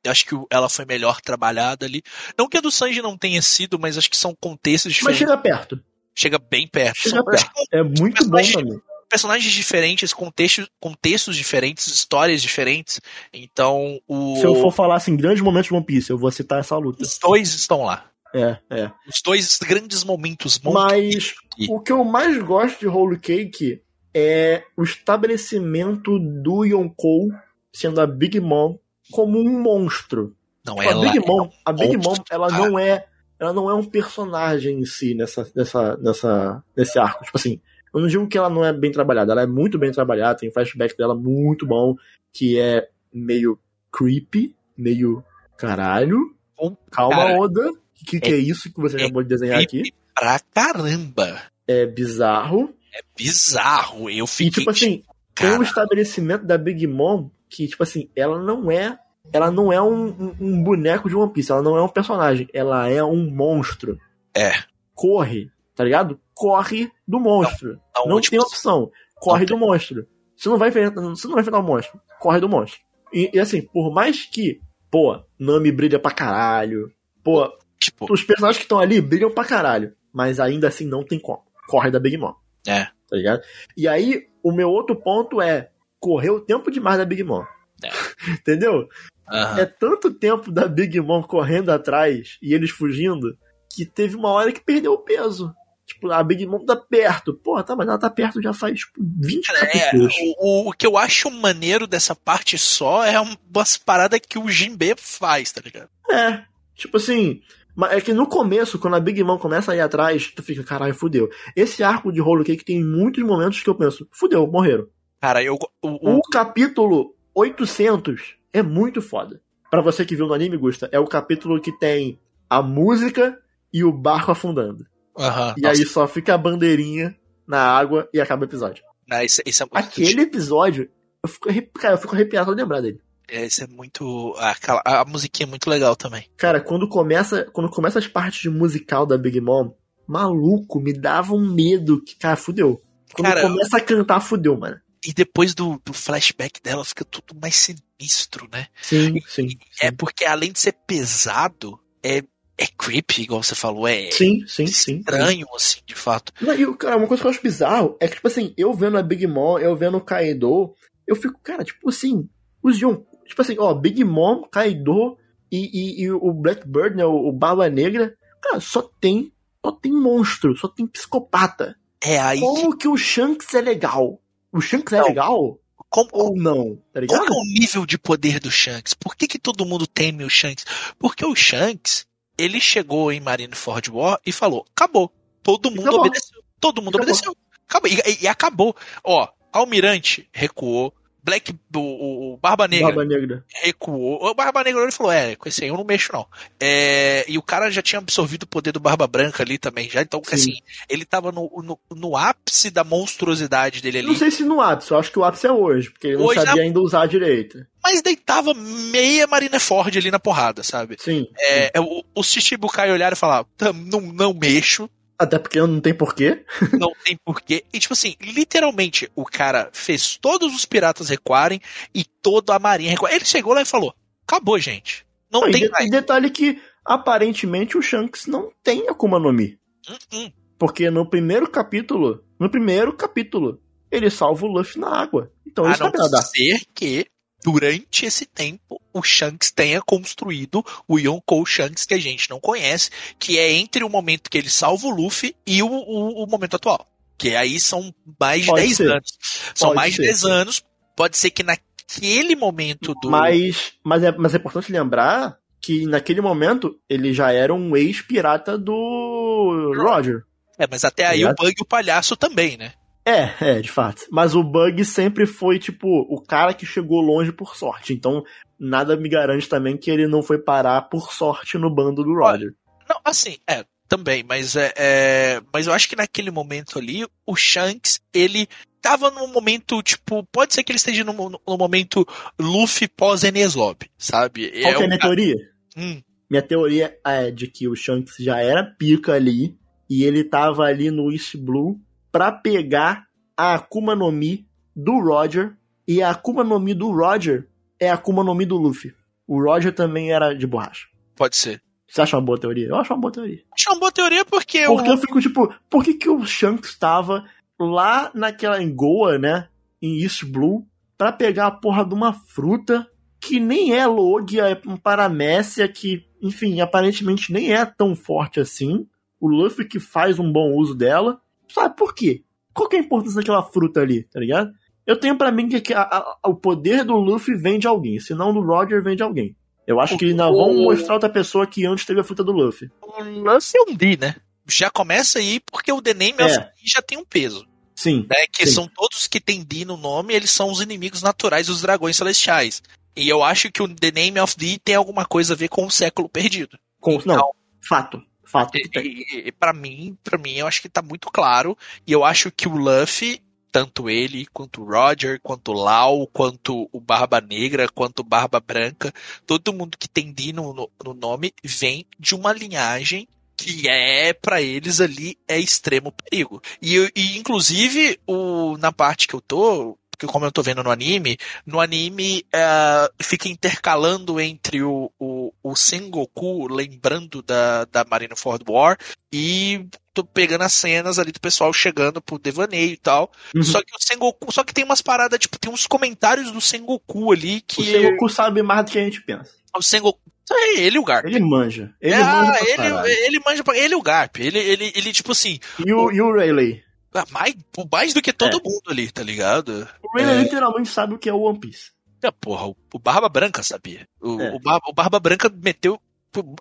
Acho que ela foi melhor trabalhada ali. Não que a do Sanji não tenha sido, mas acho que são contextos Mas diferentes. chega perto. Chega bem perto. Chega perto. É muito bom também. Personagens diferentes, contextos, contextos diferentes, histórias diferentes. Então, o, Se eu for falar assim, grandes momentos de One Piece, eu vou citar essa luta. os dois estão lá. É, é. Os dois grandes momentos. Mas E- o que eu mais gosto de Whole Cake é o estabelecimento do Yonkou sendo a Big Mom como um monstro. Não a é lá. Big Mom, a Big Mom, ela cara. não é, ela não é um personagem em si nessa, nessa, nessa, nesse arco. Tipo assim, eu não digo que ela não é bem trabalhada, ela é muito bem trabalhada, tem flashback dela muito bom, que é meio creepy, meio caralho. Um Calma, cara- Oda. O que, que é, isso que você é acabou de desenhar aqui? Pra caramba. É bizarro. É bizarro. Eu E, fiquei. tipo assim, tem um estabelecimento da Big Mom que, tipo assim, ela não é. Ela não é um, um- um boneco de One Piece, ela não é um personagem, ela é um monstro. É. Corre, tá ligado? Corre do monstro. Não, Não, tipo, tem opção. Corre não do monstro. Você não vai enfrentar, você não vai enfrentar o monstro. Corre do monstro. E, e assim, por mais que, pô, Nami brilha pra caralho. Pô, tipo, os personagens que estão ali brilham pra caralho. Mas ainda assim não tem como. Corre da Big Mom. É. Tá ligado? E aí, o meu outro ponto é. Correu tempo demais da Big Mom. É. Entendeu? aham. É tanto tempo da Big Mom correndo atrás e eles fugindo que teve uma hora que perdeu o peso. Tipo, a Big Mom tá perto. Porra, tá, mas ela tá perto já faz tipo, 20 É, capítulos. o, o que eu acho maneiro dessa parte só é umas paradas que o Jinbe faz, tá ligado? É, tipo assim. mas É que no começo, quando a Big Mom começa a ir atrás, tu fica, caralho, fudeu. Esse arco de Whole Cake tem muitos momentos que eu penso, fudeu, morreram. Cara, eu. O, o- O capítulo 800 é muito foda. Pra você que viu no anime, Gusta, é o capítulo que tem a música e o barco afundando. Aham, E nossa, aí só fica a bandeirinha na água e acaba o episódio. não, esse, esse é muito. Aquele episódio, eu fico, cara, eu fico arrepiado ao lembrar dele. Esse é muito. aquela- a, a musiquinha é muito legal também. Cara, quando começa, quando começa as partes de musical da Big Mom, maluco, me dava um medo que, cara, fudeu. Quando Cara, começa a cantar, fudeu, mano. E depois do, do flashback dela fica tudo mais sinistro, né? Sim, sim. É porque além de ser pesado, é, é creepy, igual você falou, é Sim, sim, sim. estranho, assim, de fato. Não, e, cara, uma coisa que eu acho bizarro é que, tipo assim, eu vendo a Big Mom, eu vendo o Kaido, eu fico, cara, tipo assim, os Yon. Tipo assim, ó, Big Mom, Kaido e, e, e o Blackbird, né, o, o Barba Negra, cara, só tem. Só tem monstro, só tem psicopata. É aí. Como que o Shanks é legal? O Shanks é Não. legal? Como, Ou não? Tá ligado? Qual é o nível de poder do Shanks? Por que, que todo mundo teme o Shanks? Porque o Shanks, ele chegou em Marineford War e falou: acabou. Todo mundo Acabou. obedeceu. Todo mundo Acabou. obedeceu. Acabou. E, e- e acabou. Ó, Almirante recuou. Black, o, o Barba Negra Barba Negra. recuou. O Barba Negra ele falou: é, com esse aí eu não mexo, não. É, e o cara já tinha absorvido o poder do Barba Branca ali também, já. Então, Sim. assim, ele tava no, no, no ápice da monstruosidade dele ali. Não sei se no ápice, eu acho que o ápice é hoje, porque ele não Hoje sabia ainda usar direito. Mas deitava meia Marineford ali na porrada, sabe? Sim. É, é, o, os Chichibukai olharam e falaram, "Tam, não, não mexo, Até porque não tem porquê. não tem porquê. E tipo assim, literalmente, o cara fez todos os piratas recuarem e toda a marinha recuar. Ele chegou lá e falou, acabou, gente. Não Não, e, tem de- mais. e detalhe que, aparentemente, o Shanks não tem Akuma no Mi. Hum, hum. Porque no primeiro capítulo, no primeiro capítulo, ele salva o Luffy na água. Então A não sabe nadar. ser que, durante esse tempo, o Shanks tenha construído o Yonkou Shanks que a gente não conhece, que é entre o momento que ele salva o Luffy e o, o- o momento atual. Que aí são mais de Pode 10 ser. anos. São Pode mais de ser. 10 anos. Pode ser que naquele momento do. Mas, mas, é, mas é importante lembrar que naquele momento ele já era um ex-pirata do Roger. É, mas até aí Ligado? o Bug e o palhaço também, né? É, é, de fato. Mas o Bug sempre foi, tipo, o cara que chegou longe por sorte. Então, nada me garante também que ele não foi parar por sorte no bando do Roger. Não, assim, é, também, mas é, é- Mas eu acho que naquele momento ali, o Shanks, ele tava num momento, tipo, pode ser que ele esteja no, no momento Luffy pós-Enes Lobby, sabe? Qual que é a minha teoria? Hum, Minha teoria é de que o Shanks já era pica ali e ele tava ali no East Blue pra pegar a Akuma no Mi do Roger e a Akuma no Mi do Roger é a Akuma no Mi do Luffy. O Roger também era de borracha. pode ser. Você acha uma boa teoria? Eu acho uma boa teoria. Acho uma boa teoria porque, Porque o, eu fico tipo, por que, que o Shanks tava lá naquela em Goa, né? Em East Blue, pra pegar a porra de uma fruta que nem é Logia, é um paramécia que, enfim, aparentemente nem é tão forte assim. O Luffy que faz um bom uso dela. Sabe por quê? Qual que é a importância daquela fruta ali, tá ligado? Eu tenho pra mim que a- a- o poder do Luffy vem de alguém, senão do Roger vem de alguém. Eu acho que ainda vão mostrar outra pessoa que antes teve a fruta do Luffy. o lance é um D, né? Já começa aí porque o The Name of É. D já tem um peso. Sim. né? Que Sim. são todos que têm D no nome, eles são os inimigos naturais dos dragões celestiais. E eu acho que o The Name of D tem alguma coisa a ver com o século perdido. Com, não, Então, fato. Fato E, e, e para mim, para mim, eu acho que tá muito claro. E eu acho que o Luffy, tanto ele, quanto o Roger, quanto o Lau, quanto o Barba Negra, quanto o Barba Branca, todo mundo que tem D no, no, no nome vem de uma linhagem que é pra eles ali é extremo perigo. E, e inclusive o na parte que eu tô, porque como eu tô vendo no anime, no anime eh, fica intercalando entre o, o, o Sengoku lembrando da, da Marineford War e tô pegando as cenas ali do pessoal chegando pro devaneio e tal. Uhum. Só que o Sengoku, só que tem umas paradas, tipo, tem uns comentários do Sengoku ali que O Sengoku sabe mais do que a gente pensa. o Sengoku é ele o Garp. Ele manja. Ele ah, manja ele, ele manja ele o Garp. Ele, ele, ele tipo assim, E o, e o Rayleigh? Ah, mais, mais do que todo É. mundo ali, tá ligado? O Rayleigh É. literalmente sabe o que é o One Piece. Ah, porra, o, o Barba Branca sabia. O, É. o, Bar- o Barba Branca meteu.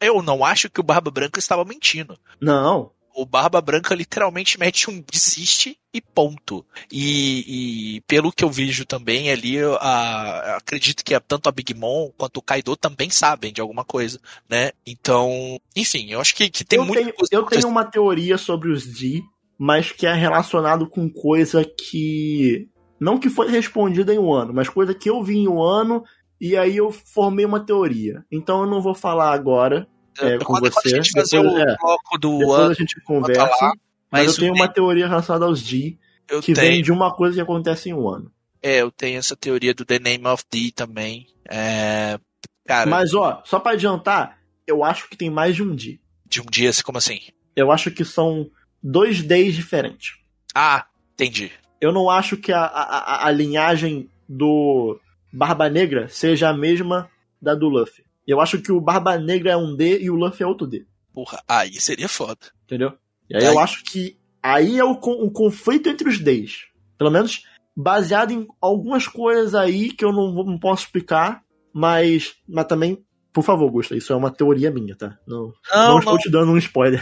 Eu não acho que o Barba Branca estava mentindo. Não. O Barba Branca literalmente mete um desiste e ponto. E, e pelo que eu vejo também ali, eu, a- acredito que tanto a Big Mom quanto o Kaido também sabem de alguma coisa, né? Então, enfim, eu acho que, que tem eu muita tenho, eu tenho uma teoria sobre os D, mas que é relacionado com coisa que. Não que foi respondida em um ano, mas coisa que eu vi em um ano e aí eu formei uma teoria. Então eu não vou falar agora. é, com quando, quando você, a gente fazer depois- o é, bloco do Depois ano, a gente conversa. lá, Mas, mas eu tenho uma teoria relacionada aos D eu que tenho, vem de uma coisa que acontece em um ano. é, eu tenho essa teoria do The Name of D também. É, cara, Mas ó, só pra adiantar, eu acho que tem mais de um D. de um dia, assim, como assim? Eu acho que são dois Ds diferentes. Ah, entendi. Eu não acho que a, a, a- linhagem do Barba Negra seja a mesma da do Luffy. Eu acho que o Barba Negra é um D e o Luffy é outro D. Porra, aí seria foda. Entendeu? E aí Aí- eu acho que aí é o, o conflito entre os Ds. Pelo menos baseado em algumas coisas aí que eu não, não posso explicar, mas, mas também, por favor, Gusta, isso é uma teoria minha, tá? Não, não, Não, estou não. te dando um spoiler.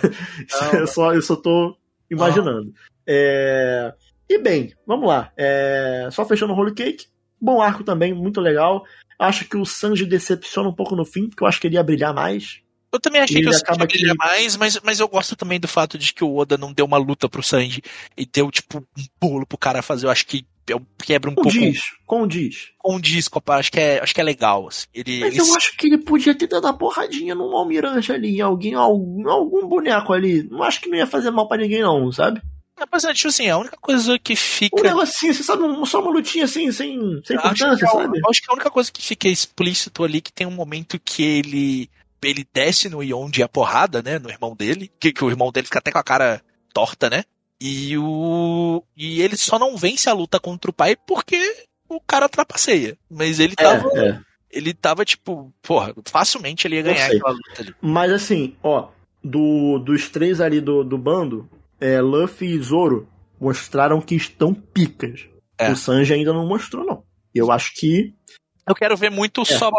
Não, é só, eu só tô imaginando. É, E bem, vamos lá. É, Só fechando o Holy Cake. Bom arco também, muito legal. Acho que o Sanji decepciona um pouco no fim, porque eu acho que ele ia brilhar mais. Eu também achei Ele que eu acaba acaba que- mais, mas, mas eu gosto também do fato de que o Oda não deu uma luta pro Sanji e deu, tipo, um pulo pro cara fazer. Eu acho que é um- quebra um pouco Condiz, condiz. com o disco, pá. Acho que é, acho que é legal. assim. Ele, Mas ele eu acho que ele podia ter dado uma porradinha num almirante ali, em alguém, algum, algum boneco ali. Não acho que não ia fazer mal pra ninguém, não, sabe? Mas, tipo assim, a única coisa que Um fica. negocinho, você sabe, um- só uma lutinha assim, sem, sem acho, que importância, é, sabe? eu acho que a única coisa que fica explícito ali que tem um momento que ele ele desce no Yonde a porrada, né, no irmão dele, que, que o irmão dele fica até com a cara torta, né? E o e ele só não vence a luta contra o pai porque o cara trapaceia. Mas ele tava É, é. ele tava tipo, porra, facilmente ele ia ganhar aquela luta ali. Mas assim, ó, do, dos três ali do, do bando, é, Luffy e Zoro mostraram que estão picas. É. O Sanji ainda não mostrou, não. Eu acho que Eu quero ver muito o É. Soba.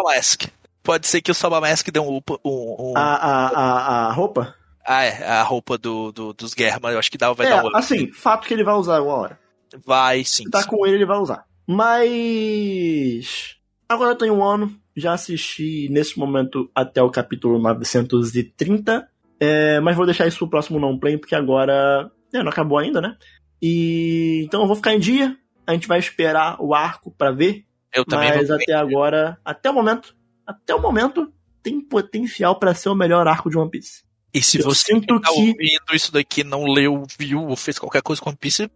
Pode ser que o Soba Mask dê um, um, um- a, a, a, a roupa. ah, é, a roupa do, do- dos Germa, eu acho que dá, vai é, dar um assim, fato que ele vai usar uma hora. Vai sim. Se tá sim. com ele, ele vai usar. Mas. Agora eu tenho um ano. Já assisti nesse momento até o capítulo 930. É, mas vou deixar isso pro próximo não play, porque agora. É, não acabou ainda, né? E. Então eu vou ficar em dia. a gente vai esperar o arco pra ver, Eu também mas até agora, até o momento, até o momento, tem potencial pra ser o melhor arco de One Piece. E se eu você sinto tá que- ouvindo isso daqui não leu, viu ou fez qualquer coisa com One Piece,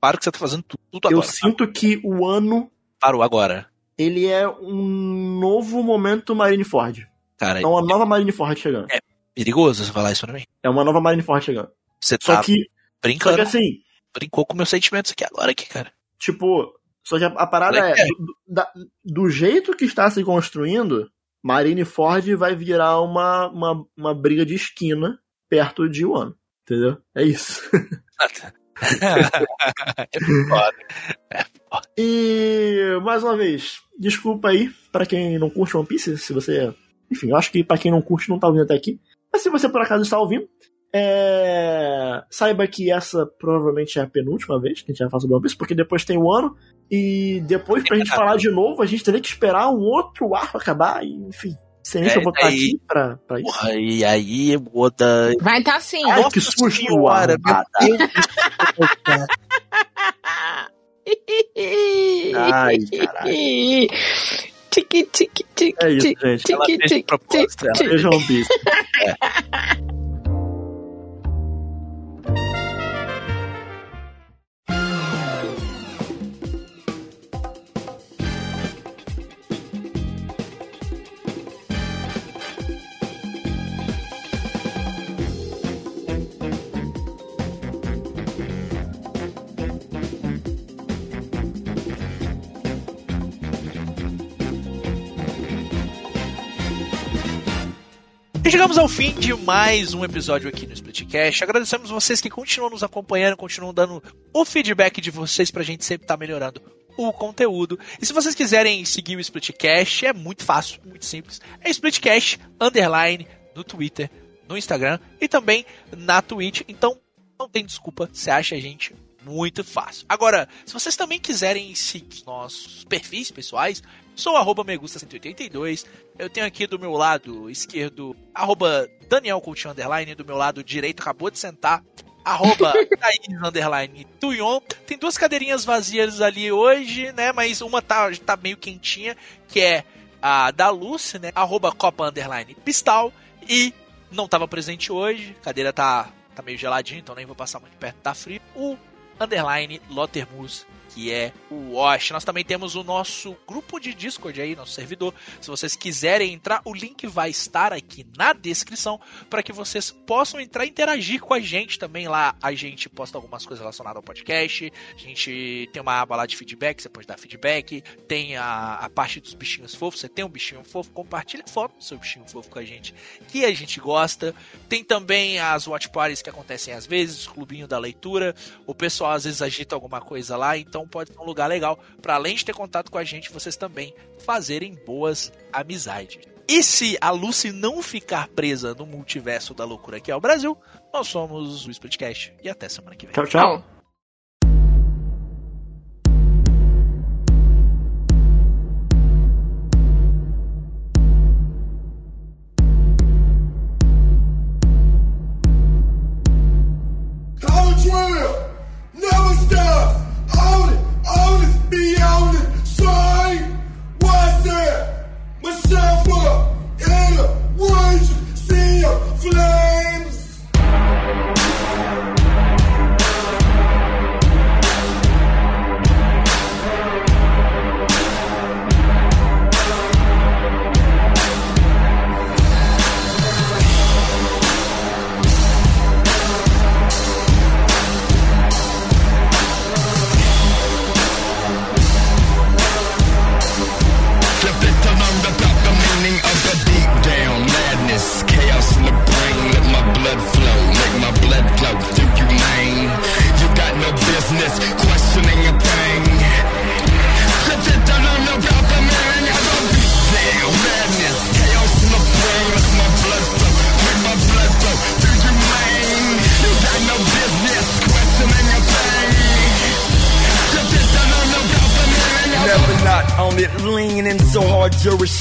para que você tá fazendo tudo, tudo Eu agora. tá? sinto que o ano, Parou agora. ele é um novo momento Marineford. Cara, É uma nova Marineford chegando. perigoso você falar isso pra mim. É uma nova Marineford chegando. Você Só tá que, só brincando, que assim, brincou com meus sentimentos aqui agora, aqui, cara. Tipo, só que a, a parada Moleque, é, do, da- do jeito que está se construindo, Marineford vai virar uma, uma, uma briga de esquina perto de Wano. Entendeu? É isso. é foda. E, mais uma vez, desculpa aí pra quem não curte One Piece, se você... Enfim, eu acho que pra quem não curte não tá ouvindo até aqui. Mas se você por acaso está ouvindo, é, saiba que essa provavelmente é a penúltima vez que a gente vai falar sobre One Piece, porque depois tem o ano, e depois pra gente falar de novo, a gente teria que esperar um outro arco acabar, e, enfim. Sem se É, eu vou estar aqui pra, pra isso. Porra, e aí, Oda. Vai tá sim. Ai, Nossa que susto, senhora, céu, cara. Ai, caralho. Tique, tique, tique, É isso, tique, gente. Ela tique, fez de tique, propósito, ela. tique. Veja One Piece. Chegamos ao fim de mais um episódio aqui no Splitcast. Agradecemos vocês que continuam nos acompanhando, continuam dando o feedback de vocês pra gente sempre estar melhorando o conteúdo. E se vocês quiserem seguir o Splitcast, é muito fácil, muito simples. É Splitcast underline no Twitter, no Instagram e também na Twitch. Então não tem desculpa, você acha a gente muito fácil. Agora, se vocês também quiserem seguir os nossos perfis pessoais, sou arroba megusta182. Eu tenho aqui do meu lado esquerdo, arroba Daniel Coutinho Underline, do meu lado direito acabou de sentar, arroba Thaís Underline Tuyon. Tem duas cadeirinhas vazias ali hoje, né? Mas uma tá, tá meio quentinha, que é a da Lucy, né? Arroba Copa Underline Pistal. E não tava presente hoje, a cadeira tá, tá meio geladinha, então nem vou passar muito perto, tá frio. O underline Lottermus, que é o Wash. Nós também temos o nosso grupo de Discord aí, nosso servidor. Se vocês quiserem entrar, o link vai estar aqui na descrição para que vocês possam entrar e interagir com a gente também lá. A gente posta algumas coisas relacionadas ao podcast. A gente tem uma aba lá de feedback, você pode dar feedback. Tem a, a parte dos bichinhos fofos. Você tem um bichinho fofo, compartilha foto do seu bichinho fofo com a gente, que a gente gosta. Tem também as watch parties que acontecem às vezes, o clubinho da leitura. O pessoal às vezes agita alguma coisa lá, então pode ser um lugar legal para além de ter contato com a gente, vocês também fazerem boas amizades. E se a Lucy não ficar presa no multiverso da loucura que é o Brasil, nós somos o Splitcast e até semana que vem. Tchau, tchau.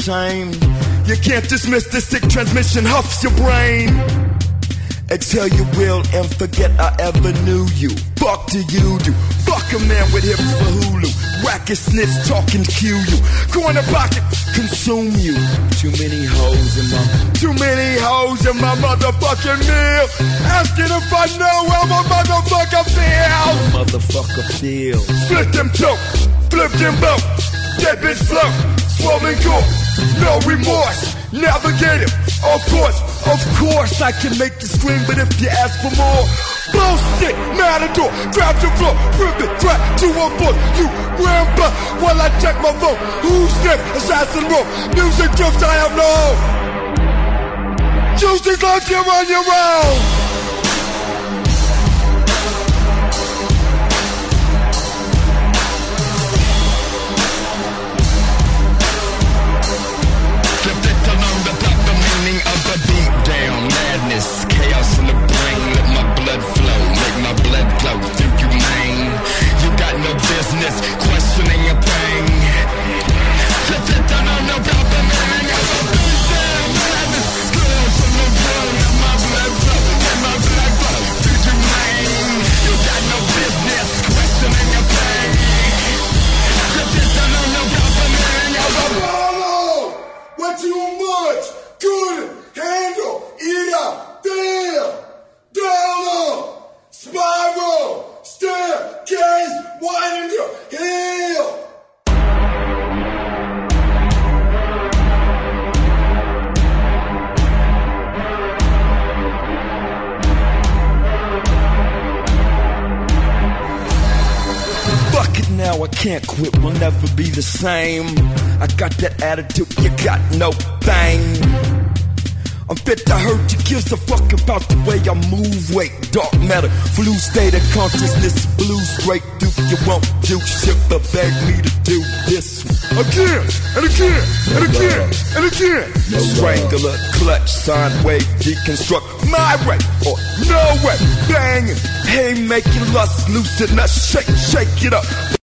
You can't dismiss the sick transmission, huffs your brain. Exhale your will and forget I ever knew you. Fuck do you do? Fuck a man with hips for Hulu. Racket snitch talking kill you. Corner pocket consume you. Too many hoes in my too many hoes in my motherfucking meal. Asking if I know how my motherfucker feels. Motherfucker feels. Split them choke, flip them both. That bitch flow, swollen gore, no remorse. Navigate it, of course, of course I can make you scream, but if you ask for more, bullshit, matador, grab your floor, rip it, crack to a book, you ramble while I check my phone. Who's next? Assassin rope, music drifts, I have no. Choose this life, you're on your own. Attitude, you got no thing. I'm fit to hurt, you gives a fuck about the way I move, wait, dark matter, flu state of consciousness, blue straight through, you won't do shit but beg me to do this. Again, and again, and again, and again. Strangler, clutch, sine wave, deconstruct my way or no way. Banging, hey, making lust, loosen us, shake, shake it up.